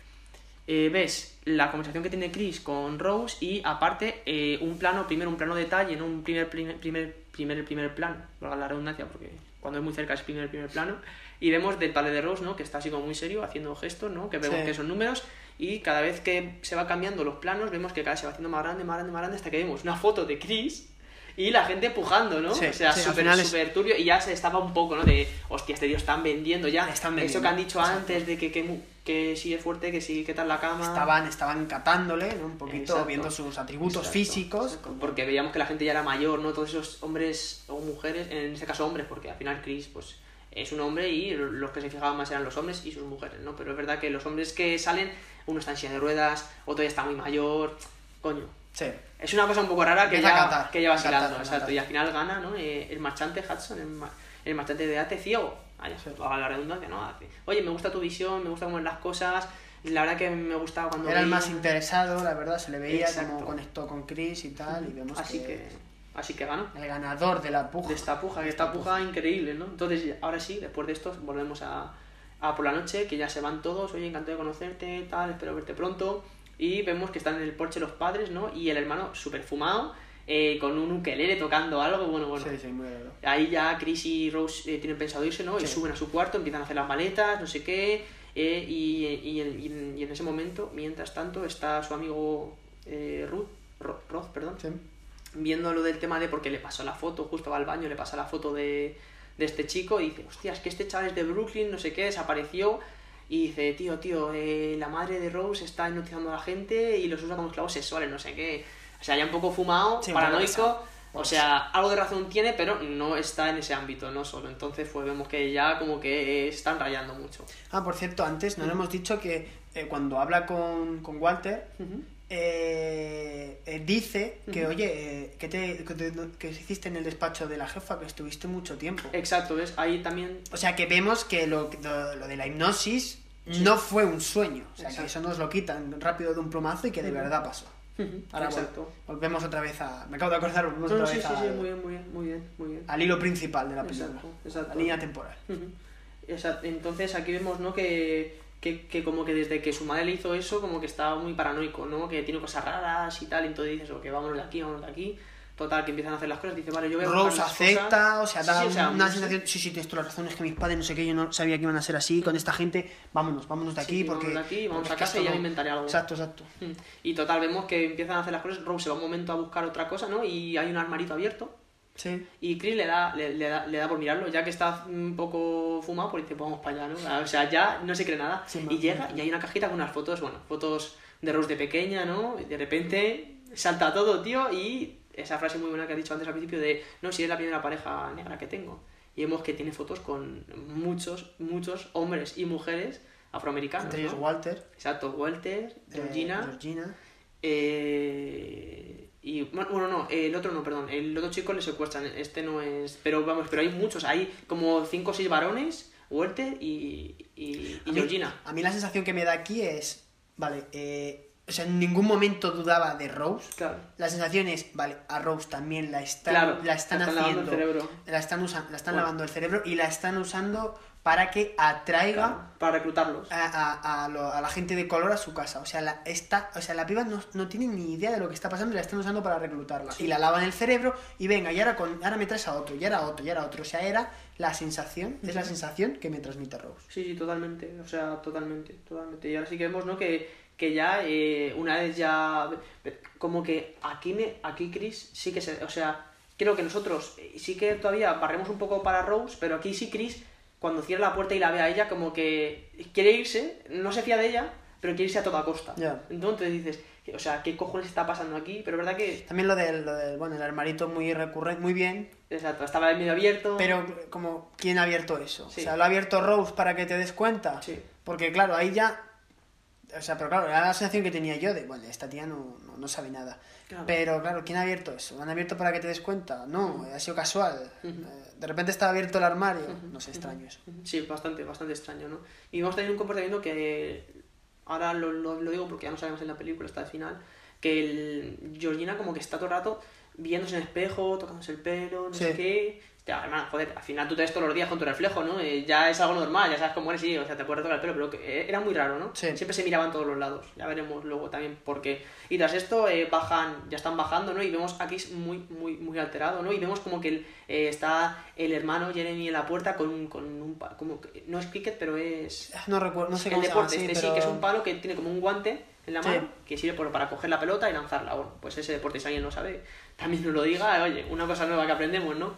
eh, ves la conversación que tiene Chris con Rose y aparte eh, un plano, primero un plano detalle, ¿no? Un primer, primer, primer, primer, primer plano, valga la redundancia, porque cuando es muy cerca es primer, primer plano, y vemos del padre de Rose, ¿no? Que está así como muy serio, haciendo gestos, ¿no? Que vemos Sí. que son números, y cada vez que se va cambiando los planos, vemos que cada vez se va haciendo más grande, más grande, más grande, hasta que vemos una foto de Chris y la gente pujando, ¿no? Sí, o sea, sí, súper es- súper turbio, y ya se estaba un poco, ¿no? De, hostia, este tío están vendiendo ya. Están Eso vendiendo, que han dicho antes de que, que sí es fuerte, que sí, que tal la cama. Estaban, estaban catándole, ¿no? Un poquito, Exacto. viendo sus atributos Exacto, físicos. exacto. Porque veíamos que la gente ya era mayor, ¿no? Todos esos hombres o mujeres, en este caso hombres, porque al final Chris, pues, es un hombre y los que se fijaban más eran los hombres y sus mujeres, ¿no? Pero es verdad que los hombres que salen, uno está en silla de ruedas, otro ya está muy mayor, coño. Sí. Es una cosa un poco rara que ya, que lleva a catar, vacilando, a exacto. Y al final gana, ¿no? Eh, el marchante Hudson, el marchante de ate ciego. Vaya, a la redundancia, ¿no? Hace, Oye, me gusta tu visión, me gusta cómo ven las cosas. La verdad que me gustaba cuando. Era el veía- más interesado, la verdad, se le veía como conectó con Chris y tal, y vemos Así que... que, Así que ganó. El ganador de la puja. De esta puja, que esta puja increíble, ¿no? Entonces, ahora sí, después de esto, volvemos a, a por la noche, que ya se van todos, oye, encantado de conocerte, tal, espero verte pronto. Y vemos que están en el porche los padres, ¿no? Y el hermano súper fumado, eh, con un ukelele tocando algo, bueno, bueno. Sí, sí, muy. Ahí ya Chris y Rose eh, tienen pensado irse, ¿no? Y suben a su cuarto, empiezan a hacer las maletas, no sé qué. eh, y, y, en- y en- y en ese momento, mientras tanto, está su amigo eh, Ruth, Ro- Roth, perdón, viendo lo del tema de porque le pasó la foto, justo va al baño, le pasa la foto de, de este chico y dice, hostia, es que este chaval es de Brooklyn, no sé qué, desapareció. Y dice, tío, tío, eh, la madre de Rose está hipnotizando a la gente y los usa como esclavos sexuales, no sé qué. O sea, ya un poco fumado, Sí, paranoico. O sea, algo de razón tiene, pero no está en ese ámbito, no solo. Entonces, pues vemos que ya como que están rayando mucho. Ah, por cierto, antes no le hemos dicho que eh, cuando habla con, con Walter, eh, eh, dice que, oye, eh, que, te, que, te- que hiciste en el despacho de la jefa, que estuviste mucho tiempo. Exacto, ¿ves? Ahí también... O sea, que vemos que lo, lo, lo de la hipnosis no fue un sueño. O sea, que eso nos lo quitan rápido de un plumazo y que de verdad pasó. Ahora Exacto. volvemos otra vez a... Me acabo de acordar, volvemos No, otra sí, vez sí, sí, al, muy bien, muy bien, muy bien, muy bien. al hilo principal de la película. Exacto, exacto. La línea temporal. Exacto. Entonces aquí vemos, ¿no? Que, que, que como que desde que su madre le hizo eso, como que estaba muy paranoico, ¿no? Que tiene cosas raras y tal, y entonces dices, ok, vámonos de aquí, vámonos de aquí. Total, que empiezan a hacer las cosas, dice, vale, yo voy a Rose acepta, cosas. o sea, da sí, o sea, una sensación, sí, sí, tienes toda la razón, es que mis padres no sé qué, yo no sabía que iban a ser así, con esta gente, vámonos, vámonos de aquí, porque... vámonos de aquí, vamos a casa y ya me inventaré algo. Exacto, exacto. Mm. Y total, vemos que empiezan a hacer las cosas, Rose se va un momento a buscar otra cosa, ¿no? Y hay un armarito abierto. Sí. Y Chris le da, le, le da, le da por mirarlo, ya que está un poco fumado, pues dice, pues vamos para allá, ¿no? O sea, ya no se cree nada. Y más llega y hay una cajita con unas fotos, bueno, fotos de Rose de pequeña, ¿no? Y de repente salta todo, tío, y esa frase muy buena que has dicho antes al principio de, no, si es la primera pareja negra que tengo. Y vemos que tiene fotos con muchos, muchos hombres y mujeres afroamericanos. Entre ellos ¿no? Walter, Exacto, Walter, eh, Georgina. Georgina. Eh, y bueno, no, el otro no, perdón. El otro chico le secuestran. Este no es. Pero vamos, pero hay muchos. Hay como 5 o 6 varones, Walter y, y, y A mí- Georgina. A mí la sensación que me da aquí es, vale, eh, o sea, en ningún momento dudaba de Rose. Claro. La sensación es, vale, a Rose también la están, Claro, la están están lavando haciendo, el cerebro. la están usando, la están Bueno. lavando el cerebro y la están usando para que atraiga Claro, para reclutarlos. a, a- a lo- a la gente de color a su casa. O sea, la, esta, o sea, la piba no, no tiene ni idea de lo que está pasando y la están usando para reclutarla. Sí. Y la lavan el cerebro y venga, y ahora, con, ahora me traes a otro, y ahora a otro, y ahora a otro. O sea, era la sensación, es la sensación que me transmite Rose. Sí, sí, totalmente. O sea, totalmente, totalmente. Y ahora sí que vemos, ¿no? Que, que ya, eh, una vez ya. Como que aquí, me, aquí Chris sí que se. O sea, creo que nosotros eh, sí que todavía barremos un poco para Rose, pero aquí sí Chris, cuando cierra la puerta y la ve a ella, como que quiere irse, no se fía de ella, pero quiere irse a toda costa. Ya. Entonces dices, o sea, ¿qué cojones está pasando aquí? Pero verdad que. También lo del, lo del bueno, el armarito muy recurrente, muy bien, Exacto, estaba medio abierto. pero como, ¿quién ha abierto eso? Sí. O sea, ¿lo ha abierto Rose para que te des cuenta? Sí. Porque claro, ahí ya... O sea, pero claro, era la sensación que tenía yo de, bueno, esta tía no, no, no sabe nada. Claro. Pero claro, ¿quién ha abierto eso? ¿Lo han abierto para que te des cuenta? No, ha sido casual. Eh, De repente estaba abierto el armario. No sé, extraño eso. Sí, bastante, bastante extraño, ¿no? Y vamos a tener un comportamiento que ahora lo, lo, lo digo porque ya no sabemos en la película hasta el final, que el Georgina como que está todo el rato viéndose en el espejo, tocándose el pelo, no sé qué. Hostia, hermano, joder, al final tú te ves todos los días con tu reflejo, ¿no? Eh, ya es algo normal, ya sabes cómo eres, sí, o sea, te puedes tocar el pelo, pero que, eh, era muy raro, ¿no? Sí. Siempre se miraban todos los lados, ya veremos luego también por qué. Y tras esto eh, bajan, ya están bajando, ¿no? Y vemos a Chris muy, muy, muy alterado, ¿no? Y vemos como que el, eh, está el hermano Jeremy en la puerta con, un- con un... pa- Como que- no es cricket, pero es... No recuerdo, no sé el cómo se llama. deporte, sí, este sí, pero- que es un palo que tiene como un guante en la Sí. mano que sirve por- para coger la pelota y lanzarla. Bueno, pues ese deporte, si alguien no sabe, también nos lo diga, oye, una cosa nueva que aprendemos, ¿no?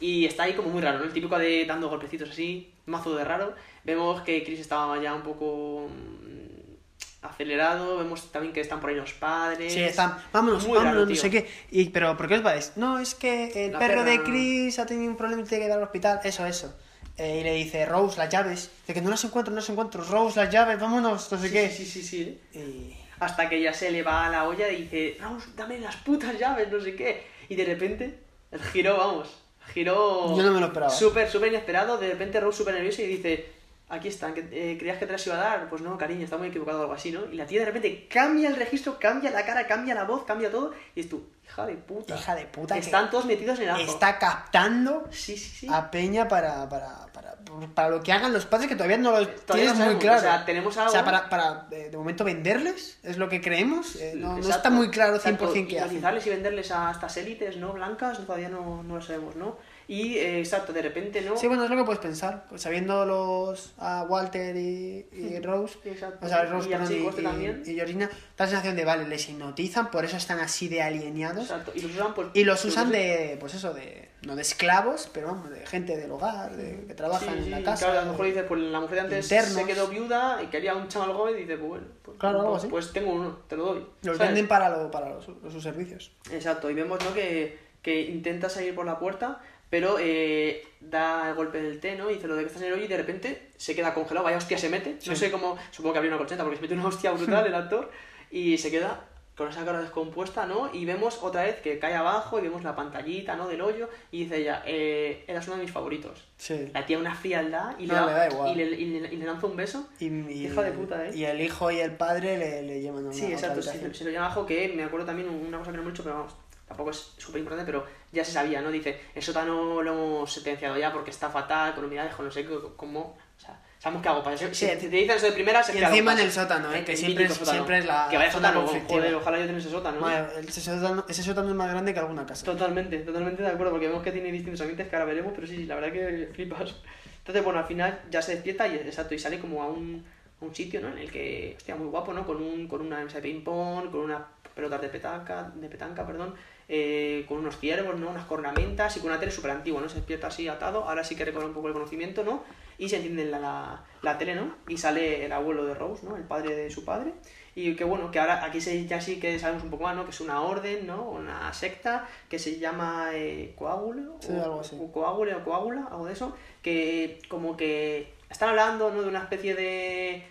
Y está ahí como muy raro, ¿no? El típico de dando golpecitos así, mazo de raro. Vemos que Chris estaba ya un poco mm, acelerado, vemos también que están por ahí los padres. Sí, están, vámonos, Muy vámonos, raro, no sé qué. Y, pero, ¿por qué os vais? No, es que el La perro de perra- Chris ha tenido un problema y tiene que ir al hospital. Eso, eso. Eh, y le dice, Rose, las llaves. De que no las encuentro, no las encuentro. Rose, las llaves, vámonos, no sé Sí, qué. sí, sí, sí, sí. Y- Hasta que ya se le va a la olla y dice, Rose, dame las putas llaves, no sé qué. Y de repente, el giro, vamos, giro... Yo no me lo esperaba. Súper, súper inesperado. De repente Rose súper nerviosa y dice, aquí están, que eh, creías que te las iba a dar, pues no, cariño, está muy equivocado o algo así, ¿no? Y la tía de repente cambia el registro, cambia la cara, cambia la voz, cambia todo, y es tú, hija de puta. Hija de puta. Están todos metidos en el ajo. Está captando Sí, sí, sí. a Peña para, para, para, para lo que hagan los padres que todavía no lo Todavía tienes no muy claro. o sea, tenemos algo- O sea, para, para de, momento venderles, es lo que creemos. eh, no, no está muy claro 100% exacto, qué hacen. Y venderles a estas élites, ¿no? Blancas, todavía no, no lo sabemos, ¿no? Y, eh, exacto, de repente, ¿no? Sí, bueno, es lo que puedes pensar. pues, Sabiendo los a Walter y, y Rose, Exacto. o sea, Rose Y perdón, y, también. y Georgina, da la sensación de, vale, les hipnotizan, por eso están así de alienados. Exacto, y los usan, pues, Y los pues, usan de, pues eso, de, no de esclavos, pero vamos, de gente del hogar, de, que trabajan Sí, en sí, la casa. Claro, a lo mejor dices, pues la mujer de antes internos. se quedó viuda y quería un chaval joven y dice, pues bueno, pues, Claro, algo pues, así. pues tengo uno, te lo doy. Los ¿sabes? venden para, lo, para los- sus servicios. Exacto, y vemos ¿no? que, que intenta salir por la puerta, pero eh, da el golpe del té, ¿no? Y dice lo de que estás en el hoyo y de repente se queda congelado, vaya hostia se mete. No Sí. sé cómo, supongo que habría una colcheta porque se mete una hostia brutal el actor y se queda con esa cara descompuesta, ¿no? Y vemos otra vez que cae abajo y vemos la pantallita, ¿no? Del hoyo y dice ella, eh, eras uno de mis favoritos. Sí. La tía una frialdad y, No, le, da, le da igual. Y, le, y le- y le lanza un beso. Y, Hija de puta, ¿eh? Y el hijo y el padre le, le llevan a una Sí, exacto, se, se lo llama abajo que me acuerdo también una cosa que no hemos hecho, pero vamos, tampoco es súper importante, pero ya se sabía, ¿no? Dice, el sótano lo hemos sentenciado ya porque está fatal, con humedades, con no sé cómo, o sea, sabemos qué hago para si, si te dicen eso de primera, se Y encima en el sótano, ¿eh? que siempre es, mítico sótano. siempre es la Que vaya sótano, joder, ojalá yo tenga ese sótano. ¿no? Madre, ese, sótano, ese sótano es más grande que alguna casa. Totalmente, totalmente de acuerdo, porque vemos que tiene distintos ambientes que ahora veremos, pero sí, sí, la verdad que flipas. Entonces, bueno, al final ya se despierta y exacto, y sale como a un, a un sitio, ¿no? En el que, hostia, muy guapo, ¿no? Con, un, con una mesa de ping-pong, con unas pelotas de petanca, de petanca, perdón, eh, con unos ciervos, ¿no? Unas cornamentas y con una tele súper antigua, ¿no? Se despierta así atado, ahora sí que recobra un poco el conocimiento, ¿no? Y se entiende la, la, la tele, ¿no? Y sale el abuelo de Rose, ¿no? El padre de su padre. Y que bueno, que ahora aquí se, ya sí que sabemos un poco más, ¿no? Que es una orden, ¿no? Una secta que se llama eh, Coágulo. Sí, o, algo así. o Coágule o Coágula, algo de eso. Que como que están hablando, ¿no? De una especie de,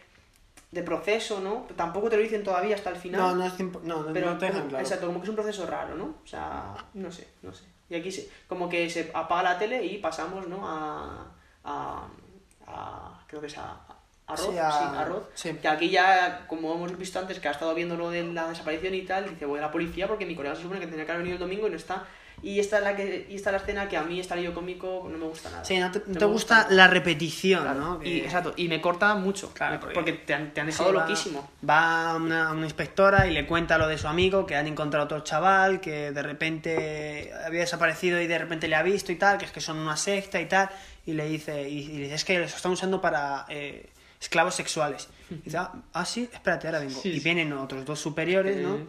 de proceso, ¿no? Tampoco te lo dicen todavía hasta el final. No, no es tiempo- no, no- pero no te dejan claro. Exacto, como que es un proceso raro, ¿no? O sea, no sé, no sé. Y aquí se, como que se apaga la tele y pasamos, ¿no? A, a, a creo que es a, a Roth, Sí, a- sí, a Roth, sí. que aquí ya, como hemos visto antes, que ha estado viendo lo de la desaparición y tal, dice, voy a la policía porque mi colega se supone que tenía que haber venido el domingo y no está. Y esta es la que y esta es la escena que a mí, este alivio cómico, no me gusta nada. Sí, no te, no te gusta la repetición, ¿no? Y, Que- exacto, y me corta mucho, me- porque- porque, te han, te han dejado Sí, va- loquísimo. Va una, una inspectora y le cuenta lo de su amigo, que han encontrado otro chaval, que de repente había desaparecido y de repente le ha visto y tal, que es que son una secta y tal, y le dice, y, y es que los están usando para eh, esclavos sexuales. Y dice, ah, ah, sí, espérate, ahora vengo. Sí, y vienen otros dos superiores, ¿no? Sí.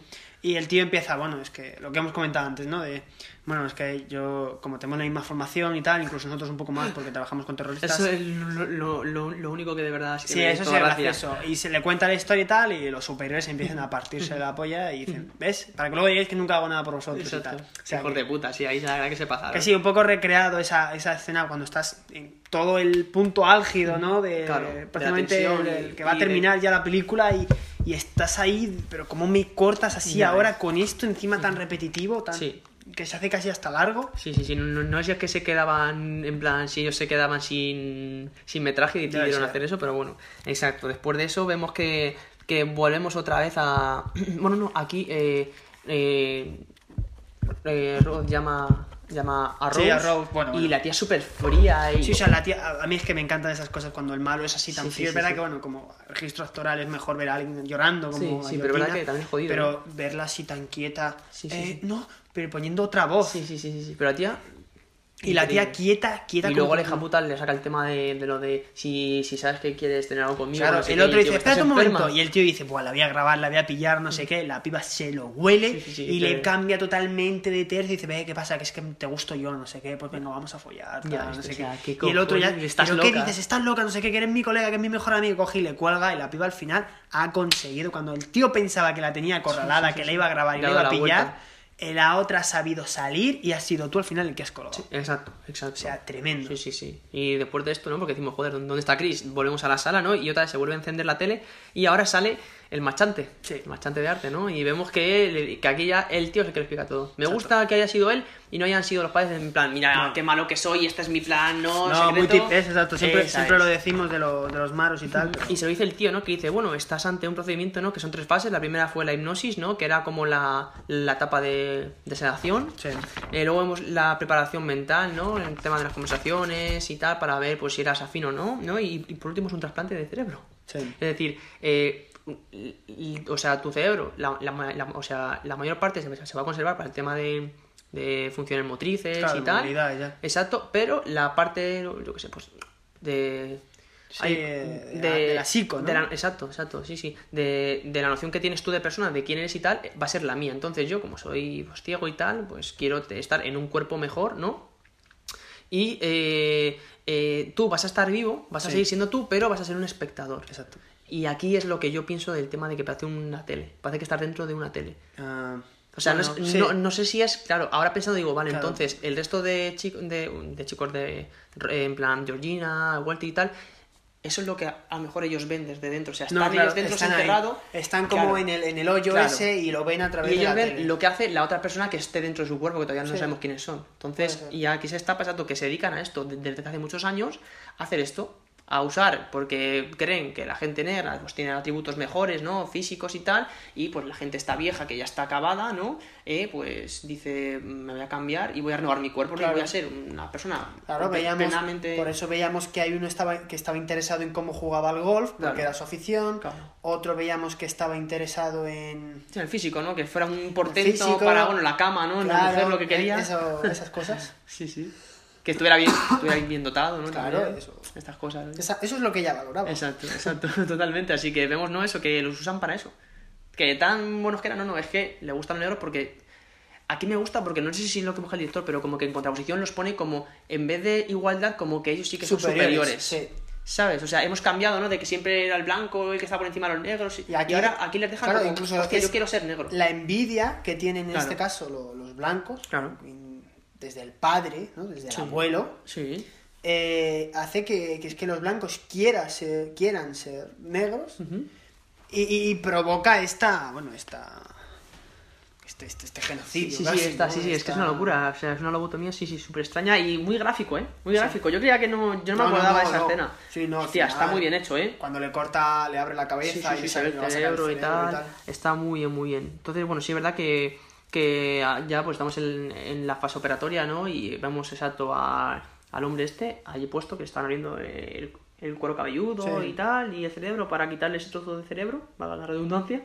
Y el tío empieza, bueno, es que lo que hemos comentado antes, ¿no? De, bueno, es que yo, como tenemos la misma formación y tal, incluso nosotros un poco más porque trabajamos con terroristas. Eso es lo, lo, lo, único que de verdad Sí, me eso es gracioso. Y se le cuenta la historia y tal, y los superiores empiezan a partirse la polla y dicen, ¿ves? Para que luego digáis que nunca hago nada por vosotros y tal. O sea, Hijos que, de puta, sí, ahí la verdad que se pasaron. que sí, un poco recreado esa, esa escena cuando estás en todo el punto álgido, ¿no? De, Claro, de la prácticamente el- el que va a de- terminar ya la película y, y estás ahí, pero como me cortas así Ya ahora ves. con esto encima tan repetitivo, tan, Sí. que se hace casi hasta largo. Sí, sí, sí, no, no- es que se quedaban, en plan, si ellos se quedaban sin, sin metraje y decidieron hacer eso, pero bueno, exacto. Después de eso vemos que, que volvemos otra vez a... Bueno, no, aquí eh, eh, eh, Rod llama, llama a Rose, Sí, a Rose, bueno, y la tía es súper fría y... Sí, o sea, la tía, a- mí es que me encantan esas cosas cuando el malo es así tan Sí, sí, frío. es verdad sí. que, bueno, como registro actoral es mejor ver a alguien llorando como Sí, sí, pero verdad que también es jodido, Pero verla así tan quieta. Sí, sí, eh, sí. No, pero poniendo otra voz. Sí, sí, sí, sí, sí, pero la tía... Y la tía quieta, quieta. Y luego la hija puta le saca el tema de, de lo de si, si sabes que quieres tener algo conmigo. Claro, no sé el qué, otro dice, tío, espérate ¿estás un momento. Y el tío dice, pues la voy a grabar, la voy a pillar, no sé qué. La piba se lo huele Sí, sí, sí, y le cambia totalmente de tercio. Y dice, ve, ¿qué pasa? Que es que te gusto yo, no sé qué. Pues venga, vamos a follar. tal, Ya, no esto, sé qué. ¿qué Y el otro ya? Estás ¿pero qué loca. dices? Estás loca, no sé qué, que eres mi colega, que es mi mejor amigo. Coge y le cuelga. Y la piba al final ha conseguido, cuando el tío pensaba que la tenía acorralada, que la iba a grabar y Le la iba a pillar, la otra ha sabido salir y has sido tú al final el que has colgado. Exacto, exacto. O sea, tremendo. Sí, sí, sí. Y después de esto, ¿no? Porque decimos, joder, ¿dónde está Chris? Volvemos a la sala, ¿no? Y otra vez se vuelve a encender la tele y ahora sale el marchante, el marchante de arte, ¿no? Y vemos que, que aquí ya el tío es el que lo explica todo. Me gusta que haya sido él y no hayan sido los padres en plan, mira, qué malo que soy, este es mi plan, no, No, muy secreto. tip, es exacto, siempre, Esa siempre es. lo decimos de, lo- de los maros y tal. Y se lo dice el tío, ¿no? Que dice, bueno, estás ante un procedimiento, ¿no? Que son tres fases. La primera fue la hipnosis, ¿no? Que era como la, la etapa de, de sedación. Eh, luego vemos la preparación mental, ¿no? El tema de las conversaciones y tal, para ver pues si eras afín o no, ¿no? Y, y por último es un trasplante de cerebro. Es decir, eh, o sea, tu cerebro, la, la o sea, la mayor parte se, se va a conservar para el tema de, de funciones motrices Claro, y tal. ya. Exacto, pero la parte, yo qué sé, pues de... Sí, hay- eh, de la- de la psico, ¿no? de la- exacto, exacto, sí, sí. De, de la noción que tienes tú de persona, de quién eres y tal, va a ser la mía. Entonces yo, como soy pues, ciego y tal, pues quiero estar en un cuerpo mejor, ¿no? Y eh, eh, tú vas a estar vivo, vas a seguir siendo tú, pero vas a ser un espectador. Exacto. Y aquí es lo que yo pienso del tema de que parece una tele. Parece que estás dentro de una tele. Ah, O sea, no, es- sí. no, no sé si es. Claro, ahora pensando, digo, vale, Claro. entonces el resto de, chico, de, de chicos de. En plan, Georgina, Walter y tal. Eso es lo que a, a lo mejor ellos ven desde dentro. O sea, No, están claro, ellos dentro están ahí. encerrados. Están como claro. en, el, en el hoyo ese y lo ven a través Y de ellos la ven tele. lo que hace la otra persona que esté dentro de su cuerpo, que todavía no Sí. sabemos quiénes son. Entonces, y aquí se está pasando que se dedican a esto de- desde hace muchos años, a hacer esto, a usar, porque creen que la gente negra pues tiene atributos mejores, ¿no? Físicos y tal, y pues la gente está vieja, que ya está acabada, ¿no? Eh, pues dice, me voy a cambiar y voy a renovar mi cuerpo, y Claro. voy a ser una persona Claro, pe- veíamos, plenamente... por eso veíamos que hay uno estaba, que estaba interesado en cómo jugaba al golf, porque Claro. era su afición. Otro veíamos que estaba interesado en... Sí, el físico, ¿no? Que fuera un portento físico. para, bueno, la cama, ¿no? Mujer lo que quería. eso- esas cosas. sí, sí. Que estuviera bien, estuviera bien dotado, ¿no? Claro, También. eso. Estas cosas. ¿no? Esa- eso es lo que ella valoraba. Exacto, exacto, totalmente. Así que vemos, ¿no? Eso, que los usan para eso. Que tan buenos que eran, no, no, es que le gustan los negros porque. Aquí me gusta porque no sé si es lo que busca el director, pero como que en contraposición los pone como, en vez de igualdad, como que ellos sí que son Superiores, superiores. sí. ¿Sabes? O sea, hemos cambiado, ¿no? De que siempre era el blanco el que está por encima de los negros. Y, aquí- ahora aquí les dejan claro, como, incluso hostia, yo quiero ser negro. La envidia que tienen en Claro. este caso lo- los blancos, Claro. Desde el padre, ¿no? desde Sí. el abuelo, Sí. eh, hace que, que es que los blancos quiera ser- quieran ser negros y, y- y provoca esta, bueno, esta, este, este, este genocidio. sí, casi, sí, está, ¿no? sí, sí, es que es Esta- una locura. O sea, es una lobotomía, sí, sí, súper extraña y muy gráfico, ¿eh? Muy gráfico. Yo creía que no, yo no me No, no, acordaba de esa escena. Sí, no, Hostia, está muy bien hecho, ¿eh? Cuando le corta, le abre la cabeza y se el cerebro y tal. Está muy bien, muy bien. Entonces, bueno, sí es verdad que, que ah, ya pues estamos en, en la fase operatoria, ¿no? Y vemos exacto a- al hombre este, allí puesto, que están abriendo el, el cuero cabelludo Sí. y tal, y el cerebro, para quitarle ese trozo de cerebro, valga la redundancia.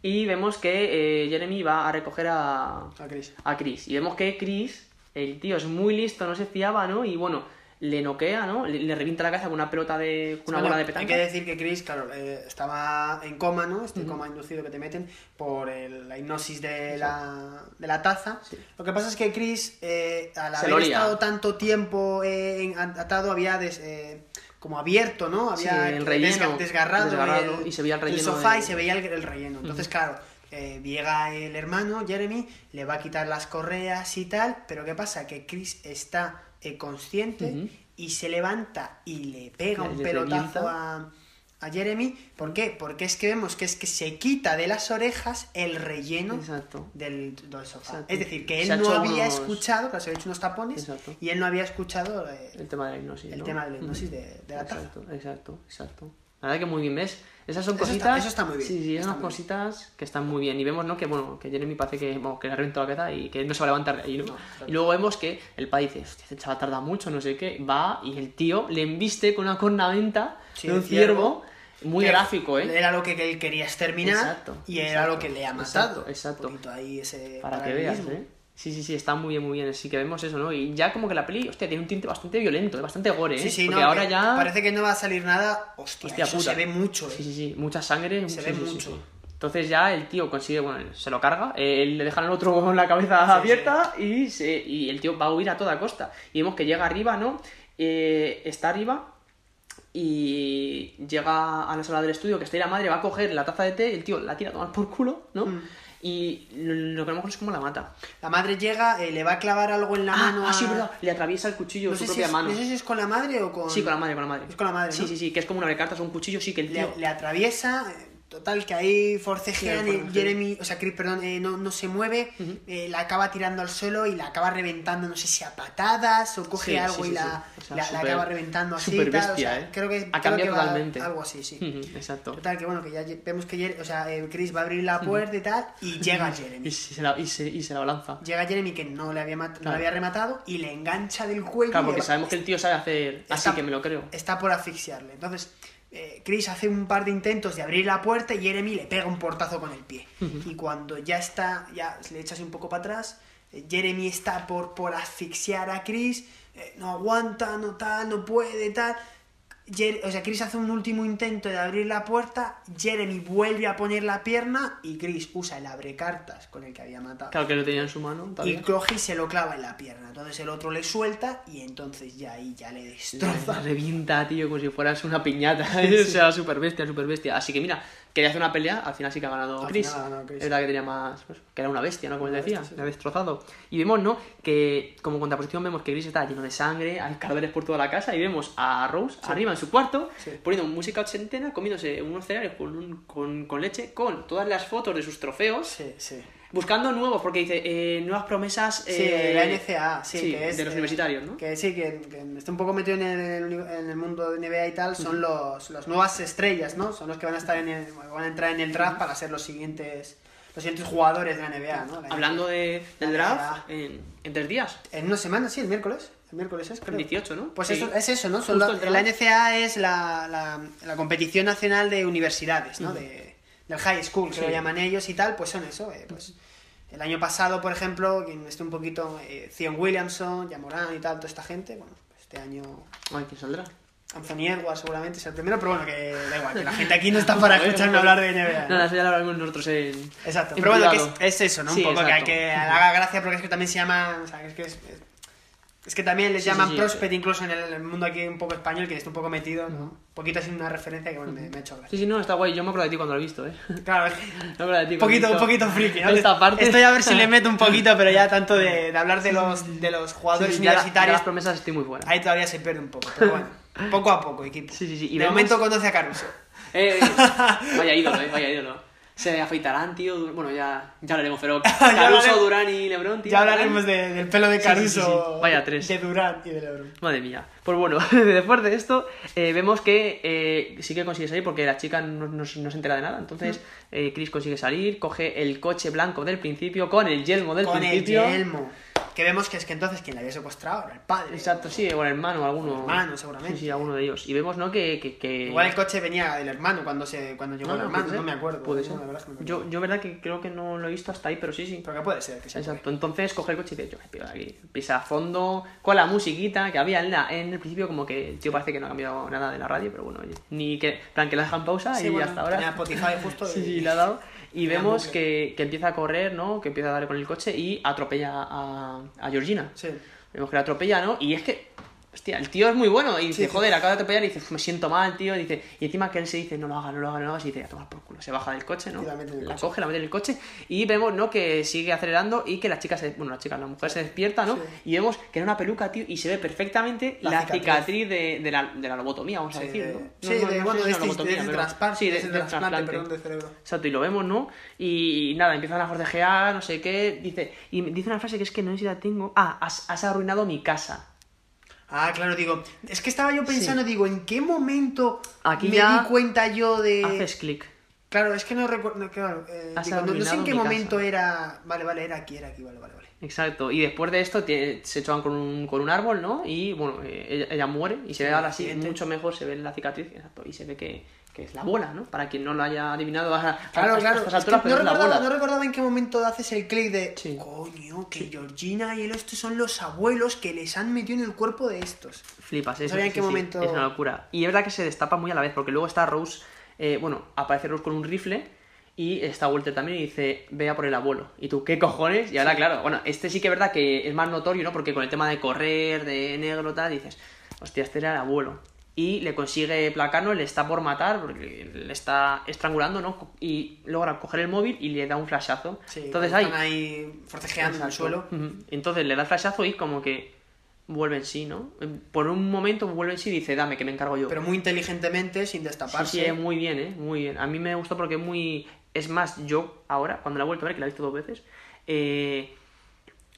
Y vemos que eh, Jeremy va a recoger a, A Chris. a Chris. Y vemos que Chris, el tío es muy listo, no se fiaba, ¿no? Y bueno, le noquea, ¿no? Le, le revienta la cabeza con una pelota de. con una Bueno, bola de Hay petanca. que decir que Chris, claro, eh, estaba en coma, ¿no? Este coma inducido que te meten por el- la hipnosis de la, de la taza. Lo que pasa es que Chris, eh, al Se haber estado tanto tiempo eh, atado, había des- eh, como abierto, ¿no? Sí, Había el relleno, desgarrado, desgarrado, el, y se veía el relleno sofá de- y se veía el, el relleno. Entonces, claro, eh, llega el hermano, Jeremy, le va a quitar las correas y tal, pero ¿qué pasa? Que Chris está eh, consciente y se levanta y le pega Le- un le pelotazo a, a Jeremy. ¿Por qué? Porque es que vemos que es que se quita de las orejas el relleno del, del sofá. Exacto. Es decir, que él Se no había unos- escuchado, claro, se había hecho unos tapones Exacto. y él no había escuchado eh, El tema de la hipnosis. el ¿no? tema de la hipnosis de, de la taza. Exacto, exacto, exacto. La verdad que muy bien, ¿ves? Esas son Eso está- cositas. eso está muy bien, Sí, sí, esas cositas que están muy bien. Y vemos, ¿no? Que bueno, que Jeremy parece que, bueno, que le ha reventado la cabeza y que no se va a levantar de ahí, ¿no? Y luego vemos que el padre dice, hostia, este chaval tarda mucho, no sé qué. Va y el tío le embiste con una cornamenta Sí, de un ciervo. Muy gráfico, ¿eh? Era lo que él quería exterminar Exacto, y era exacto, lo que le ha matado. Exacto, exacto. Ahí ese Para que veas. ¿eh? Sí, sí, sí, está muy bien, muy bien. Así que vemos eso, ¿no? Y ya como que la peli, hostia, tiene un tinte bastante violento, ¿eh? bastante gore, ¿eh? Sí, sí, Porque no, ahora ya... Parece que no va a salir nada. Hostia, Hostia eso puta. se ve mucho, ¿eh? Sí, sí, sí, mucha sangre. Se sí, ve sí, mucho. sí. Entonces ya el tío consigue, bueno, se lo carga, eh, le dejan al otro con la cabeza abierta Y, se, y el tío va a huir a toda costa. Y vemos que llega arriba, ¿no? Eh, está arriba y llega a la sala del estudio, que está ahí la madre, va a coger la taza de té, y el tío la tira a tomar por culo, ¿no? Mm. Y lo, que a lo mejor es como la mata. La madre llega, eh, le va a clavar algo en la ah, mano. ah, sí, verdad, le atraviesa el cuchillo No su sé, si propia es, mano. no sé si es con la madre o con. Sí, con la madre, con la madre. Es con la madre, Sí, ¿no? sí, sí, que es como una de cartas o un cuchillo, sí, que el tío... Le, le atraviesa, Total, que ahí forcejean Sí. Jeremy, o sea, Chris, perdón, eh, no, no se mueve, eh, la acaba tirando al suelo y la acaba reventando, no sé si a patadas o coge Sí, algo sí, y la, sí. O sea, la- acaba reventando así. súper y tal, o bestia, sea, ¿eh? Creo que, Ha creo que va algo así, sí. Exacto. Total, que bueno, que ya vemos que o sea, eh, Chris va a abrir la puerta y tal, y llega Jeremy. Y se la, y se, y se la lanza. Llega Jeremy que no le había, no Claro. le había rematado y le engancha del cuello. Claro, porque va- sabemos que el tío sabe hacer así que me lo creo. está por asfixiarle. Entonces, eh, Chris hace un par de intentos de abrir la puerta y Jeremy le pega un portazo con el pie. Y cuando ya está, ya le echas un poco para atrás, eh, Jeremy está por, por asfixiar a Chris, eh, no aguanta, no tal, no puede, tal. Jer- o sea, Chris hace un último intento de abrir la puerta, Jeremy vuelve a poner la pierna y Chris usa el abrecartas con el que había matado. Claro que lo tenía en su mano. Y coge y se lo clava en la pierna. Entonces el otro le suelta y entonces ya ahí ya le La destroza. revienta, tío, como si fueras una piñata. o sea, súper bestia, súper bestia. Así que mira, quería hacer una pelea, al final sí que ha ganado Chris. Chris. Es la que tenía más. pues, que era una bestia, ¿no? Como él decía, bestia, sí. destrozado. Y vemos, ¿no? Que como contraposición vemos que Chris está lleno de sangre, hay cadáveres por toda la casa y vemos a Rose arriba en su cuarto poniendo música ochentena, comiéndose unos cereales con, un- con, con leche, con todas las fotos de sus trofeos. Sí, sí. Buscando nuevos, porque dice eh, nuevas promesas. Sí, eh, la NCA, sí, sí, que es, de los eh, universitarios, ¿no? Que sí, que, que está un poco metido en el, en el- mundo de NBA y tal, son los, las nuevas estrellas, ¿no? Son los que van a estar en el, van a entrar en el draft para ser los siguientes los siguientes jugadores de la NBA, ¿no? La Hablando de, del draft, en, en tres días. En una semana, sí, el miércoles. El miércoles es, creo. 18, ¿no? Pues Sí. eso, es eso, ¿no? Son la, la draft. NCA es la, la, la competición nacional de universidades, ¿no? De, del high school, que Sí. lo llaman ellos y tal, pues son eso. eh, pues el año pasado, por ejemplo, quien esté un poquito, eh, Zion Williamson, Jamoran y tal, toda esta gente, bueno, este año Ay, ¿quién saldrá? Anthony Edwards seguramente es el primero, pero bueno, que da igual, que la gente aquí no está para escucharme hablar de NBA. ¿no? Nada, eso ya lo hablaremos nosotros en. Exacto, en pero bueno, que es, es eso, ¿no? Un Sí, poco que hay que haga gracia porque es que también se llama, o sea, es que es, es- que también les Sí, llaman sí, sí. prospect incluso en el mundo aquí un poco español, que está un poco metido, ¿no? Un poquito así una referencia que bueno, me, me ha hecho gracia. Sí, sí, no, está guay. Yo me acuerdo de ti cuando lo he visto, ¿eh? Claro, es que de ti. poquito, un poquito friki, ¿no? Esta parte. Estoy a ver si le meto un poquito, pero ya tanto de, de hablar de los, de los jugadores ya ya universitarios, las promesas estoy muy ahí todavía se pierde un poco, pero bueno, poco a poco, equipo. Sí, sí, sí. Y de vemos- momento conoce a Caruso. Eh, vaya ídolo, eh, vaya ídolo. Se afeitarán, tío. Bueno, ya, ya hablaremos, pero Caruso, Durán y Lebron, tío. Ya hablaremos de- del pelo de Caruso. Vaya tres. de Durant y de LeBron. Madre mía. Pues bueno, después de esto, eh, vemos que eh, sí que consigue salir porque la chica no, no- no se entera de nada. Entonces, eh, Chris consigue salir, coge el coche blanco del principio con el yelmo del con principio. el yelmo. Que vemos que es que entonces quien le había secuestrado era el padre. Exacto, sí, o el hermano, alguno. El hermano, seguramente. Sí, sí, alguno de ellos. Y vemos, ¿no? Que. que, que- Igual el coche venía del hermano cuando se cuando llegó No, el no, hermano, no me acuerdo. Puede ser. la verdad es que me. Yo, yo, verdad, que creo que no lo he visto hasta ahí, pero sí, sí. Pero que puede ser, que. Exacto, entonces coge el coche y dice, yo me pido de aquí. Pisa a fondo con la musiquita que había en, la, en el principio, como que el tío parece que no ha cambiado nada de la radio, pero bueno, ni que, en plan, que la dejan pausa Sí, y bueno, hasta ahora. Spotify justo sí, le ha dado. Y vemos que, que empieza a correr, ¿no? Que empieza a darle con el coche y atropella a, a Georgina. Sí. Vemos que la atropella, ¿no? Y es que, hostia, el tío es muy bueno. Y dice, Sí, joder, acaba de atropellar. Y dice, me siento mal, tío. Y dice, y encima que él se dice, no lo hagas, no lo hagas, no lo hagas. Y dice, a tomar por culo. Se baja del coche, ¿no? Y la mete en el La coche. coge, la mete en el coche. Y vemos, ¿no? Que sigue acelerando y que la chica se. Bueno, la chica, la mujer se despierta, ¿no? Sí. Y vemos que era una peluca, tío. Y se ve perfectamente la, La cicatriz, cicatriz. de, de la, de la lobotomía, vamos a Sí, decir, de- ¿no? sí, No, no, de- no bueno, sé si de es este- una lobotomía, de pero- trasplante, Sí, de, trasplante, perdón, de cerebro. Exacto, y lo vemos, ¿no? Y, nada, empiezan a forcejear, no sé qué. Dice, y dice una frase que es que no sé si la tengo. Ah, has, has arruinado mi casa. Ah, claro, digo, es que estaba yo pensando, digo, ¿en qué momento Aquí me ya di cuenta yo de Haces clic. Claro, es que no recuerdo, claro, eh, digo, no, no sé en qué momento casa. era, vale, vale, era aquí, era aquí, vale, vale, vale. Exacto, y después de esto se chocan con un, con un árbol, ¿no? Y bueno, eh, ella, ella muere y se Sí, ve ahora sí mucho mejor, se ve la cicatriz, exacto, y se ve que, que es la bola, ¿no? Para quien no lo haya adivinado a, a- Claro, a claro. es que no, recordaba, bola. no recordaba en qué momento haces el clic de. Sí. Coño, que Georgina y él estos son los abuelos que les han metido en el cuerpo de estos. Flipas, No es, sabía en qué sí, momento- es una locura. Y es verdad que se destapa muy a la vez, porque luego está Rose, eh, bueno, aparece Rose con un rifle y está Walter también y dice, ve a por el abuelo. Y tú, ¿qué cojones? Y ahora, claro, bueno, este sí que es verdad que es más notorio, ¿no? Porque con el tema de correr, de negro, tal, dices, hostia, este era el abuelo. Y le consigue placarlo, le está por matar, porque le está estrangulando, ¿no? Y logra coger el móvil y le da un flashazo. Sí, Entonces están ahí forcejeando en el Exacto. suelo. Entonces le da el flashazo y como que vuelve en sí, ¿no? Por un momento vuelve en sí y dice, dame, que me encargo yo. Pero muy inteligentemente, sin destaparse. Sí, sí, muy bien, ¿eh? Muy bien. A mí me gustó porque es muy... Es más, yo ahora, cuando la he vuelto a ver, que la he visto dos veces, eh,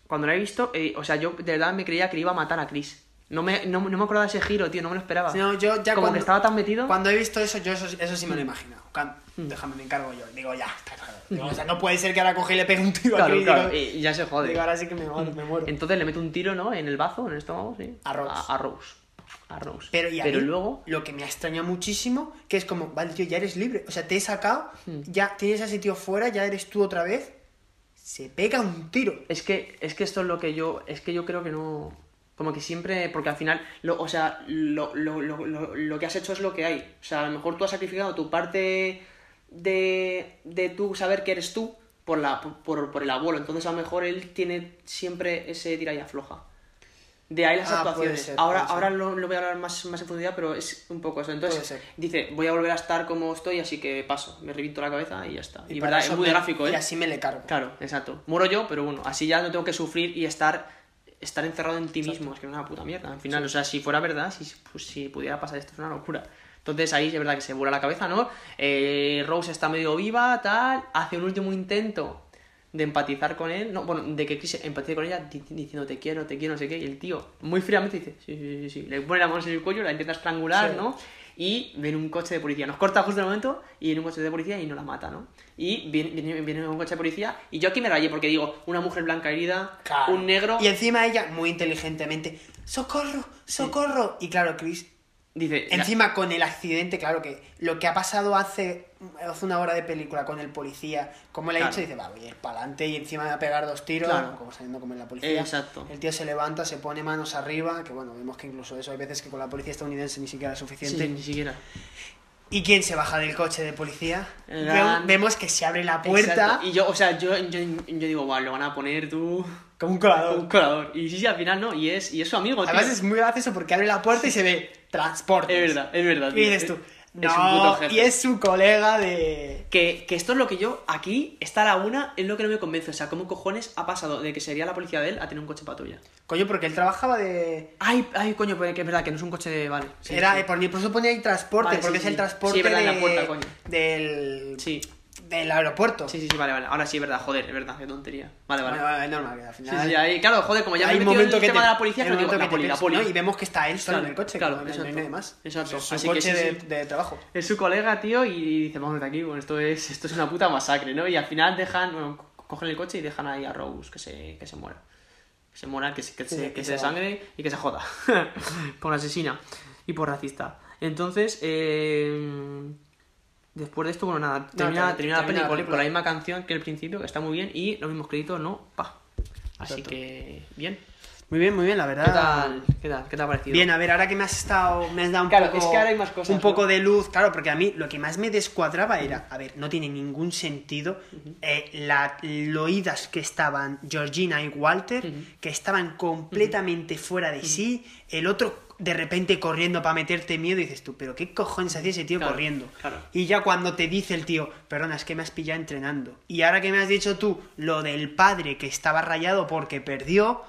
cuando la he visto, eh, o sea, yo de verdad me creía que iba a matar a Chris. No me, no, no me acordaba de ese giro, tío, no me lo esperaba. No, yo ya Como cuando, que estaba tan metido. Cuando he visto eso, yo eso, eso sí me lo he Mm. imaginado. Can- Déjame, me encargo yo. Digo, ya, está claro. Digo, o sea, no puede ser que ahora coge y le pegue un tiro a Claro, Chris. claro, digo, y ya se jode. Digo, ahora sí que me, me muero. Entonces le mete un tiro, ¿no? En el bazo, en el estómago, sí. A Rose. A, a Rose. A Rose. Pero, y a mí, luego. lo que me ha extrañado muchísimo, que es como, vale, tío, ya eres libre. O sea, te he sacado, ya tienes a ese tío fuera, ya eres tú otra vez. Se pega un tiro. Es que, es que esto es lo que yo. Es que yo creo que no. Como que siempre. Porque al final. Lo, o sea, lo, lo, lo, lo, lo que has hecho es lo que hay. O sea, a lo mejor tú has sacrificado tu parte de. de tú saber que eres tú por, la, por, por el abuelo. Entonces a lo mejor él tiene siempre ese tira y afloja. De ahí las Ah, actuaciones. ser, ahora ahora lo, lo voy a hablar más, más en profundidad, pero es un poco eso. Entonces, dice, voy a volver a estar como estoy, así que paso. Me reviento la cabeza y ya está. Y, verdad, es muy me- gráfico, ¿eh? Y así me le cargo. Claro, exacto. Muero yo, pero bueno, así ya no tengo que sufrir y estar estar encerrado en ti mismo. Es que es una puta mierda. Al final, o sea, si fuera verdad, si, pues, si pudiera pasar esto, es una locura. Entonces ahí es verdad que se vuela la cabeza, ¿no? Eh, Rose está medio viva, tal, hace un último intento de empatizar con él, no, bueno, de que Chris empatice con ella di- diciendo te quiero, te quiero, no sé qué, y el tío muy fríamente dice, sí, sí, sí, sí, le pone la mano en el cuello, la intenta estrangular, Sí. ¿no? Y viene un coche de policía, nos corta justo en el momento y viene un coche de policía y no la mata, ¿no? Y viene, viene, viene un coche de policía y yo aquí me rayé porque digo, una mujer blanca herida, Claro. un negro, Y encima ella, muy inteligentemente, ¡socorro! ¡socorro! Y claro, Chris, dice, ya- encima con el accidente, claro que lo que ha pasado hace, hace una hora de película con el policía, como le ha Claro. dicho, dice, va, oye, para adelante y encima me va a pegar dos tiros, Claro. como sabiendo como en la policía. Exacto. El tío se levanta, se pone manos arriba, que bueno, vemos que incluso eso hay veces que con la policía estadounidense ni siquiera es suficiente. Sí, ni siquiera. ¿Y quién se baja del coche de policía? Gran- Vemos que se abre la puerta. Exacto. Y yo, o sea, yo, yo, yo digo, guau, lo van a poner tú. Como un colador. Un colador. Y sí, sí, al final no. Y es, y es su amigo, tío. Además es muy gracioso porque abre la puerta y se ve transporte. Es verdad, es verdad. Y dices tú, Es- es un puto no, jefe. y es su colega de... Que, que esto es lo que yo, aquí, esta laguna, es lo que no me convence. O sea, ¿cómo cojones ha pasado de que sería la policía de él a tener un coche patrulla? Coño, porque él trabajaba de... Ay, ay, coño, pues que es verdad que no es un coche de. Vale. sí, Era, sí. eh, por, por eso ponía ahí transporte, Vale, porque sí, es el transporte Sí, en la de- puerta, coño. del... Sí. Del aeropuerto. Sí, sí, sí, vale, vale. Ahora sí, es verdad, joder, es verdad, qué tontería. Vale, vale. Vale, es normal, que al Sí, final... sí, ahí, claro, joder, como ya me hay he un metido en momento el que tema te- de la policía, un digo, la que poli, la poli. ¿no? Y vemos que está él solo Claro, en el coche, claro, que no, exacto. no hay nadie más. Exacto, Es su así que coche sí, de, sí. de trabajo. Es su colega, tío, y dice, vamos de aquí, bueno, esto es, esto es una puta masacre, ¿no? Y al final dejan, bueno, co- cogen el coche y dejan ahí a Rose que se, que se muera. Que se muera, que se, que Sí, se, que que se desangre y que se joda. por asesina y por racista. Entonces, eh, después de esto, bueno, nada, termina, termina- termina la película con la misma canción que el principio, que está muy bien, y los mismos créditos, no, pa. Así Exacto. que, bien. Muy bien, muy bien, la verdad. ¿Qué tal? ¿Qué tal? ¿Qué te ha parecido? Bien, a ver, ahora que me has estado, me has dado un Claro, poco, es que ahora hay más cosas, un ¿no? poco de luz, claro, porque a mí lo que más me descuadraba era, a ver, no tiene ningún sentido eh, la, lo oídas que estaban Georgina y Walter, que estaban completamente fuera de sí, el otro de repente corriendo para meterte miedo y dices tú, pero qué cojones hacía ese tío Claro, corriendo. claro. Y ya cuando te dice el tío, perdona, es que me has pillado entrenando. Y ahora que me has dicho tú lo del padre que estaba rayado porque perdió,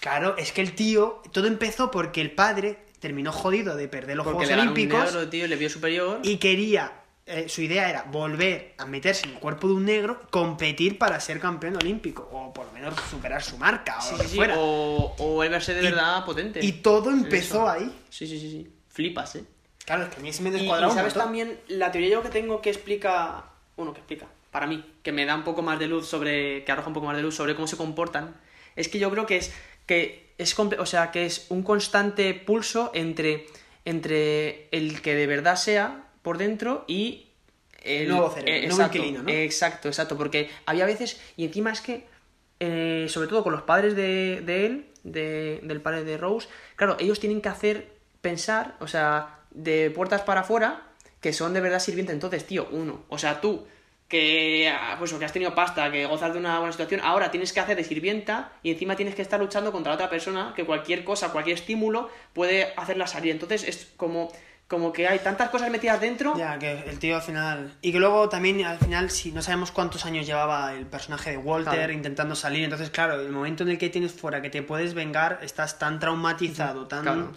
claro, es que el tío, todo empezó porque el padre terminó jodido de perder los Porque Juegos le ganó un Olímpicos negro, tío, le vio superior. y quería, eh, su idea era volver a meterse en el cuerpo de un negro, competir para ser campeón olímpico, o por lo menos superar su marca, o Sí, lo sí, que sí, fuera. O, o él verse de Y- verdad potente. Y todo empezó eso. ahí. Sí, sí, sí, sí. Flipas, eh. Claro, es que a mí se me Y, y un sabes también, la teoría yo que tengo que explica, bueno, que explica, para mí, que me da un poco más de luz sobre, que arroja un poco más de luz sobre cómo se comportan, es que yo creo que es, que es, o sea, que es un constante pulso entre, entre el que de verdad sea por dentro y el Nuevo cerebro, eh, nuevo inquilino, ¿no? Exacto, exacto, porque había veces, y encima es que, eh, sobre todo con los padres de, de él, de- del padre de Rose, claro, ellos tienen que hacer pensar, o sea, de puertas para afuera, que son de verdad sirvientes. Entonces, tío, uno, o sea, tú, que, ah, pues, que has tenido pasta, que gozas de una buena situación, ahora tienes que hacer de sirvienta y encima tienes que estar luchando contra la otra persona, que cualquier cosa, cualquier estímulo puede hacerla salir. Entonces, es como como que hay tantas cosas metidas dentro. Ya, que el tío al final. Y que luego también, al final, si no sabemos cuántos años llevaba el personaje de Walter Claro. intentando salir. Entonces, claro, el momento en el que tienes fuera que te puedes vengar, estás tan traumatizado, tan Claro.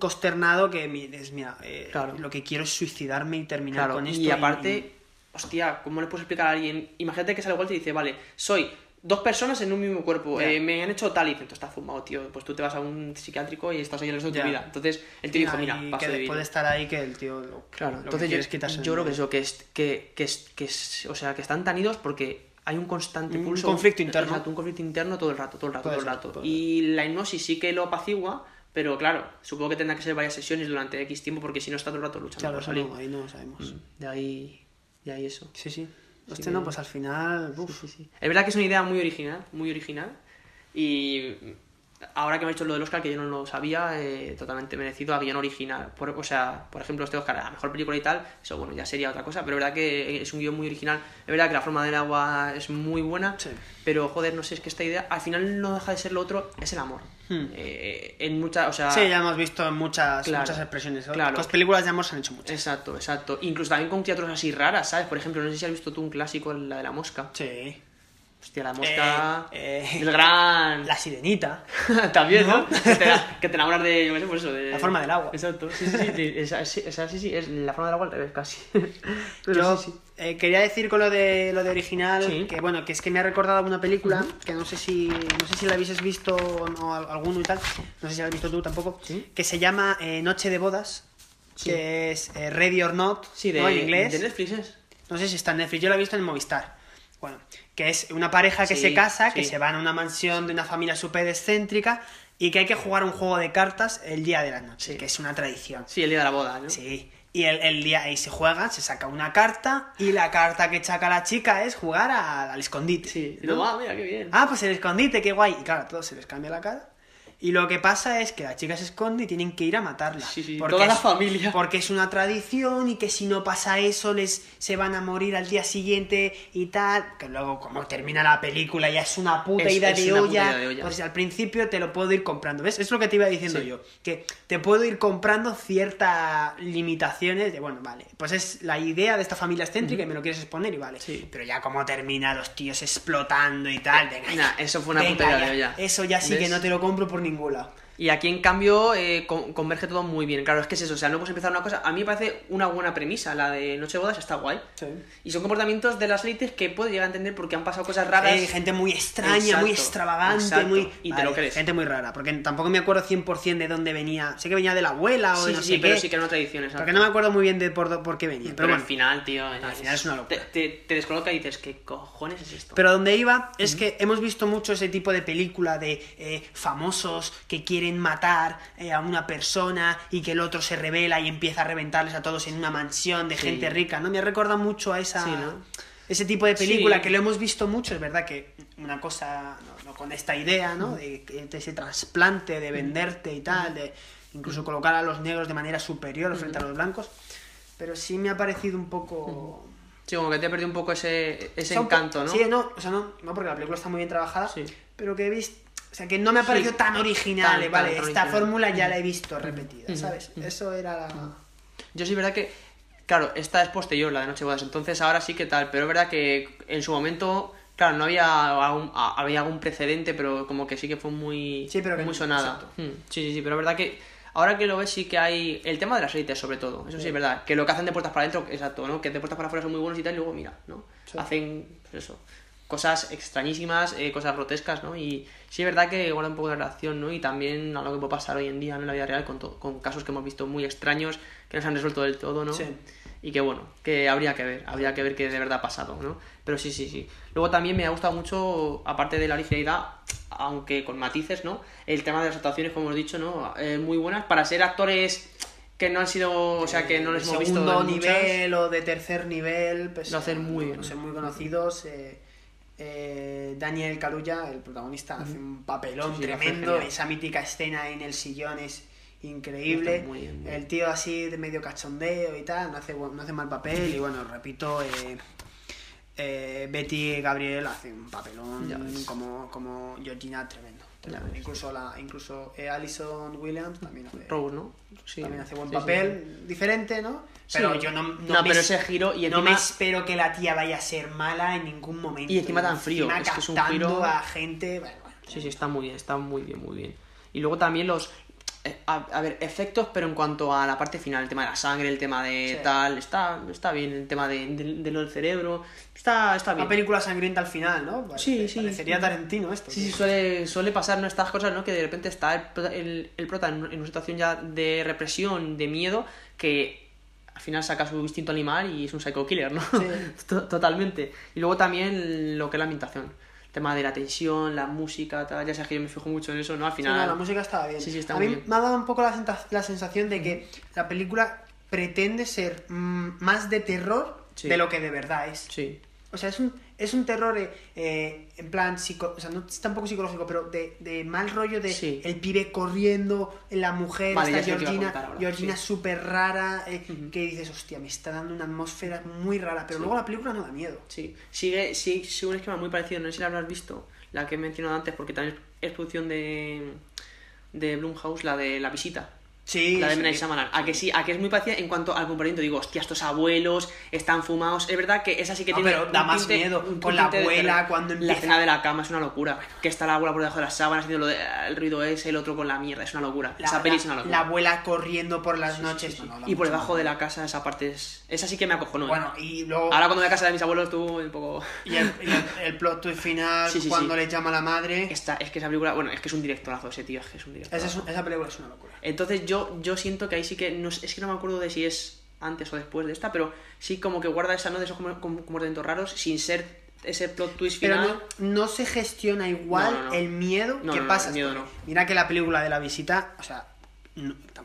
consternado que dices, mira, eh, Claro. lo que quiero es suicidarme y terminar con esto. y aparte, hostia, ¿cómo le puedes explicar a alguien? Imagínate que sale Walter y dice, vale, soy dos personas en un mismo cuerpo, eh, me han hecho tal y tú estás fumado, tío, pues tú te vas a un psiquiátrico y estás ahí el resto de tu vida. Entonces, el tío dijo, mira, paso que de puede estar ahí que el tío. Lo, Claro, lo que entonces es yo, quitarse yo creo que eso, que es, que, que, es, que es- o sea, que están tan idos porque hay un constante Un pulso. conflicto interno. Exacto, un conflicto interno todo el rato, todo el rato, Puede todo el rato. Y la hipnosis sí que lo apacigua, pero claro, supongo que tendrá que ser varias sesiones durante X tiempo porque si no está todo el rato luchando Claro, por salir. no, ahí no lo sabemos. De ahí, de ahí eso. Sí, sí. Hostia, no, pues al final. uf. Es verdad que es una idea muy original, muy original. Y ahora que me ha hecho lo del Oscar, que yo no lo sabía, eh, totalmente merecido a guion original. Por, o sea, por ejemplo, este Oscar, a mejor película y tal, eso bueno, ya sería otra cosa, pero es verdad que es un guion muy original. Es verdad que la forma del agua es muy buena, pero joder, no sé, es que esta idea al final no deja de ser lo otro, es el amor. Hmm. Eh, en muchas, o sea. Sí, ya hemos visto muchas, Claro, muchas expresiones. claro. Las películas de amor se han hecho muchas. Exacto, exacto. Incluso también con teatros así raras, ¿sabes? Por ejemplo, no sé si has visto tú un clásico, la de la mosca. Sí. Hostia, la mosca. Eh, eh, el gran. La sirenita. También, ¿no? ¿No? que, te, que te enamoras de. Yo qué sé, por eso. De... La forma del agua. Exacto. Sí, sí, sí. Esa, sí, esa, sí, sí, es la forma del agua al revés, casi. Pero Yo sí, sí. eh, quería decir con lo de lo de original Sí. que bueno que es que me ha recordado una película que no sé si no sé si la habéis visto o no, al- alguno y tal no sé si la has visto tú tampoco que se llama eh, Noche de bodas que es Ready or Not Sí, de, ¿no? en inglés de Netflix es. no sé si está en Netflix yo la he visto en Movistar bueno que es una pareja que Sí, se casa que sí. se van a una mansión de una familia súper excéntrica y que hay que jugar un juego de cartas el día de la noche que es una tradición Sí, el día de la boda, ¿no? Sí. Y el, el día ahí se juega, se saca una carta y la carta que saca la chica es jugar a- al escondite. Sí. Y ¿no? luego, ah, mira, qué bien. Ah, pues el escondite, qué guay. Y claro, a todos se les cambia la cara. Y lo que pasa es que la chica se esconde y tienen que ir a matarla. Sí, sí, Porque toda la es- familia. Porque es una tradición y que si no pasa eso les se van a morir al día siguiente y tal. Que luego como termina la película ya es una puta Es- ida, es de una puta olla. ida de olla. Pues al principio te lo puedo ir comprando. ¿Ves? Es lo que te iba diciendo Sí. yo. Que te puedo ir comprando ciertas limitaciones de, bueno, vale, pues es la idea de esta familia excéntrica y me lo quieres exponer y vale. Pero ya como termina los tíos explotando y tal. Venga, Nah, eso fue una venga, puta idea de olla. Eso ya sí ¿Ves? que no te lo compro ningún lado. Y aquí, en cambio, eh, con- converge todo muy bien. Claro, es que es eso. O sea, no puedes empezar una cosa. A mí me parece una buena premisa. La de Noche de Bodas está guay. Y son comportamientos de las élites que puedo llegar a entender porque han pasado cosas raras. Sí, gente muy extraña, Exacto, muy extravagante, exacto. muy... Y te Vale, lo crees. Gente muy rara, porque tampoco me acuerdo 100% de dónde venía. Sé que venía de la abuela o Sí, de no sí, sé sí, pero qué, sí que era una tradición. exacto. Porque no me acuerdo muy bien de por, por qué venía. Pero, Pero, al bueno, final, tío. al final es una locura. Te, te, te descoloca y dices, ¿qué cojones es esto? Pero donde iba es que hemos visto mucho ese tipo de película de eh, famosos que quieren matar eh, a una persona y que el otro se revela y empieza a reventarles a todos en una mansión de Sí. gente rica, ¿no? Me recuerda mucho a esa... Sí, ¿no? Ese tipo de película Sí. que lo hemos visto mucho, es verdad que una cosa, no, con esta idea, ¿no? De, que- de ese trasplante, de venderte y tal, de incluso colocar a los negros de manera superior frente a los blancos, pero sí me ha parecido un poco... Sí, como que te ha perdido un poco ese, ese encanto, ¿no? Sí, no, o sea, no, no, porque la película está muy bien trabajada, pero que he visto, sea, que no me ha Sí. parecido tan original, Tan- eh, vale, tan esta original. fórmula ya la he visto repetida. ¿sabes? Eso era la... Yo sí, es verdad que, claro, esta es posterior, la de Noche Bodas, entonces ahora sí que tal, pero es verdad que en su momento, claro, no había algún, a- había algún precedente, pero como que sí que fue muy, Sí, pero muy sonada. Hmm, Sí, sí, sí, pero es verdad que ahora que lo ves sí que hay el tema de las élites sobre todo, eso sí, Sí. es verdad, que lo que hacen de puertas para adentro, exacto, ¿no? Que de puertas para afuera son muy buenos y tal, y luego mira, ¿no? Sí. Hacen, pues eso, cosas extrañísimas, eh, cosas grotescas, ¿no? Y sí es verdad que guarda un poco de relación, ¿no? Y también a lo que puede pasar hoy en día ¿no? en la vida real con, con casos que hemos visto muy extraños, que no se han resuelto del todo, ¿no? Sí. Y que bueno, que habría que ver, habría que ver qué de verdad ha pasado, ¿no? Pero sí, sí, sí. Luego también me ha gustado mucho, aparte de la originalidad, aunque con matices, ¿no? El tema de las actuaciones, como hemos dicho, ¿no? Eh, muy buenas para ser actores que no han sido, o sea, que no les de hemos visto muchas. nivel o de tercer nivel, pues, Lo hacen muy no, bien. sé, muy conocidos. eh, eh, Daniel Carulla, el protagonista, hace un papelón Sí, sí, tremendo. Esa mítica escena en el sillón es increíble. Muy bien, muy bien. El tío así de medio cachondeo y tal, no hace, no hace mal papel. Y bueno, repito, eh, eh, Betty Gabriel hace un papelón como, como Georgina tremendo. Ya, incluso la, incluso eh, Alison Williams también hace, Rose, ¿no? También hace buen papel, diferente, ¿no? Pero Sí. yo no, No, me pero ese giro y no me encima- espero que la tía vaya a ser mala en ningún momento. Y encima tan frío, Encima es que es un giro- a gente, bueno, bueno. Sí, sí, está muy bien, está muy bien, muy bien. Y luego también los. eh, A, a ver, efectos, pero en cuanto a la parte final, el tema de la sangre, el tema de Sí. tal, está, está bien, el tema de, de- de lo del cerebro, está, está bien. Una película sangrienta al final, ¿no? Sí, Parece- sí. Parecería Tarantino esto. Sí, sí, suele, suele pasar ¿no? estas cosas, ¿no? Que de repente está el, el, el prota en, en una situación ya de represión, de miedo, que al final saca su instinto animal y es un psycho killer, ¿no? To- Totalmente. Y luego también lo que es la ambientación. El tema de la tensión, la música, tal. Ya sabes que yo me fijo mucho en eso, ¿no? Al Sí, final. no, la música estaba bien. Sí, sí, está a muy mí bien. me ha dado un poco la, la sensación de que la película pretende ser mm, más de terror Sí. de lo que de verdad es. Sí. O sea, es un, es un terror eh, en plan psico, o sea, no es tampoco psicológico, pero de, de mal rollo de Sí. el pibe corriendo, la mujer, Vale, esta Georgina, contar Georgina sí. súper rara, eh, que dices, hostia, me está dando una atmósfera muy rara, pero Sí. luego la película no da miedo. Sí, sigue, sí, sigue un esquema muy parecido, no sé si la habrás visto, la que he mencionado antes, porque también es producción de, de Blumhouse, la de La Visita. Sí, La de sí. M. Night Shyamalan. A que sí, a que es muy parecida en cuanto al comportamiento. Digo, hostia, estos abuelos están fumados. Es verdad que esa sí que No, tiene. pero da más tinte- miedo. Con la de abuela, cuando La empieza- escena de la cama es una locura. Que está la abuela por debajo de las sábanas haciendo lo de- el ruido ese, el otro con la mierda. Es una locura. La, esa peli la- es una locura. la abuela corriendo por las Sí, noches. sí, sí. no, no, da y por debajo de la casa esa parte es. Esa sí que me acojonó. ¿eh? Bueno, y luego. Ahora cuando voy a casa de mis abuelos estuvo un poco. Y el, y el- el plot twist final, cuando le llama a la madre. Esta, es que esa película, bueno, es que es un directorazo ese tío, es que es un directorazo. Esa, es un- esa película es una locura. Entonces yo, yo siento que ahí sí que, no, es que no me acuerdo de si es antes o después de esta, pero sí como que guarda esa, ¿no? De esos comportamientos raros sin ser ese plot twist Pero final. no, no se gestiona igual No, no, no. el miedo que pasa. miedo. Mira que la película de la visita, o sea,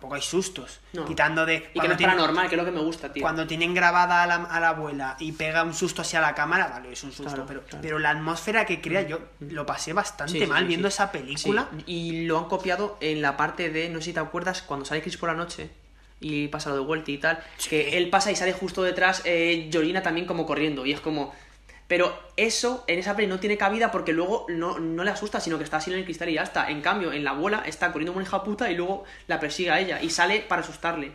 tampoco hay sustos. No. Quitando de. Y que no es tienen- paranormal, que es lo que me gusta, tío. Cuando tienen grabada a la, a la abuela y pega un susto hacia la cámara, vale, es un susto, Claro, pero, claro. Mm, pero la atmósfera que crea, yo lo pasé bastante Sí, mal sí, viendo sí. esa película. Y lo han copiado en la parte de, no sé si te acuerdas, cuando sale Chris por la noche y pasa lo de vuelta y tal, que él pasa y sale justo detrás eh, Georgina también como corriendo y es como... Pero eso en esa peli no tiene cabida porque luego no, no le asusta, sino que está así en el cristal y ya está. En cambio, en la abuela está corriendo como hija puta y luego la persigue a ella y sale para asustarle.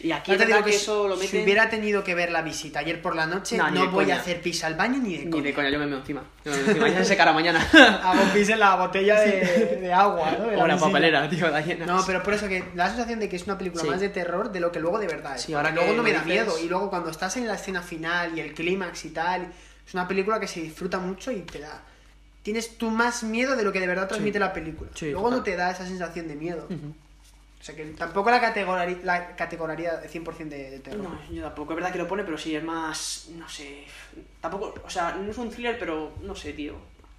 Y aquí es te digo que si- eso lo Si mete... hubiera tenido que ver la visita ayer por la noche, No, no, ni voy coña. a hacer pis al baño ni de Ni coña. de coña, yo me meo encima. Yo me meo encima. Ya se secará mañana. Hago pis en la botella de, de agua, ¿no? De O la visita. papelera, tío, la llenas. No, pero por eso que da la sensación de que es una película Sí. más de terror de lo que luego de verdad es. Sí, ahora luego que no me lo da dices- miedo. Y luego cuando estás en la escena final y el clímax y tal, es una película que se disfruta mucho y te da. Tienes tú más miedo de lo que de verdad transmite la película. Sí, luego no te da esa sensación de miedo. O sea que tampoco la categoría, la categoría de 100% de, de terror. No, yo tampoco. Es verdad que lo pone, pero sí, es más. No sé. Tampoco. O sea, no es un thriller, pero no sé, tío.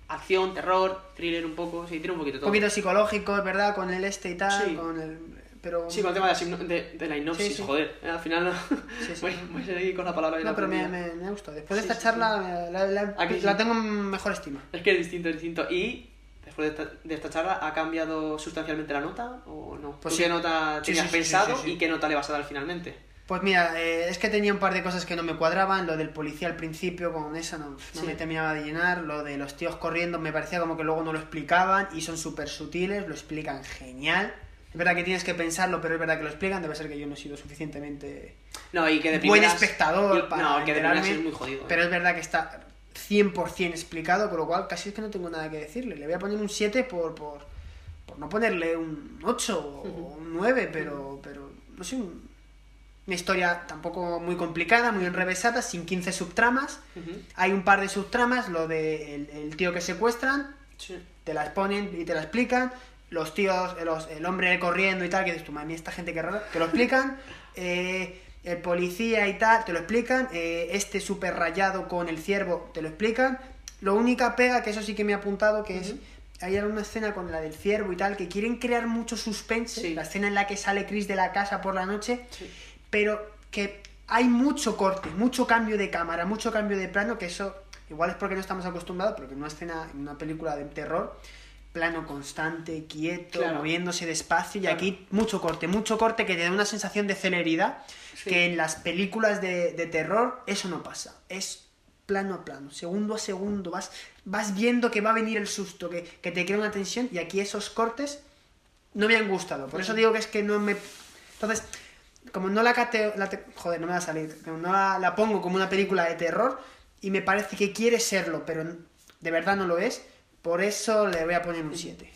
Acción, terror, thriller un poco. Sí, tiene un poquito Un todo. poquito psicológico, es verdad, con el este y tal, Sí. con el... Pero... Sí, con el tema de la, de, de la hipnosis, Sí, sí. joder. eh, Al final no. Sí. Voy, voy a seguir con la palabra y No, la pero me, me, me ha gustado. Después de esta charla la, la- ¿A que sí? la tengo en mejor estima. Es que es distinto, es distinto. Y. Después de esta, de esta charla, ¿ha cambiado sustancialmente la nota o no? Pues ¿Tú sí. qué nota tenías pensado y qué nota le vas a dar finalmente? Pues mira, eh, es que tenía un par de cosas que no me cuadraban. Lo del policía al principio, con esa no, no Sí. me terminaba de llenar. Lo de los tíos corriendo me parecía como que luego no lo explicaban y son súper sutiles, lo explican genial. Es verdad que tienes que pensarlo, pero es verdad que lo explican. Debe ser que yo no he sido suficientemente No, y que de buen espectador y- para No, que de es muy jodido. ¿eh? Pero es verdad que está 100% explicado, con lo cual casi es que no tengo nada que decirle. Le voy a poner un 7 por, por, por no ponerle un 8 o un 9, pero, pero no sé, un- una historia tampoco muy complicada, muy enrevesada, sin 15 subtramas. Hay un par de subtramas, lo de el, el tío que secuestran, Sí. te las ponen y te la explican. Los tíos, los- el hombre corriendo y tal, que dices tú, mami, esta gente que rara, te lo explican. Eh, el policía y tal, te lo explican. Eh, este súper rayado con el ciervo, te lo explican. Lo única pega, que eso sí que me ha apuntado, que es. Hay una escena con la del ciervo y tal, que quieren crear mucho suspense. Sí. La escena en la que sale Chris de la casa por la noche, pero que hay mucho corte, mucho cambio de cámara, mucho cambio de plano, que eso igual es porque no estamos acostumbrados, pero que en una escena, en una película de terror, plano constante, quieto, Claro. moviéndose despacio, y Claro. aquí mucho corte, mucho corte que te da una sensación de celeridad, Sí. que en las películas de, de terror eso no pasa. Es plano a plano, segundo a segundo, vas, vas viendo que va a venir el susto, que, que te crea una tensión y aquí esos cortes no me han gustado. Por eso digo que es que no me... Entonces, como no la cateo... la te- Joder, no me va a salir. Como no la, la pongo como una película de terror y me parece que quiere serlo, pero de verdad no lo es, por eso le voy a poner un 7.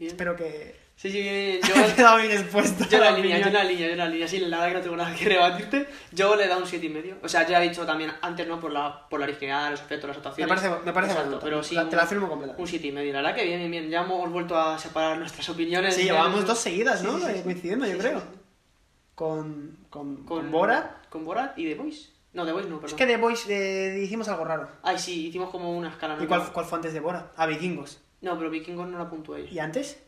Espero que... Sí, sí, bien, Yo he quedado bien expuesto. Yo la la línea, yo la línea, yo la línea. Sí, la verdad que no tengo nada que rebatirte. Yo le he dado un 7,5. y medio. O sea, ya he dicho también antes, ¿no? Por la, por la originalidad, los efectos, las actuaciones. Me parece- me parece Exacto, bonito. pero sí. La- te la firmo completa. Un 7,5. y medio. La verdad que bien, bien, bien. Ya hemos vuelto a separar nuestras opiniones. Sí, llevamos dos seguidas, ¿no? Sí, sí, sí. Coincidiendo, yo creo. Con, con, Con, con Borat. Con Borat y The Voice. No, The Voice no, perdón. Es que The Voice eh, hicimos algo raro. Ay, sí, hicimos como una escala. ¿Y cuál, cuál fue antes de Borat? Ah, Vikingos. No, pero Vikingos no la puntué. ¿Y antes?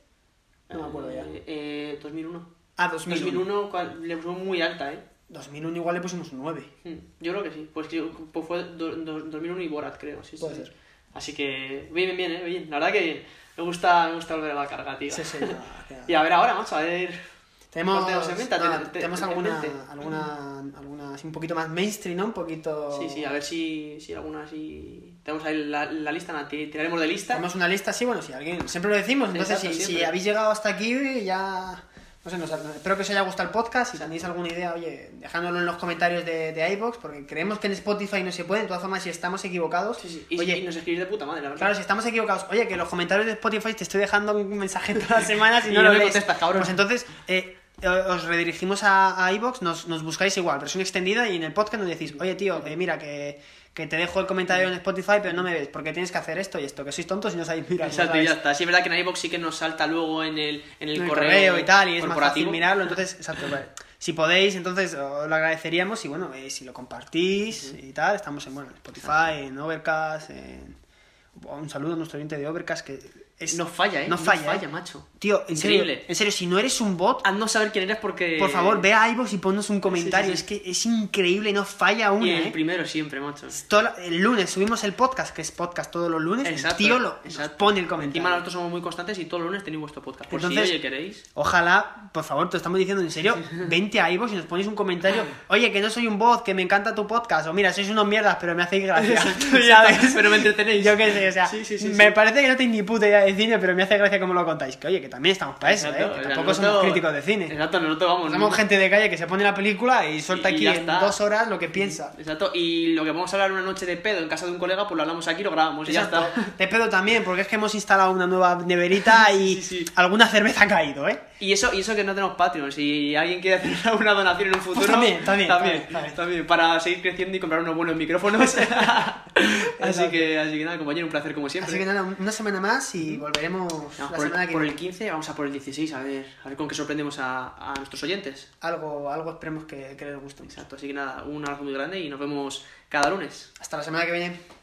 No me acuerdo ya. Eh, eh, 2001. Ah, 2001. 2001 cual- le pusimos muy alta, ¿eh? 2001 igual le pusimos un 9. Mm, Yo creo que sí. Pues, pues fue do- do- 2001 y Borat, creo. Sí, Puede sí. ser. Así que, bien, bien, bien, ¿eh? Bien. La verdad que bien. Me gusta, me gusta volver a la carga, tío. Sí, sí, no, y a ver ahora, macho, a ver... Tenemos, ¿cuál tenemos no, alguna, alguna, alguna así un poquito más mainstream, ¿no? Un poquito... Sí, sí, a ver si, si alguna así... Tenemos ahí la, la lista, ti- tiraremos de lista. Tenemos una lista así, bueno, si alguien... Siempre lo decimos, entonces Exacto, si, si habéis llegado hasta aquí ya... No sé, nos- espero que os haya gustado el podcast. Si tenéis alguna idea, oye, dejádnoslo en los comentarios de, de iVoox, porque creemos que en Spotify no se puede. De todas formas, si estamos equivocados, Y, oye, y nos escribís de puta madre, la verdad. Claro, si estamos equivocados, oye, que en los comentarios de Spotify te estoy dejando un mensaje todas las semanas y Y no no lo contestas, cabrón. Pues entonces, eh, os redirigimos a, a iVoox, nos, nos buscáis igual, versión extendida, y en el podcast nos decís, oye, tío, eh, mira, que, que te dejo el comentario en Spotify, pero no me ves, porque tienes que hacer esto y esto, que sois tontos y no sabéis mirar. Exacto, no y ya está. Sí, es verdad que en iVoox sí que nos salta luego en el, en el, en el correo, correo, y tal, y es más fácil mirarlo, entonces, exacto, vale. Si podéis, entonces os lo agradeceríamos y bueno, eh, si lo compartís y tal, estamos en, bueno, en Spotify, en Overcast, en... Un saludo a nuestro oyente de Overcast que es... No falla, ¿eh? No falla, No falla, ¿eh? macho. Tío, en serio, Increíble. en serio, si no eres un bot, Haz no saber quién eres porque... por favor, ve a iVoox y ponnos un comentario. Sí, sí, sí. Es que es increíble, no falla una, Y el ¿eh? primero siempre, macho. Todo el lunes subimos el podcast, que es podcast todos los lunes. Exacto, el tío lo exacto. pone el Encima comentario. nosotros somos muy constantes y todos los lunes tenéis vuestro podcast. Por Entonces- si, oye, queréis. Ojalá, por favor, te lo estamos diciendo en serio, vente a iVoox y nos ponéis un comentario. Oye, que no soy un bot, que me encanta tu podcast. O mira, sois unos mierdas, pero me hacéis gracia. Exacto, ¿Sabes? pero me entretenéis. Yo qué sé, o sea, Sí, sí, sí, me parece que no tenéis ni puta idea de cine, pero me hace gracia cómo lo contáis. Que oye, que también estamos para eso, Exacto, ¿eh? Que tampoco somos críticos de cine. Exacto, nosotros vamos. Somos ¿no? gente de calle que se pone la película y suelta Y- y aquí en está. dos horas lo que piensa. Exacto, y lo que vamos a hablar una noche de pedo en casa de un colega, pues lo hablamos aquí, lo grabamos y ya está. De pedo también, porque es que hemos instalado una nueva neverita y alguna cerveza ha caído, ¿eh? Y eso, y eso que no tenemos Patreon, si alguien quiere hacer alguna donación en un futuro, Pues también, también, también, también, también, para seguir creciendo y comprar unos buenos micrófonos. así que, así que nada, compañero, un placer como siempre. Así que nada, una semana más y volveremos Vamos la por, el, que por viene. el 15, vamos a por el 16, a ver, a ver con qué sorprendemos a, a nuestros oyentes. Algo, algo esperemos que, que les guste. Exacto, así que nada, un abrazo muy grande y nos vemos cada lunes. Hasta la semana que viene.